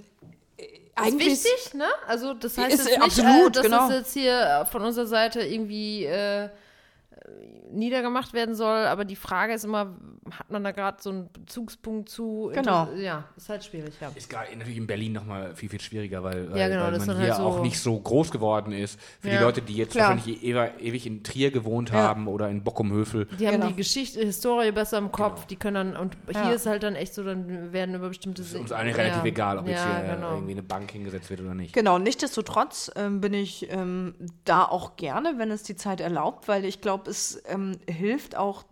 eigentlich ist wichtig, ne? Also das heißt ist jetzt nicht, absolut, äh, dass genau. das jetzt hier von unserer Seite irgendwie äh, niedergemacht werden soll, aber die Frage ist immer, hat man da gerade so einen Bezugspunkt zu? Genau. Ja, ist halt schwierig, ja. Ist gerade natürlich in Berlin nochmal viel, viel schwieriger, weil, ja, genau, weil man hier halt so auch nicht so groß geworden ist. Für ja. die Leute, die jetzt Klar. wahrscheinlich e ewig in Trier gewohnt ja. haben oder in Bockumhöfel. Die haben genau. die Geschichte, Historie besser im Kopf, genau. die können dann, und hier ist halt dann echt so, dann werden über bestimmte... Es ist uns eigentlich relativ egal, ob jetzt hier genau. irgendwie eine Bank hingesetzt wird oder nicht. Genau, nichtsdestotrotz ähm, bin ich ähm, da auch gerne, wenn es die Zeit erlaubt, weil ich glaube, es ähm, hilft auch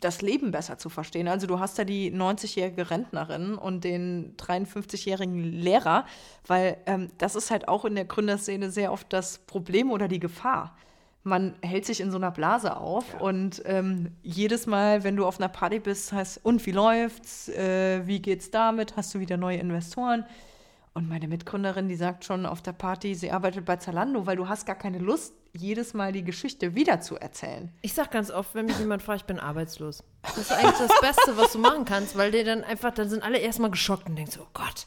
das Leben besser zu verstehen. Also du hast ja die 90-jährige Rentnerin und den 53-jährigen Lehrer, weil ähm, das ist halt auch in der Gründerszene sehr oft das Problem oder die Gefahr. Man hält sich in so einer Blase auf ja. und ähm, jedes Mal, wenn du auf einer Party bist, heißt, und wie läuft's? Äh, wie geht's damit? Hast du wieder neue Investoren? Und meine Mitgründerin, die sagt schon auf der Party, sie arbeitet bei Zalando, weil du hast gar keine Lust, jedes Mal die Geschichte wieder zu erzählen. Ich sag ganz oft, wenn mich jemand fragt, ich bin arbeitslos. Das ist eigentlich das Beste, was du machen kannst, weil die dann einfach, dann sind alle erstmal geschockt und denken so, oh Gott.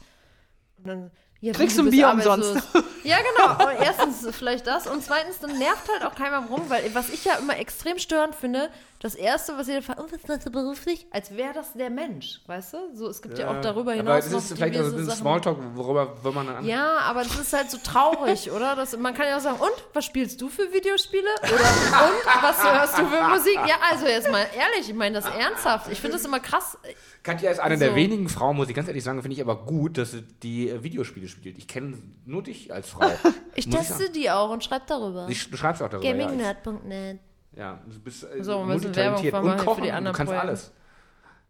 Und dann ja, Kriegst du ein Bier umsonst. Ja, genau. Und erstens vielleicht das und zweitens, dann nervt halt auch keiner rum, weil was ich ja immer extrem störend finde, das Erste, was jeder fragt, oh, was machst du beruflich? Als wäre das der Mensch, weißt du? So, es gibt ja, ja auch darüber hinaus aber das ist vielleicht also ein Smalltalk, worüber will man dann Ja, aber das ist halt so traurig, oder? Das, man kann ja auch sagen, und, was spielst du für Videospiele? Oder, und, was hörst du für Musik? Ja, also jetzt mal ehrlich, ich meine das ernsthaft. Ich finde das immer krass. Katja ist eine so. der wenigen Frauen, muss ich ganz ehrlich sagen, finde ich aber gut, dass sie die äh, Videospiele spielt. Ich kenne nur dich als Frau. ich teste ich die auch und schreibe darüber. Ich, du schreibst auch darüber. Gamingnerd.net. Ja, du bist äh, so, multitalentiert und kochen, für die anderen du kannst Projekte. alles.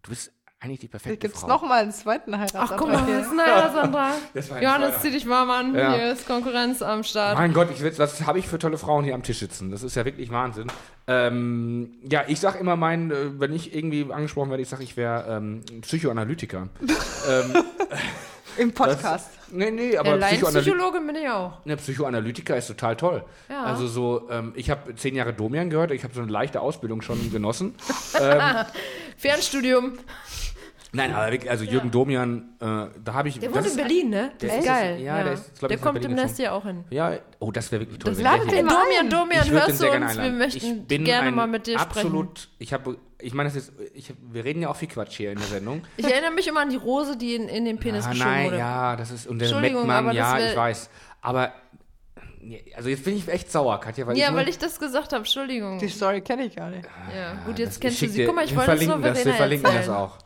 Du bist eigentlich die perfekte Gibt's Frau. Gibt es nochmal einen zweiten Heiratsantrag? Ach, guck mal, das ist ein Heiratsantrag. Johannes, zieh dich warm an. Ja. Hier ist Konkurrenz am Start. Mein Gott, ich will, was habe ich für tolle Frauen hier am Tisch sitzen? Das ist ja wirklich Wahnsinn. Ähm, ja, ich sag immer mein, äh, wenn ich irgendwie angesprochen werde, ich sage, ich wäre ähm, Psychoanalytiker. ähm, Im Podcast. Das, nee, nee, aber ja, Psychologe bin ich auch. Ne, Psychoanalytiker ist total toll. Ja. Also so, ähm, ich habe zehn Jahre Domian gehört, ich habe so eine leichte Ausbildung schon genossen. ähm, Fernstudium. Nein, aber wirklich, also Jürgen ja. Domian, äh, da habe ich. Der wohnt in Berlin, ne? Der ist geil. Ja, ja. der ist, glaub Der ich, kommt demnächst ja auch hin. Ja, oh, das wäre wirklich toll. Das Land den Domian, Domian, hörst du uns? Wir möchten gerne mal mit dir absolut, sprechen. Ich habe, ich meine, wir reden ja auch viel Quatsch hier in der Sendung. Ich erinnere mich immer an die Rose, die in, in den Penis ah, geschoben nein, wurde. ja, das ist, und der Mettmann, ja, ich weiß. Aber also jetzt bin ich echt sauer, Katja. Weil ja, ich weil ich das gesagt habe, Entschuldigung. Die Story kenne ich gar nicht. Ja, gut, jetzt kennst du sie. Guck mal, ich wollte es nur das, Wir verlinken das auch.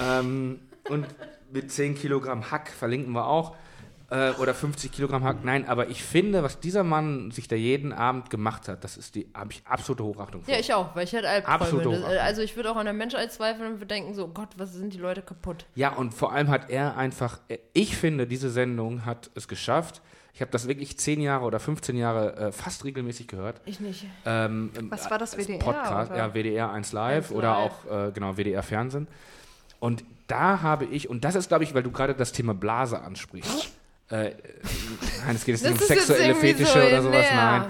Ähm, und mit 10 Kilogramm Hack verlinken wir auch. Äh, oder 50 Kilogramm Hack. Nein, aber ich finde, was dieser Mann sich da jeden Abend gemacht hat, das ist die, habe ich absolute Hochachtung vor. Ja, ich auch, weil ich halt Albträume. Also ich würde auch an der Menschheit zweifeln und würde denken so, Gott, was sind die Leute kaputt? Ja, und vor allem hat er einfach, ich finde, diese Sendung hat es geschafft, ich habe das wirklich 10 Jahre oder 15 Jahre äh, fast regelmäßig gehört. Ich nicht. Ähm, Was war das, WDR? Podcast, oder? ja, WDR 1 Live 1 oder Live. auch, äh, genau, WDR Fernsehen. Und da habe ich, und das ist, glaube ich, weil du gerade das Thema Blase ansprichst. Äh, nein, es geht jetzt nicht um sexuelle Fetische so oder sowas, nein.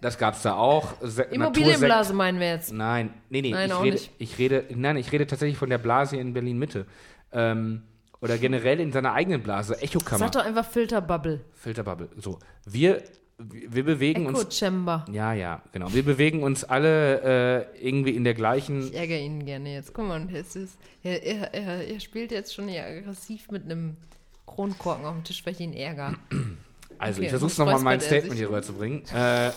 Das gab es da auch. Immobilienblase meinen wir jetzt. Nein, nee, nee. Nein, ich, rede, nicht. ich rede, nein, ich rede tatsächlich von der Blase in Berlin Mitte. Ähm, oder generell in seiner eigenen Blase, Echokammer. Sag doch einfach Filterbubble. Filterbubble. So, wir wir bewegen Echo uns. Chamber. Ja, ja, genau. Wir bewegen uns alle äh, irgendwie in der gleichen. Ich ärgere ihn gerne jetzt. Guck mal, es ist, er, er, er, er spielt jetzt schon aggressiv mit einem Kronkorken auf dem Tisch, weil ich ihn ärgere. Also, okay, ich versuche nochmal mein Statement hier rüberzubringen. Äh,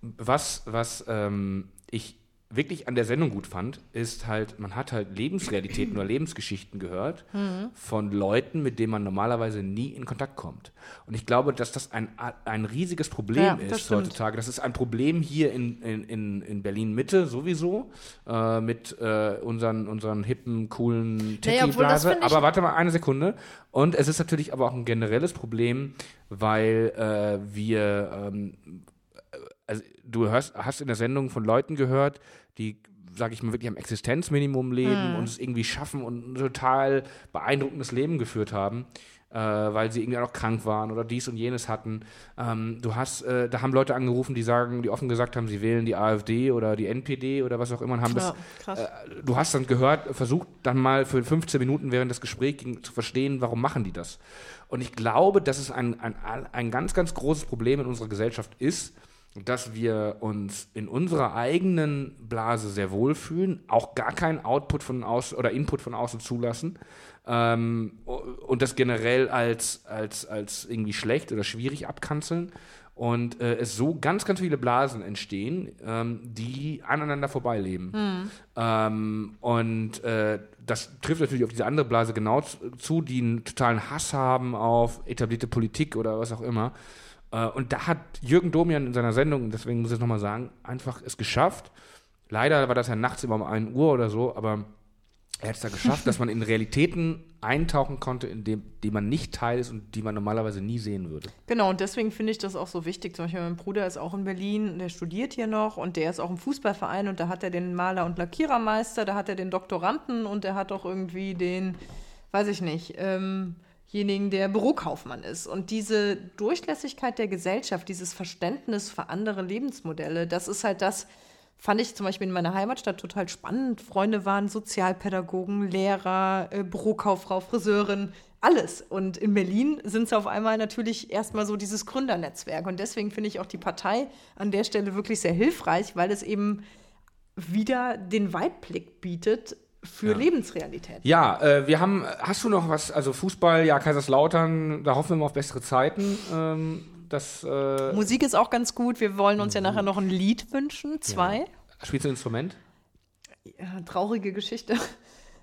was was ähm, ich wirklich an der Sendung gut fand, ist halt, man hat halt Lebensrealitäten oder Lebensgeschichten gehört mhm. von Leuten, mit denen man normalerweise nie in Kontakt kommt. Und ich glaube, dass das ein, ein riesiges Problem ja, ist heutzutage. Das ist ein Problem hier in, in, in Berlin-Mitte sowieso, äh, mit äh, unseren, unseren hippen, coolen Techie-Blase. Naja, aber warte mal eine Sekunde. Und es ist natürlich aber auch ein generelles Problem, weil äh, wir ähm, also du hörst, hast in der Sendung von Leuten gehört, die, sage ich mal, wirklich am Existenzminimum leben mhm. und es irgendwie schaffen und ein total beeindruckendes Leben geführt haben. äh, weil sie irgendwie auch krank waren oder dies und jenes hatten. Ähm, du hast, äh, da haben Leute angerufen, die sagen, die offen gesagt haben, sie wählen die AfD oder die NPD oder was auch immer und haben Klar, das. Äh, du hast dann gehört, versucht dann mal für 15 Minuten während des Gesprächs zu verstehen, warum machen die das. Und ich glaube, dass es ein, ein, ein ganz, ganz großes Problem in unserer Gesellschaft ist, dass wir uns in unserer eigenen Blase sehr wohlfühlen, auch gar keinen Output von außen oder Input von außen zulassen ähm, und das generell als, als, als irgendwie schlecht oder schwierig abkanzeln und äh, es so ganz, ganz viele Blasen entstehen, ähm, die aneinander vorbeileben. Mhm. Ähm, und äh, das trifft natürlich auf diese andere Blase genau zu, die einen totalen Hass haben auf etablierte Politik oder was auch immer. Äh, und da hat Jürgen Domian in seiner Sendung, deswegen muss ich es nochmal sagen, einfach es geschafft. Leider war das ja nachts immer um 1 Uhr oder so, aber er hat es da geschafft, dass man in Realitäten eintauchen konnte, in dem, die man nicht Teil ist und die man normalerweise nie sehen würde. Genau, und deswegen finde ich das auch so wichtig. Zum Beispiel mein Bruder ist auch in Berlin, der studiert hier noch und der ist auch im Fußballverein und da hat er den Maler- und Lackierermeister, da hat er den Doktoranden und er hat auch irgendwie den, weiß ich nicht, ähm, denjenigen, der Bürokaufmann ist. Und diese Durchlässigkeit der Gesellschaft, dieses Verständnis für andere Lebensmodelle, das ist halt das, fand ich zum Beispiel in meiner Heimatstadt total spannend. Freunde waren Sozialpädagogen, Lehrer, äh, Bürokauffrau, Friseurin, alles. Und in Berlin sind es auf einmal natürlich erstmal so dieses Gründernetzwerk. Und deswegen finde ich auch die Partei an der Stelle wirklich sehr hilfreich, weil es eben wieder den Weitblick bietet, für ja. Lebensrealität. Ja, äh, wir haben, hast du noch was, also Fußball, ja, Kaiserslautern, da hoffen wir mal auf bessere Zeiten. Ähm, das, äh Musik ist auch ganz gut. Wir wollen uns ja nachher noch ein Lied wünschen, zwei. Ja. Spielst du ein Instrument? Ja, traurige Geschichte.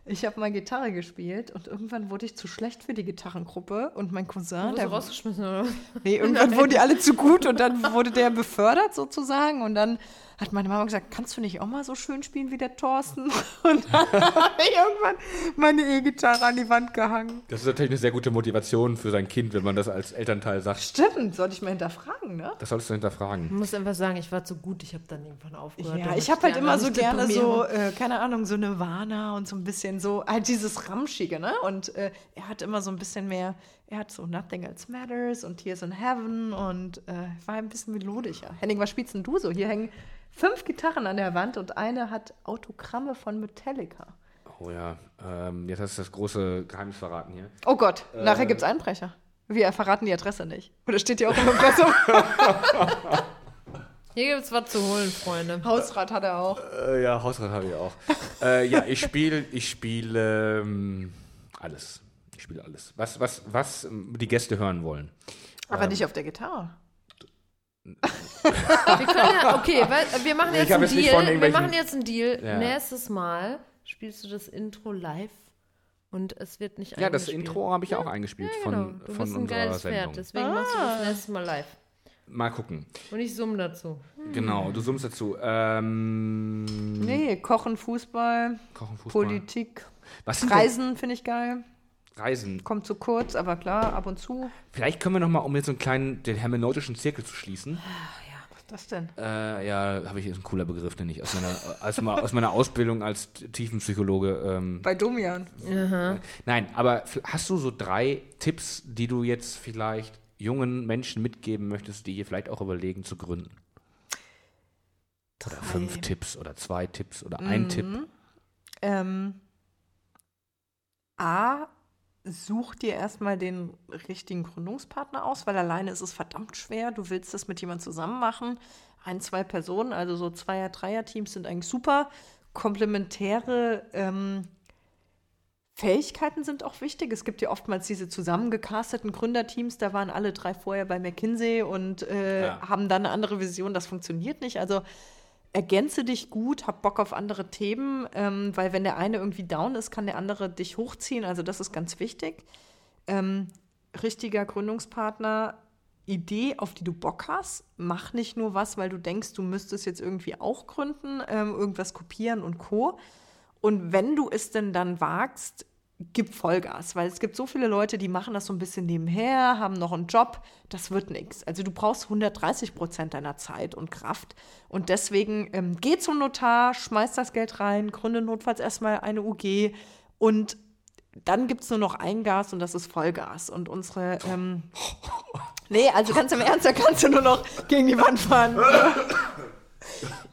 Ich habe mal Gitarre gespielt und irgendwann wurde ich zu schlecht für die Gitarrengruppe und mein Cousin. Der rausgeschmissen oder? Nee, irgendwann wurden die alle zu gut und dann wurde der befördert sozusagen und dann hat meine Mama gesagt, kannst du nicht auch mal so schön spielen wie der Thorsten? Und dann habe ich irgendwann meine E-Gitarre an die Wand gehangen. Das ist natürlich eine sehr gute Motivation für sein Kind, wenn man das als Elternteil sagt. Stimmt, sollte ich mal hinterfragen, ne? Das solltest du hinterfragen. Ich muss einfach sagen, ich war zu gut, ich habe dann irgendwann aufgehört. Ja, ich habe halt immer so gerne so, äh, keine Ahnung, so Nirvana und so ein bisschen so, halt dieses Ramschige, ne? Und äh, er hat immer so ein bisschen mehr er hat so Nothing Else Matters und Tears in Heaven und äh, war ein bisschen melodischer. Henning, was spielst denn du so? Hier hängen fünf Gitarren an der Wand und eine hat Autogramme von Metallica. Oh ja, ähm, jetzt hast du das große Geheimnis verraten hier. Oh Gott, äh, nachher gibt es Einbrecher. Wir verraten die Adresse nicht. Oder steht hier auch im Impressum? Hier gibt es was zu holen, Freunde. Hausrat hat er auch. Äh, ja, Hausrat habe ich auch. äh, ja, ich spiele ich spiel, ähm, alles. Ich spiele alles. Was, was, was die Gäste hören wollen. Aber ähm, nicht auf der Gitarre wir können ja, okay, weil, wir machen jetzt einen Deal. Wir machen jetzt einen Deal. Ja. Nächstes Mal spielst du das Intro live und es wird nicht Ja, das Intro habe ich ja auch eingespielt ja, genau. von, du von bist ein geiles Sendung. Pferd, deswegen ah. machst du das nächste Mal live. Mal gucken. Und ich summe dazu. Genau, du summst dazu. Ähm, nee, Kochen, Fußball, Kochen, Fußball. Politik. Was Reisen finde ich geil. Reisen. Kommt zu kurz, aber klar, ab und zu. Vielleicht können wir noch mal, um jetzt so einen kleinen, den hermeneutischen Zirkel zu schließen. Ja, was ist das denn? Äh, ja, habe ich jetzt ein cooler Begriff, den ich aus meiner, aus, aus meiner Ausbildung als Tiefenpsychologe. Ähm, Bei Domian. Äh, nein, aber hast du so drei Tipps, die du jetzt vielleicht jungen Menschen mitgeben möchtest, die hier vielleicht auch überlegen zu gründen? Oder drei. fünf Tipps oder zwei Tipps oder ein mhm. Tipp? Ähm, A, such dir erstmal den richtigen Gründungspartner aus, weil alleine ist es verdammt schwer. Du willst das mit jemandem zusammen machen. Ein, zwei Personen, also so Zweier-, Dreier-Teams sind eigentlich super. Komplementäre ähm, Fähigkeiten sind auch wichtig. Es gibt ja oftmals diese zusammengecasteten Gründerteams, da waren alle drei vorher bei McKinsey und äh, ja. haben dann eine andere Vision. Das funktioniert nicht. Also ergänze dich gut, hab Bock auf andere Themen, ähm, weil wenn der eine irgendwie down ist, kann der andere dich hochziehen. Also das ist ganz wichtig. Ähm, richtiger Gründungspartner, Idee, auf die du Bock hast. Mach nicht nur was, weil du denkst, du müsstest jetzt irgendwie auch gründen, ähm, irgendwas kopieren und co. Und wenn du es denn dann wagst, gib Vollgas, weil es gibt so viele Leute, die machen das so ein bisschen nebenher, haben noch einen Job, das wird nichts. Also du brauchst 130 Prozent deiner Zeit und Kraft und deswegen ähm, geh zum Notar, schmeiß das Geld rein, gründe notfalls erstmal eine UG und dann gibt es nur noch ein Gas und das ist Vollgas. Und unsere, ähm, nee, also ganz im Ernst, da kannst du nur noch gegen die Wand fahren.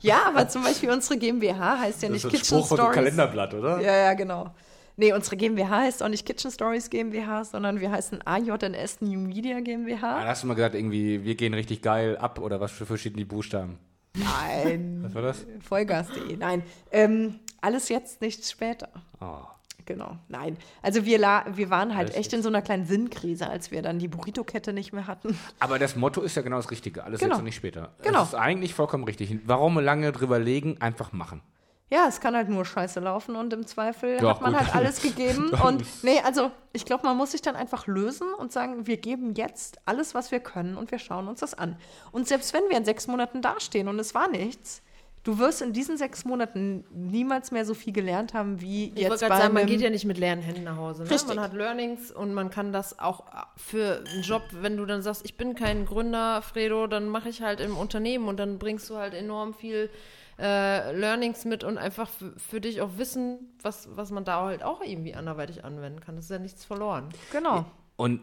ja, aber zum Beispiel unsere GmbH heißt ja nicht das ist Kitchen Spruch Stories. Kalenderblatt, oder? Ja, ja, genau. Nee, unsere GmbH heißt auch nicht Kitchen Stories GmbH, sondern wir heißen AJNS New Media GmbH. da hast du mal gesagt, irgendwie, wir gehen richtig geil ab oder was für verschiedene Buchstaben. Nein, Was war das? Vollgas.de. Nein, ähm, alles jetzt, nichts später. Oh. Genau, nein. Also wir, la wir waren halt Alles echt in so einer kleinen Sinnkrise, als wir dann die Burrito-Kette nicht mehr hatten. Aber das Motto ist ja genau das Richtige. Alles Genau. jetzt und nicht später. Genau. Das ist eigentlich vollkommen richtig. Warum lange drüber legen? Einfach machen. Ja, es kann halt nur scheiße laufen und im Zweifel Ja, hat man gut. halt alles gegeben. und nee, also ich glaube, man muss sich dann einfach lösen und sagen, wir geben jetzt alles, was wir können und wir schauen uns das an. Und selbst wenn wir in sechs Monaten dastehen und es war nichts, du wirst in diesen sechs Monaten niemals mehr so viel gelernt haben wie Ich jetzt gerade sagen, man geht ja nicht mit leeren Händen nach Hause. Ne? Man hat Learnings und man kann das auch für einen Job, wenn du dann sagst, ich bin kein Gründer, Fredo, dann mache ich halt im Unternehmen und dann bringst du halt enorm viel äh, Learnings mit und einfach für, dich auch Wissen, was, was man da halt auch irgendwie anderweitig anwenden kann. Das ist ja nichts verloren. Genau. Und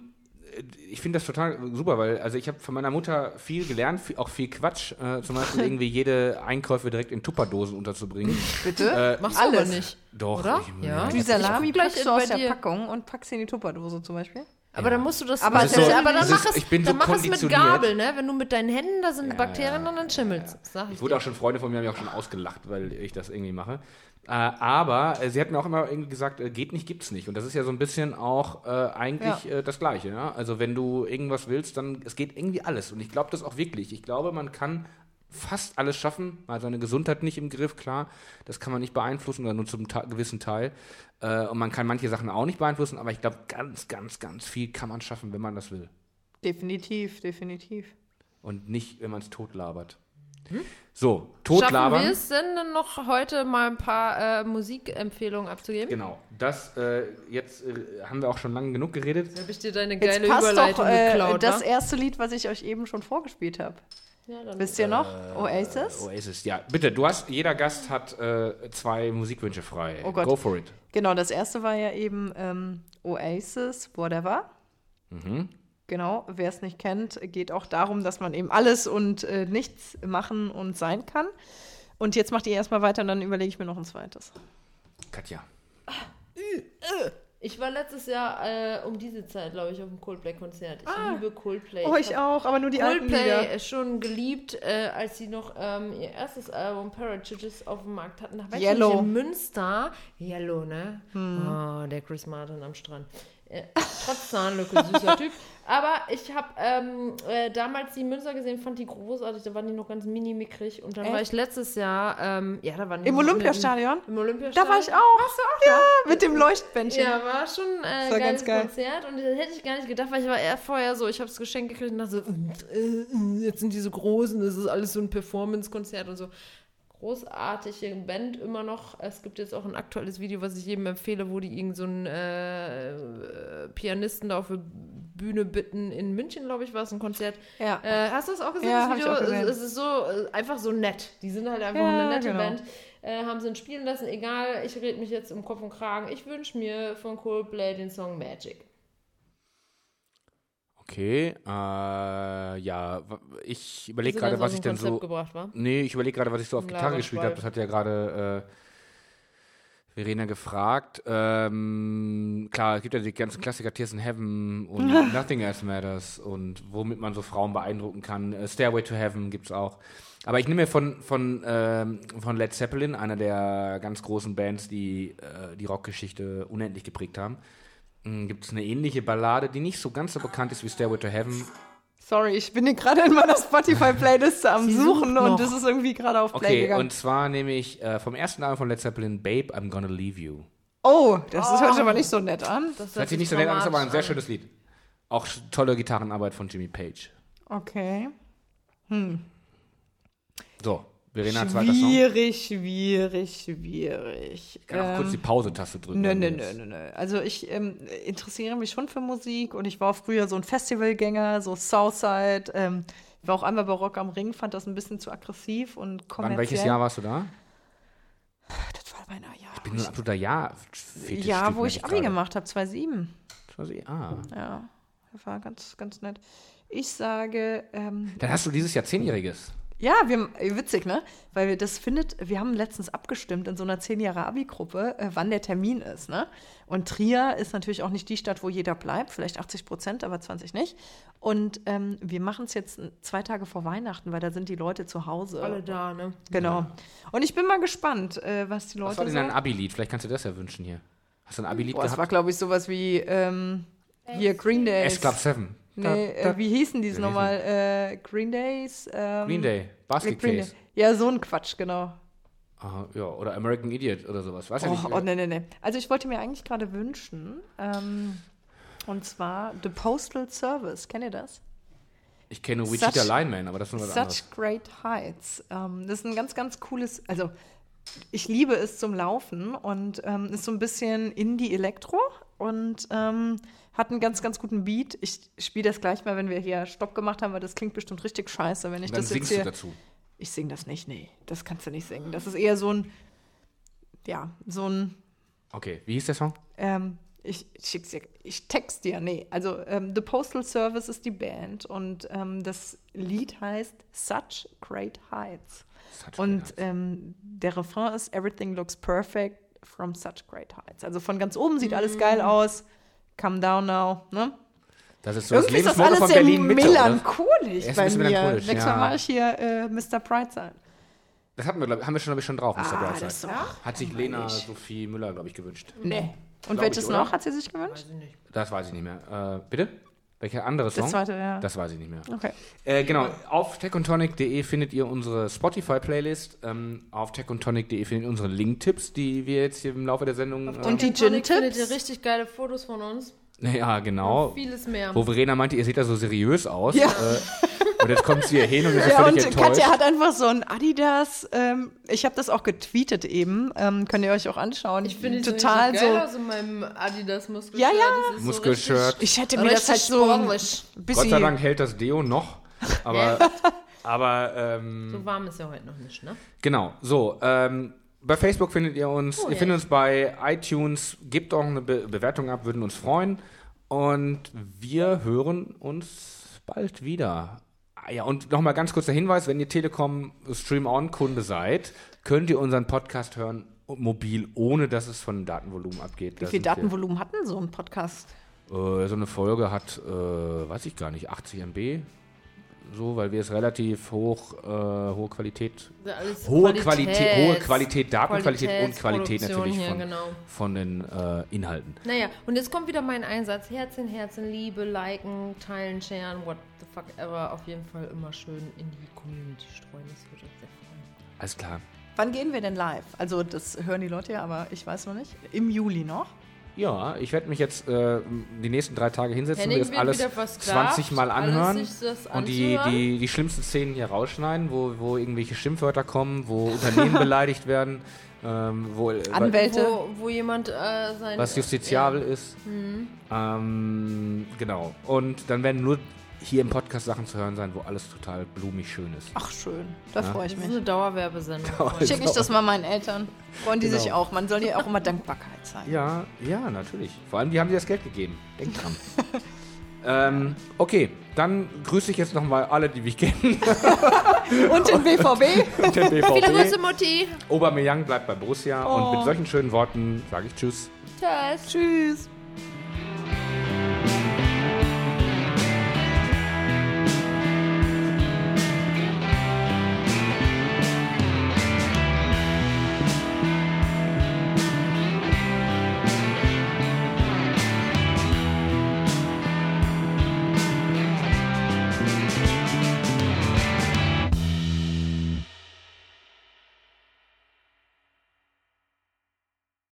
äh, ich finde das total super, weil also ich habe von meiner Mutter viel gelernt, viel, auch viel Quatsch. Äh, zum Beispiel irgendwie jede Einkäufe direkt in Tupperdosen unterzubringen. Bitte? Äh, Machst du aber Alles. nicht. Doch. Oder? Ich, Ja. Die Salami packst du bei aus der. Packung und packst sie in die Tupperdose zum Beispiel. Aber dann musst du das, Aber aber, das ist so- aber dann das mach ist- es, ich bin dann so mach es mit. Gabel, ne? Wenn du mit deinen Händen, da sind Bakterien und dann schimmelt's. Sag ich Ich wurde dir. auch schon Freunde von mir haben mich auch schon ausgelacht, weil ich das irgendwie mache. Äh, aber äh, sie hat mir auch immer irgendwie gesagt, äh, geht nicht, gibt's nicht. Und das ist ja so ein bisschen auch äh, eigentlich äh, das Gleiche. Ja? Also wenn du irgendwas willst, dann es geht irgendwie alles. Und ich glaube das auch wirklich. Ich glaube, man kann fast alles schaffen, mal seine Gesundheit nicht im Griff, klar, das kann man nicht beeinflussen oder nur zum Ta gewissen Teil. Äh, und man kann manche Sachen auch nicht beeinflussen, aber ich glaube, ganz, ganz, ganz viel kann man schaffen, wenn man das will. Definitiv, definitiv. Und nicht, wenn man es totlabert. Hm? So, Schaffen totlabern. wir es denn dann noch heute mal ein paar äh, Musikempfehlungen abzugeben? Genau, das äh, jetzt äh, haben wir auch schon lange genug geredet. Habe ich dir deine Jetzt geile passt Überleitung doch äh, geklaut, das wa? erste Lied, was ich euch eben schon vorgespielt habe. Ja, Wisst ihr noch? Oasis? Oasis, ja. Bitte, du hast, jeder Gast hat äh, zwei Musikwünsche frei. Oh Gott. Go for it. Genau, das erste war ja eben ähm, Oasis, Whatever. Mhm. Genau, wer es nicht kennt, geht auch darum, dass man eben alles und äh, nichts machen und sein kann. Und jetzt macht ihr erstmal weiter und dann überlege ich mir noch ein zweites. Katja. Ich war letztes Jahr äh, um diese Zeit, glaube ich, auf dem Coldplay-Konzert. Ich liebe Coldplay. Oh, ich hab auch, aber nur die alten Coldplay Lieder. ist schon geliebt, äh, als sie noch ähm, ihr erstes Album Parachuges auf dem Markt hatten. Da war Yellow. ich in Münster. Yellow, ne? Oh, der Chris Martin am Strand. Äh, trotz Zahnlücke, süßer Typ. Aber ich habe ähm, äh, damals die Münster gesehen, fand die großartig. Da waren die noch ganz mini-mickrig. Und dann war Echt? ich letztes Jahr, ähm, ja, da waren die Im Olympiastadion? Im Olympiastadion. Da war ich auch. Warst du auch ja, mit dem Leuchtbändchen. Ja, war schon äh, war geiles ganz geil. Konzert und das hätte ich gar nicht gedacht, weil ich war eher vorher so, ich habe das Geschenk gekriegt und dachte so, äh, äh, jetzt sind die so groß und das ist alles so ein Performance-Konzert und so. Großartige Band immer noch. Es gibt jetzt auch ein aktuelles Video, was ich jedem empfehle, wo die irgend so einen äh, äh, Pianisten da auf der Bühne bitten. In München, glaube ich, war es ein Konzert. Ja. Äh, hast du das auch gesehen, Ja, das hab ich Video? auch gesehen. Es, es ist so äh, einfach so nett. Die sind halt einfach Ja, eine nette genau. Band. Äh, haben sie ihn spielen lassen. Egal, ich rede mich jetzt um Kopf und Kragen. Ich wünsche mir von Coldplay den Song Magic. Okay, äh, ja, ich überlege gerade, was ich denn Konzept so. gebracht, wa? Nee, ich überlege gerade, was ich so auf Gitarre gespielt habe. Das hat ja gerade äh, Verena gefragt. Ähm, klar, es gibt ja die ganzen Klassiker Tears in Heaven und Nothing Else Matters und womit man so Frauen beeindrucken kann. Äh, Stairway to Heaven gibt's auch. Aber ich nehme mir von, von, ähm, von Led Zeppelin, einer der ganz großen Bands, die äh, die Rockgeschichte unendlich geprägt haben, gibt es eine ähnliche Ballade, die nicht so ganz so bekannt ist wie Stairway to Heaven, Sorry, ich bin hier gerade in meiner Spotify-Playliste am Sie Suchen und das ist irgendwie gerade auf Play Okay, gegangen. und zwar nehme ich äh, vom ersten Album von Led Zeppelin Babe, I'm Gonna Leave You. oh, das ist hört sich aber nicht so nett an. Das hört sich nicht so nett an, ist aber ein sehr schönes Lied. Auch tolle Gitarrenarbeit von Jimmy Page. Okay. So, Verena, Song. Schwierig, schwierig, schwierig. Ich kann auch kurz die Pause-Taste drücken. Nö, nö, nö, nö, nö. Also ich ähm, interessiere mich schon für Musik und ich war auch früher so ein Festivalgänger, so Southside. Ähm, ich war auch einmal bei Rock am Ring, fand das ein bisschen zu aggressiv und kommerziell. Wann, welches Jahr warst du da? Das war Aber na, ja, Ich bin ein absoluter ja Ja, wo ich Abi gemacht habe, 2007. 2007, ah. Ja, das war ganz, ganz nett. Ich sage. Ähm, Dann hast du dieses Jahr Zehnjähriges. Ja, wir, äh, witzig, ne? Weil wir das findet, wir haben letztens abgestimmt in so einer 10 Jahre Abi-Gruppe, äh, wann der Termin ist, ne? Und Trier ist natürlich auch nicht die Stadt, wo jeder bleibt, vielleicht 80 Prozent, aber 20 nicht. Und ähm, wir machen es jetzt zwei Tage vor Weihnachten, weil da sind die Leute zu Hause. Alle da, ne? Genau. Ja. Und ich bin mal gespannt, äh, was die Leute Was war denn ein Abi-Lied? Vielleicht kannst du das ja wünschen hier. Hast du ein Abi-Lied gehabt? Das war, glaube ich, sowas wie ähm, hier Green Day. S-Club 7. Nee, da, da. Äh, wie hießen die nochmal? Äh, Green Days? Ähm, Green Day, Basket Green Case. Day. Ja, so ein Quatsch, genau. Aha, ja, oder American Idiot oder sowas. Weiß oh, ja nicht. Oh, nee, nee, nee. Also ich wollte mir eigentlich gerade wünschen, ähm, und zwar The Postal Service. Kennt ihr das? Ich kenne Wichita such, Lineman, aber das ist was Such anderes. Great Heights. Ähm, das ist ein ganz, ganz cooles, also ich liebe es zum Laufen und ähm, ist so ein bisschen Indie-Elektro und ähm, hat einen ganz, ganz guten Beat. Ich spiele das gleich mal, wenn wir hier Stopp gemacht haben, weil das klingt bestimmt richtig scheiße, wenn ich dann das singst jetzt hier, du dazu. Ich singe das nicht, nee. Das kannst du nicht singen. Das ist eher so ein, ja, so ein. Okay, wie hieß der Song? Ähm, ich schick's dir, ich text dir, nee. Also ähm, The Postal Service ist die Band und ähm, das Lied heißt Such Great Heights. Such und great ähm, der Refrain ist Everything looks perfect from such great heights. Also von ganz oben sieht alles geil mm. aus. Come down now, ne? Das ist so Irgendwie das Lebensmotto von Berlin Mitte, melancholisch bei mir. Melancholisch, Nächstes Mal mache ich hier äh, Mr. Brightside. Das hatten wir, glaub, haben wir schon, glaube ich, schon drauf, Mr. Ah, Brightside. Hat sich Lena Sophie Müller, glaube ich, gewünscht. Nee. Und welches ich, noch hat sie sich gewünscht? Weiß das weiß ich nicht mehr. Äh, bitte? Welcher andere Song? Das zweite, ja. Das weiß ich nicht mehr. Okay. Äh, genau, auf techontonic.de findet ihr unsere Spotify-Playlist. Ähm, auf techontonic.de findet ihr unsere Link-Tipps, die wir jetzt hier im Laufe der Sendung... Auf und die Gin-Tipps? findet ihr richtig geile Fotos von uns. Ja, genau. Und vieles mehr. Wo Verena meinte, ihr seht da so seriös aus. Ja. Äh, und jetzt kommt sie hier hin und ist ja, völlig und enttäuscht. Katja hat einfach so ein Adidas, ähm, ich habe das auch getweetet eben, ähm, könnt ihr euch auch anschauen. Ich finde total so geil aus in meinem Adidas Muskelshirt. Ja, ja. Muskelshirt. So ich hätte mir das halt so Gott sei Dank hält das Deo noch, aber aber ähm, so warm ist ja heute noch nicht, ne? Genau. So, ähm, bei Facebook findet ihr uns. Oh, ihr ja. findet uns bei iTunes. Gebt auch eine Be Bewertung ab, würden uns freuen. Und wir hören uns bald wieder. Ah, ja, und nochmal ganz kurzer Hinweis: Wenn ihr Telekom Stream On-Kunde seid, könnt ihr unseren Podcast hören mobil, ohne dass es von Datenvolumen abgeht. Wie viel Datenvolumen hat denn so ein Podcast? Äh, so eine Folge hat, äh, weiß ich gar nicht, 80 MB so, weil wir es relativ hoch, äh, hohe Qualität, hohe Qualität, hohe Qualität, Datenqualität und Qualität natürlich hier, von, genau. von den äh, Inhalten. Naja, und jetzt kommt wieder mein Einsatz. Herzen, Herzen, Liebe, liken, teilen, sharen, what the fuck ever. Auf jeden Fall immer schön in die Community streuen. Das würde uns sehr freuen. Alles klar. Wann gehen wir denn live? Also das hören die Leute ja, aber ich weiß noch nicht. Im Juli noch? Ja, ich werde mich jetzt äh, die nächsten drei Tage hinsetzen und das alles 20 Mal anhören und die, die, die schlimmsten Szenen hier rausschneiden, wo, wo irgendwelche Schimpfwörter kommen, wo Unternehmen beleidigt werden, ähm, wo, äh, Anwälte, wo, wo jemand äh, sein, was justiziabel ja. ist. Mhm. Ähm, genau. Und dann werden nur hier im Podcast Sachen zu hören sein, wo alles total blumig schön ist. Ach schön, da ja? freue ich mich. Das ist eine Dauerwerbesendung. Schicke ich das mal meinen Eltern. Freuen die genau. sich auch. Man soll dir auch immer Dankbarkeit zeigen. Ja, ja, natürlich. Vor allem, die haben dir das Geld gegeben. Denk dran. ähm, okay, dann grüße ich jetzt nochmal alle, die mich kennen. Und den BVB. Und den BVB. Viele Grüße, Mutti. Aubameyang bleibt bei Borussia. Oh. Und mit solchen schönen Worten sage ich Tschüss. Tschüss. Tschüss.